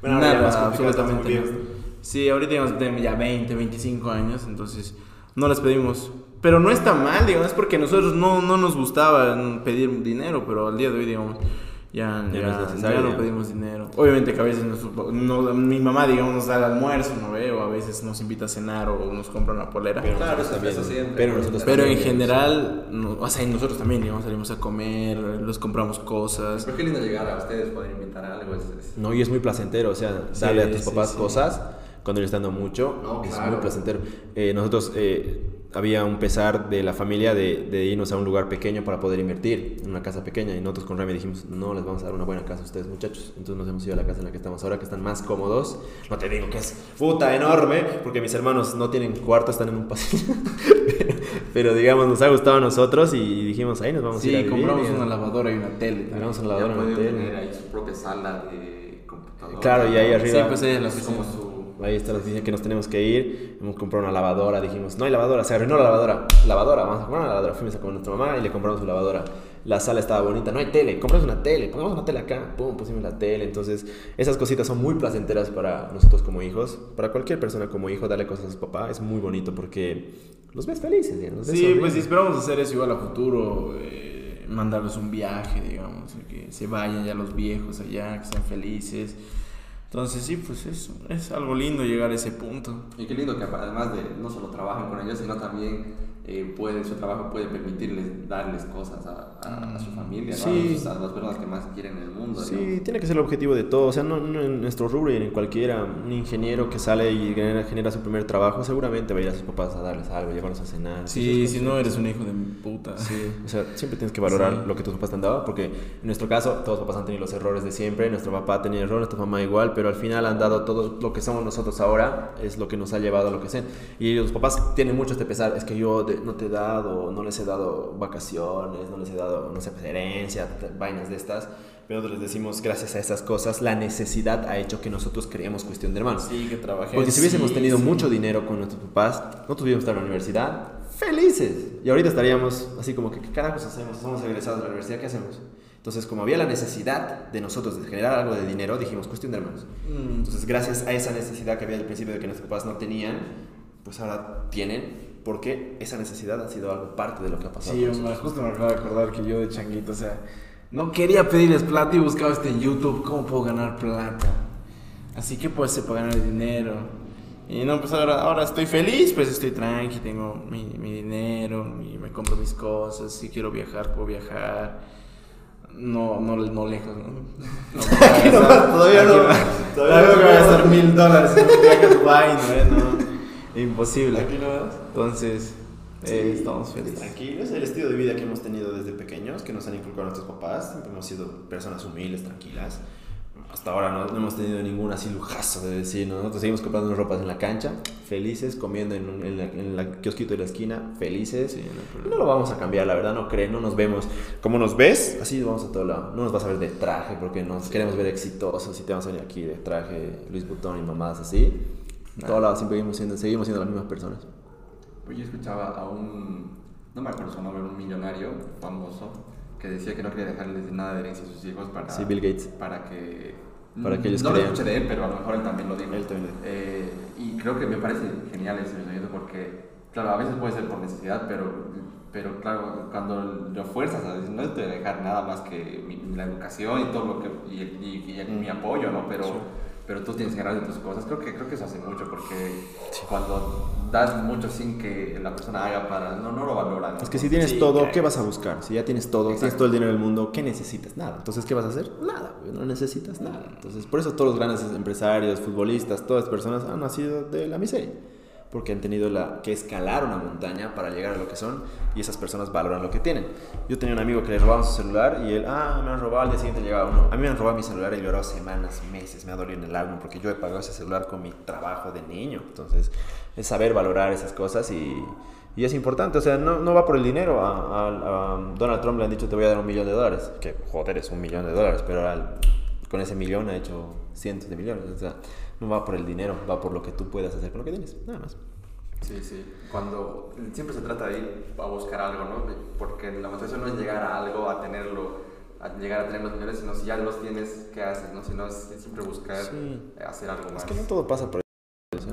Bueno, nada, absolutamente nada. Sí, ahorita tenemos ya 20, 25 años, entonces no les pedimos. Pero no está mal, digamos, es porque nosotros no, no nos gustaba pedir dinero, pero al día de hoy, digamos, ya, Ya ya, no ya no pedimos dinero. Obviamente que a veces nuestro- no- mi mamá, digamos, nos da el almuerzo, ¿no ve? O a veces nos invita a cenar o nos compra una polera. Pero Claro, eso- eso también. siempre. Pero nosotros Pero en general, no- o sea, nosotros también, digamos, salimos a comer, les compramos cosas. Pero qué lindo llegar a ustedes, poder invitar a algo. Es, es- No, y es muy placentero, o sea, Sí, darle a tus papás sí. cosas cuando ellos están dando mucho No, es claro. muy placentero. Eh, nosotros eh, había un pesar de la familia de, de irnos a un lugar pequeño para poder invertir, en una casa pequeña, y nosotros con Remy dijimos, no, les vamos a dar una buena casa a ustedes muchachos. Entonces nos hemos ido a la casa en la que estamos ahora, que están más cómodos. No te digo que es puta enorme, porque mis hermanos no tienen cuarto, están en un pasillo. pero, pero, digamos, nos ha gustado a nosotros y dijimos, ahí nos vamos a ir Sí, compramos una lavadora y una tele. Compramos una lavadora, una pueden tele. tener ahí su propia sala de computadora. Claro, y ahí arriba- Sí, pues ahí Es como su... ahí está la noticia que nos tenemos que ir. Hemos comprado una lavadora, dijimos, no hay lavadora, se arruinó la lavadora. Lavadora, vamos a comprar una lavadora. Fuimos a comer a nuestra mamá y le compramos su lavadora. La sala estaba bonita, no hay tele, compramos una tele, pongamos una tele acá, pum, pusimos la tele. Entonces, esas cositas son muy placenteras para nosotros como hijos, para cualquier persona como hijo, darle cosas a su papá es muy bonito porque los ves felices. ¿sí? Los ves Sí, pues si esperamos hacer eso igual a futuro, eh, mandarles un viaje, digamos, que se vayan ya los viejos allá, que sean felices. Entonces sí, pues eso, es algo lindo llegar a ese punto. Y qué lindo que además de no solo trabajan con ellos, sino también eh, puede, su trabajo puede permitirles darles cosas a, a- a su familia, ¿no? Sí. a, los- a las personas que más quieren en el mundo. Sí, digamos. tiene que ser el objetivo de todo. O sea, no, no en nuestro rubro y en cualquiera. Un ingeniero que sale y genera, genera su primer trabajo, seguramente va a ir a sus papás a darles algo, llevarlos a cenar. Sí, si no eres un hijo de puta. Sí, o sea, siempre tienes que valorar Sí. lo que tus papás te han dado, porque en nuestro caso todos los papás han tenido los errores de siempre, nuestro papá tenía errores, nuestra mamá igual, pero al final han dado todo lo que somos nosotros ahora, es lo que nos ha llevado a lo que sean. Y los papás tienen mucho este pesar, es que yo de- no te he dado, no les he dado vacaciones, no les he dado, no sé, herencia, vainas de estas, pero nosotros les decimos, gracias a esas cosas, la necesidad ha hecho que nosotros creemos cuestión de hermanos. Sí, que trabajé. Porque si hubiésemos Sí, tenido sí. mucho dinero con nuestros papás, no tuviéramos estar en la universidad, felices. Y ahorita estaríamos así como que, ¿qué carajos hacemos? Somos egresados de la universidad, ¿qué hacemos? Entonces, como había la necesidad de nosotros de generar algo de dinero, dijimos, cuestión de hermanos. Mm. Entonces, gracias a esa necesidad que había al principio de que nuestros papás no tenían, pues ahora tienen, porque esa necesidad ha sido algo parte de lo que ha pasado. Sí, hombre, justo me acabo de acordar que yo de changuito, o sea, no quería pedirles plata y buscaba este en YouTube, ¿cómo puedo ganar plata? Así que pues se puede ganar dinero. Y no, pues ahora, ahora estoy feliz, pues estoy tranqui, tengo mi, mi dinero, y me compro mis cosas, si quiero viajar, puedo viajar. No, no, no lejos, ¿no? todavía no- todavía no voy a gastar mil dólares en un viaje a Dubai, ¿no? No, imposible. Aquí nomás. Entonces, eh, estamos felices. Tranquilos, el estilo de vida que hemos tenido desde pequeños, que nos han inculcado nuestros papás, siempre hemos sido personas humildes, tranquilas. Hasta ahora no, no hemos tenido ningún así lujazo de decir, ¿no? nosotros seguimos comprando ropas en la cancha, felices, comiendo en, un- en la, en la kiosquito de la esquina, felices. Sí, no no lo vamos a cambiar, la verdad, no creen, no nos vemos. Como nos ves, así vamos a todo lado. No nos vas a ver de traje porque nos queremos ver exitosos y te vamos a venir aquí de traje Luis Butón y mamadas así. Nah. Todo lado siempre seguimos siendo, seguimos siendo las mismas personas. Pues yo escuchaba a un, no me acuerdo su nombre, un millonario famoso que decía que no quería dejarles nada de herencia a sus hijos para, Sí, Bill Gates. para que Para que ellos no lo crean. escuché de él, pero a lo mejor él también lo dijo. Él también lo. Eh, y creo que me parece genial ese pensamiento porque, claro, a veces puede ser por necesidad, pero, pero claro, cuando lo fuerzas a decir, no te voy a dejar nada más que mi- la educación y todo lo que, y, y- y mi apoyo, ¿no? Pero, Sí. Pero tú tienes que ganar de tus cosas. Creo que, creo que eso hace mucho porque cuando das mucho sin que la persona haga para, no, no lo valoran. ¿no? Es que si tienes Sí, todo. ¿qué vas a buscar? Si ya tienes todo, tienes Exacto. todo el dinero del mundo, ¿qué necesitas? Nada. Entonces, ¿qué vas a hacer? Nada, güey, no necesitas nada. Entonces, por eso todos los grandes empresarios, futbolistas, todas las personas han nacido de la miseria. Porque han tenido la, que escalar una montaña para llegar a lo que son y esas personas valoran lo que tienen. Yo tenía un amigo que le robaban su celular y él, ah, me han robado, al día siguiente llegaba uno. A mí me han robado mi celular y he semanas, meses, me ha dolido en el alma porque yo he pagado ese celular con mi trabajo de niño. Entonces, es saber valorar esas cosas y, y es importante, o sea, no, no va por el dinero. A, a- a Donald Trump le han dicho te voy a dar un millón de dólares, que joder es un millón de dólares, pero al- con ese millón ha hecho cientos de millones. O sea, no va por el dinero, va por lo que tú puedas hacer con lo que tienes, nada más. Sí, sí. Cuando siempre se trata de ir a buscar algo, ¿no? Porque la motivación no es llegar a algo, a tenerlo, a llegar a tener los millones, sino si ya los tienes, ¿qué haces? ¿no? Sino es, es siempre buscar Sí. hacer algo más. Es que no todo pasa por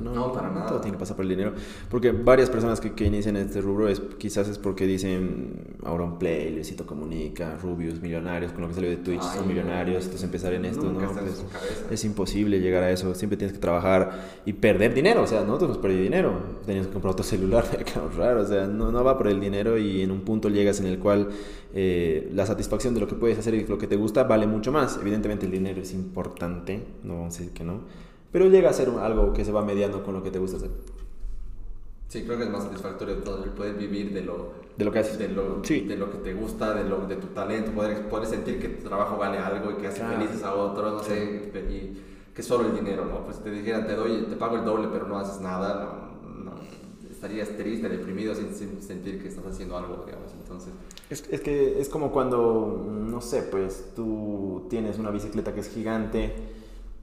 no, No, para nada. todo tiene que pasar por el dinero. Porque varias personas que, que inician este rubro es, quizás es porque dicen Auronplay, Luisito Comunica, Rubius, millonarios, con lo que salió de Twitch, Ay, son millonarios, entonces empezar en esto, ¿no? Pues, es imposible llegar a eso, siempre tienes que trabajar y perder dinero, o sea, nosotros hemos perdido dinero, teníamos que comprar otro celular, que raro, o sea, no, no va por el dinero y en un punto llegas en el cual eh, la satisfacción de lo que puedes hacer y lo que te gusta vale mucho más. Evidentemente el dinero es importante, no vamos a decir que no, pero llega a ser un- algo que se va mediando con lo que te gusta hacer, Sí, creo que es más satisfactorio todo el poder vivir de lo, de lo que haces. de lo, Sí. de lo que te gusta, de, lo, de tu talento, poder, poder sentir que tu trabajo vale algo y que hace felices a otros, no sé, y que solo el dinero, ¿no? Pues te dijeran, te doy, te pago el doble, pero no haces nada, no, no, estarías triste, deprimido sin, sin sentir que estás haciendo algo, digamos, entonces... Es, es que es como cuando, no sé, pues tú tienes una bicicleta que es gigante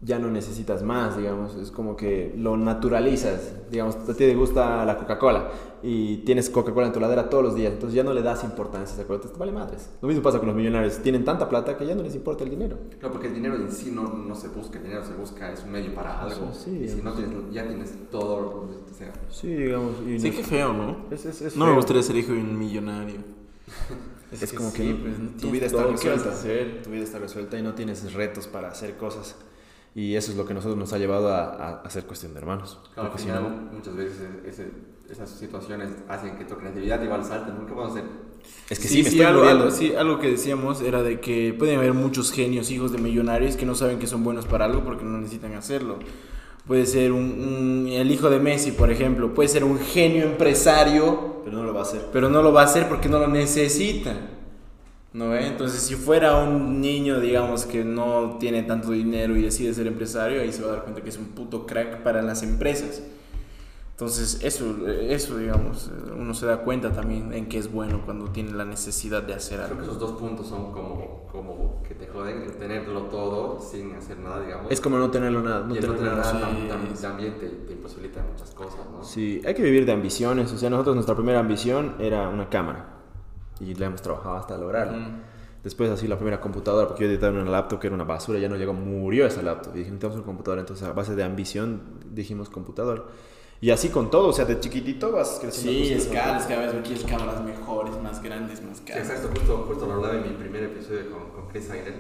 ya no necesitas más, digamos, es como que lo naturalizas, digamos, a ti te gusta la Coca-Cola y tienes Coca-Cola en tu ladera todos los días, entonces ya no le das importancia a esa cosa, te vale madres. Lo mismo pasa con los millonarios, tienen tanta plata que ya no les importa el dinero. Claro, porque el dinero en sí no, no se busca, el dinero se busca, es un medio para algo. Sí, y si no tienes, ya tienes todo, o sea, Sí, digamos. Y Sí, no- qué feo, ¿no? Es, es- es No me feo. gustaría ser hijo de un millonario. Es, como que sí, no- pues, no tu vida está todo, ¿qué vas a resuelta. Tu vida está resuelta y no tienes retos para hacer cosas. Y eso es lo que nosotros nos ha llevado a, a, ser cuestión de hermanos. Claro, al si no- muchas veces ese- esas situaciones hacen que tu creatividad igual salte, ¿no? ¿Qué vamos a hacer? es que sí, sí, me sí, estoy algo, sí, algo que decíamos era de que pueden haber muchos genios, hijos de millonarios, que no saben que son buenos para algo porque no necesitan hacerlo. Puede ser un, un- el hijo de Messi, por ejemplo, puede ser un genio empresario, Pero no lo va a hacer. pero no lo va a hacer porque no lo necesita. ¿No ve? Entonces, si fuera un niño, digamos, que no tiene tanto dinero y decide ser empresario, ahí se va a dar cuenta que es un puto crack para las empresas. Entonces, eso, eso digamos, uno se da cuenta también en que es bueno cuando tiene la necesidad de hacer Creo que algo. esos dos puntos son como, como que te joden, el tenerlo todo sin hacer nada, digamos. Es como no tenerlo nada. No y no tener tener nada. nada sí, tam- tam- sí. también te, te imposibilita muchas cosas, ¿no? Sí, hay que vivir de ambiciones. O sea, nosotros nuestra primera ambición era una cámara. Y la hemos trabajado hasta lograrla. Mm. Después así la primera computadora, porque yo editaba en una laptop que era una basura, ya no llegó, murió esa laptop. Y dije, necesitamos una computadora. Entonces a base de ambición dijimos computador. Y así con todo, o sea, de chiquitito vas creciendo. Sí, escalas, cada vez quieres cámaras mejores, más grandes, más Sí, caras. exacto, justo, justo lo hablaba en mi primer episodio con, con Chris Heidel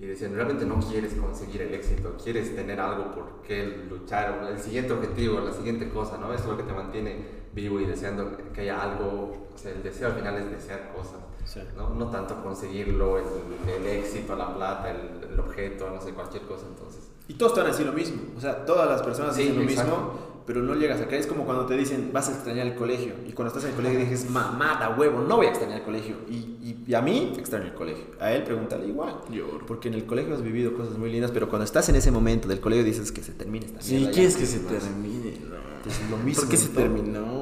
y decían, realmente no quieres conseguir el éxito, quieres tener algo por qué luchar, el siguiente objetivo, la siguiente cosa, ¿no? Eso es lo que te mantiene vivo y deseando que haya algo, o sea, el deseo al final es desear cosas, Sí. ¿no? No tanto conseguirlo, el, el éxito, la plata, el, el objeto, no sé, cualquier cosa, entonces. Y todos te van a decir lo mismo. O sea, todas las personas Sí, dicen lo exacto. mismo, pero no llegas a creer. Es como cuando te dicen, vas a extrañar el colegio. Y cuando estás en el colegio dices, mamada, huevo, no voy a extrañar el colegio. Y, y, y a mí extraño el colegio. A él pregúntale igual. Lloro. Porque en el colegio has vivido cosas muy lindas, pero cuando estás en ese momento del colegio dices que se termine esta Sí, mierda, ¿quieres que se termine? No. Es lo mismo ¿Por qué se todo. terminó?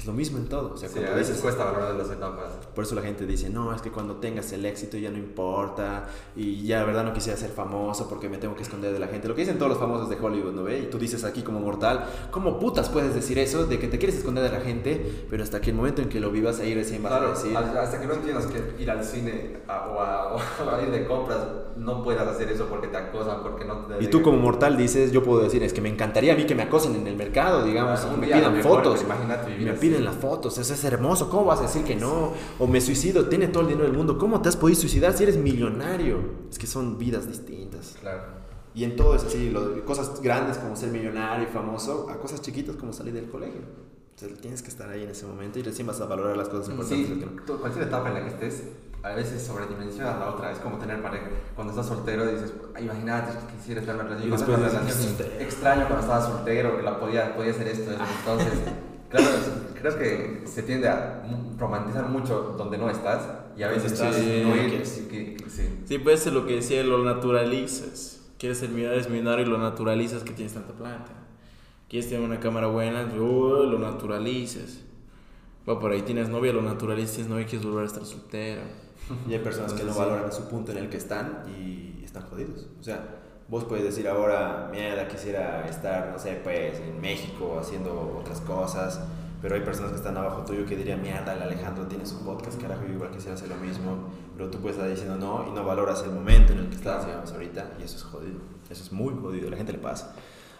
Es lo mismo en todo. O sea, Sí, cuando a veces dices- cuesta valorar las etapas. por eso la gente dice, no, es que cuando tengas el éxito ya no importa y ya, la verdad, no quisiera ser famoso porque me tengo que esconder de la gente. Lo que dicen todos los famosos de Hollywood, ¿no ve? Y tú dices aquí como mortal, ¿cómo putas puedes decir eso de que te quieres esconder de la gente, pero hasta que el momento en que lo vivas ahí recién vas Claro, a decir... hasta que no entiendas que ir al cine a- o, a, o a ir de compras, no puedas hacer eso porque te acosan, porque no te... Y tú como mortal dices, yo puedo decir, es que me encantaría a mí que me acosen en el mercado, digamos, Claro, y me pidan fotos. imagínate vivir. Piden las fotos, eso es hermoso, ¿cómo vas a decir que no? O me suicido, tiene todo el dinero del mundo, ¿cómo te has podido suicidar si eres millonario? Es que son vidas distintas. Claro. Y en todo es así, lo- cosas grandes como ser millonario y famoso, a cosas chiquitas como salir del colegio. O sea, tienes que estar ahí en ese momento y recién vas a valorar las cosas importantes. Sí, tú- cualquier etapa en la que estés, a veces sobredimensionas la otra. Es como tener pareja. Cuando estás soltero dices, "Ay, imagínate, quisiera estar en una relación. Después una relación, extraño cuando estaba soltero, que la podía, podía hacer esto. eso". Entonces, claro, creo que se tiende a romantizar mucho donde no estás y a veces Sí, estás no ir, que- que- que- que- sí. Sí, lo que decía, lo naturalizas. Quieres ser millonario, es millonario y lo naturalizas que tienes tanta plata. Quieres tener una cámara buena, uh, lo naturalizas. Va por ahí, tienes novia, lo naturalizas, tienes novia, quieres volver a estar soltero. Y hay personas que no Entonces, sí. valoran su punto en el que están y están jodidos. O sea, vos puedes decir ahora, mierda, quisiera estar, no sé, pues en México haciendo otras cosas. Pero hay personas que están abajo tuyo que dirían, mierda, el Alejandro tiene su podcast, carajo, yo igual quisiera hacer lo mismo. Pero tú puedes estar diciendo no y no valoras el momento en el que estás, digamos, ahorita. Y eso es jodido. Eso es muy jodido. A la gente le pasa.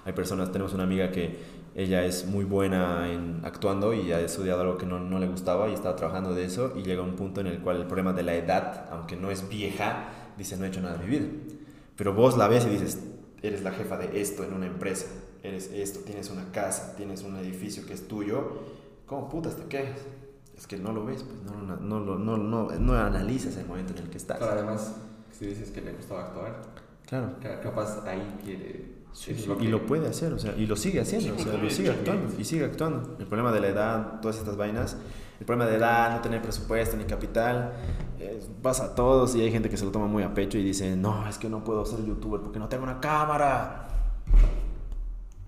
Hay personas, tenemos una amiga que ella es muy buena en actuando y ha estudiado algo que no, no le gustaba y estaba trabajando de eso y llega un punto en el cual el problema de la edad, aunque no es vieja, dice no he hecho nada de mi vida. Pero vos la ves y dices, eres la jefa de esto en una empresa, eres esto, tienes una casa, tienes un edificio que es tuyo, ¿cómo putas te quejas? Es que no lo ves, pues no, no, no, no, no analizas el momento en el que estás. Claro, además, si dices que le gustaba actuar, Claro. ca- capaz ahí quiere... Sí, sí, y lo puede hacer, o sea, y lo sigue haciendo, o sea, lo sigue actuando, y sigue actuando. El problema de la edad, todas estas vainas, el problema de edad, no tener presupuesto ni capital, eh, pasa a todos y hay gente que se lo toma muy a pecho y dice, no, es que no puedo ser youtuber porque no tengo una cámara.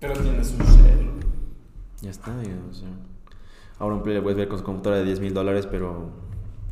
Pero tienes un celo. Ya está, digamos. ya. Ahora un play le puedes ver con su computadora de 10 mil dólares, pero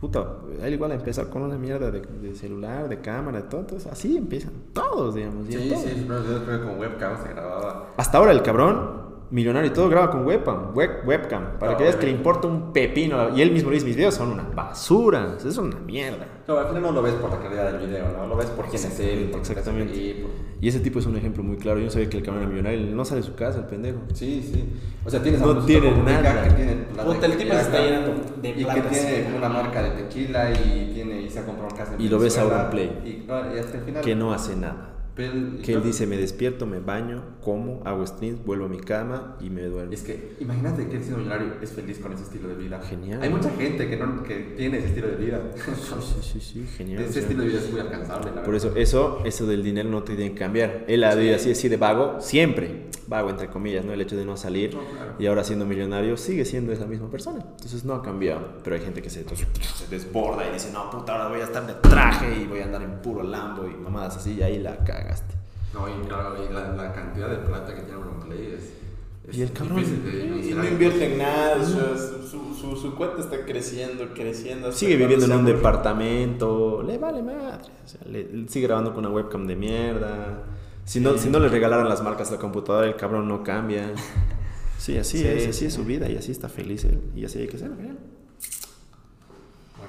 puta, él igual a empezar con una mierda de, de celular, de cámara, de todo, entonces así empiezan todos, digamos. Sí, todo. sí, pero yo creo que con webcam se grababa. Hasta ahora el cabrón, millonario y todo, graba con webcam, web- webcam, para No, que veas que le importa un pepino. Y él mismo dice, mis videos son una basura, es una mierda. No, al final no lo ves por la calidad del video, ¿no? Lo ves por quién es él, por Exactamente. por- Y ese tipo es un ejemplo muy claro. Yo no sabía que el cabrón era millonario, él no sale de su casa, el pendejo. Sí, sí. O sea, tienes a No tiene nada. que tiene plata Puta, el tipo se está llenando de Y que plata, tiene sí. una marca de tequila y, tiene, y se ha comprado una casa en Y lo ves ahora en Play. Y, no, y hasta el final. Que no hace nada. Pero Que él dice, me despierto, me baño, como, hago streams, vuelvo a mi cama y me duermo. Es que imagínate que él siendo millonario es feliz con ese estilo de vida. Genial. Hay mucha gente que, no, que tiene ese estilo de vida. Sí, sí, sí, genial. o ese sea. estilo de vida es muy alcanzable, la Por verdad. eso, eso, eso del dinero no te tiene que cambiar. Él ha vivido así, así de vago, siempre. Vago, entre comillas, ¿no? El hecho de no salir. No, claro. Y ahora siendo millonario, sigue siendo esa misma persona. Entonces no ha cambiado. Pero hay gente que se, se desborda y dice, no, puta, ahora voy a estar de traje y voy a andar en puro Lambo y mamadas así. Y ahí la cagaste. No, y claro, y la, la cantidad de plata que tiene Play es, es Y el cabrón. Y no invierte en nada, su, su, su, su cuenta está creciendo, creciendo. Sigue viviendo en un departamento, le vale madre. O sea, le- le sigue grabando con una webcam de mierda. Si no, si no le regalaran las marcas a la computadora, el cabrón no cambia. Sí, así Sí, es, así es su vida y así está feliz él. Y así hay que ser, genial.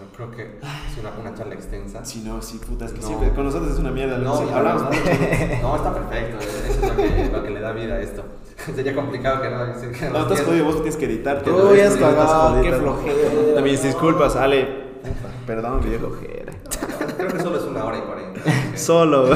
Bueno, creo que es una, una charla extensa. Si no, sí, puta, es que No. siempre con nosotros es una mierda. No, sí, no, hablamos. no, no, está perfecto. Eso es lo que, lo que le da vida a esto. Sería complicado que no. que No, estás jodido, vos tienes que editar. Uy, todo has cagado, qué flojera. También disculpas, Ale. Perdón, viejo. Flojera. Creo que solo es una hora y cuarenta. Solo.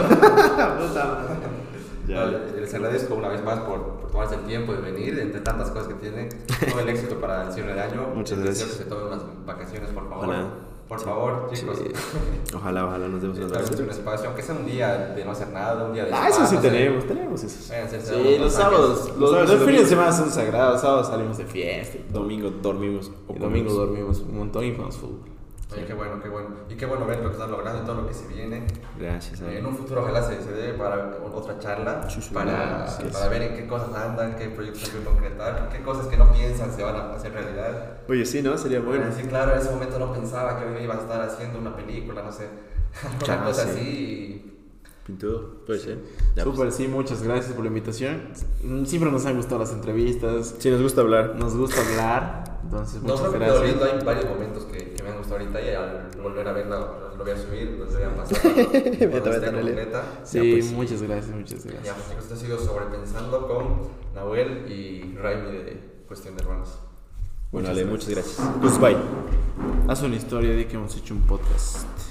Vale, les agradezco una vez más por, por tomarse el tiempo de venir, entre tantas cosas que tiene. Todo el éxito para el cierre de año. Muchas gracias. Que se tomen unas vacaciones, por favor. Ojalá. Por favor, chicos. Sí. Ojalá, ojalá nos demos unas Establecer un espacio, aunque sea un día de no hacer nada, un día de. Ah, eso sí no sé. tenemos, tenemos eso. Sí, los masajes. sábados, los, Los los fines de semana son sagrados, sábados salimos de fiesta, Domingo dormimos. y domingo dormimos un montón y jugamos fútbol. Oye, qué bueno, qué bueno. Y qué bueno ver lo que están logrando y todo lo que se viene. Gracias, Eh. En un futuro ojalá se, se dé para otra charla, Sí, sí, para, sí, sí. para ver en qué cosas andan, qué proyectos hay que concretar, qué cosas que no piensan se van a hacer realidad. Oye, sí, ¿no? Sería bueno. Sí, claro, en ese momento no pensaba que hoy iba a estar haciendo una película, no sé, alguna cosa sí. así. Pintudo, puede ser. Ya, pues. Súper, sí, muchas gracias por la invitación. Mm, Siempre nos han gustado las entrevistas, Sí, nos gusta hablar. nos gusta hablar, entonces No, muchas que gracias. doliendo hay varios momentos que me han gustado ahorita y al volver a verla lo voy a subir, los voy a pasar completa. Sí, Ya, pues. muchas gracias, muchas Ya, gracias. pues chicos, esto ha sido sobrepensando con Nahuel y Raimi de Cuestión de Hermanos. Bueno, Muchas Ale, gracias. muchas gracias. Goodbye. Haz una historia de que hemos hecho un podcast.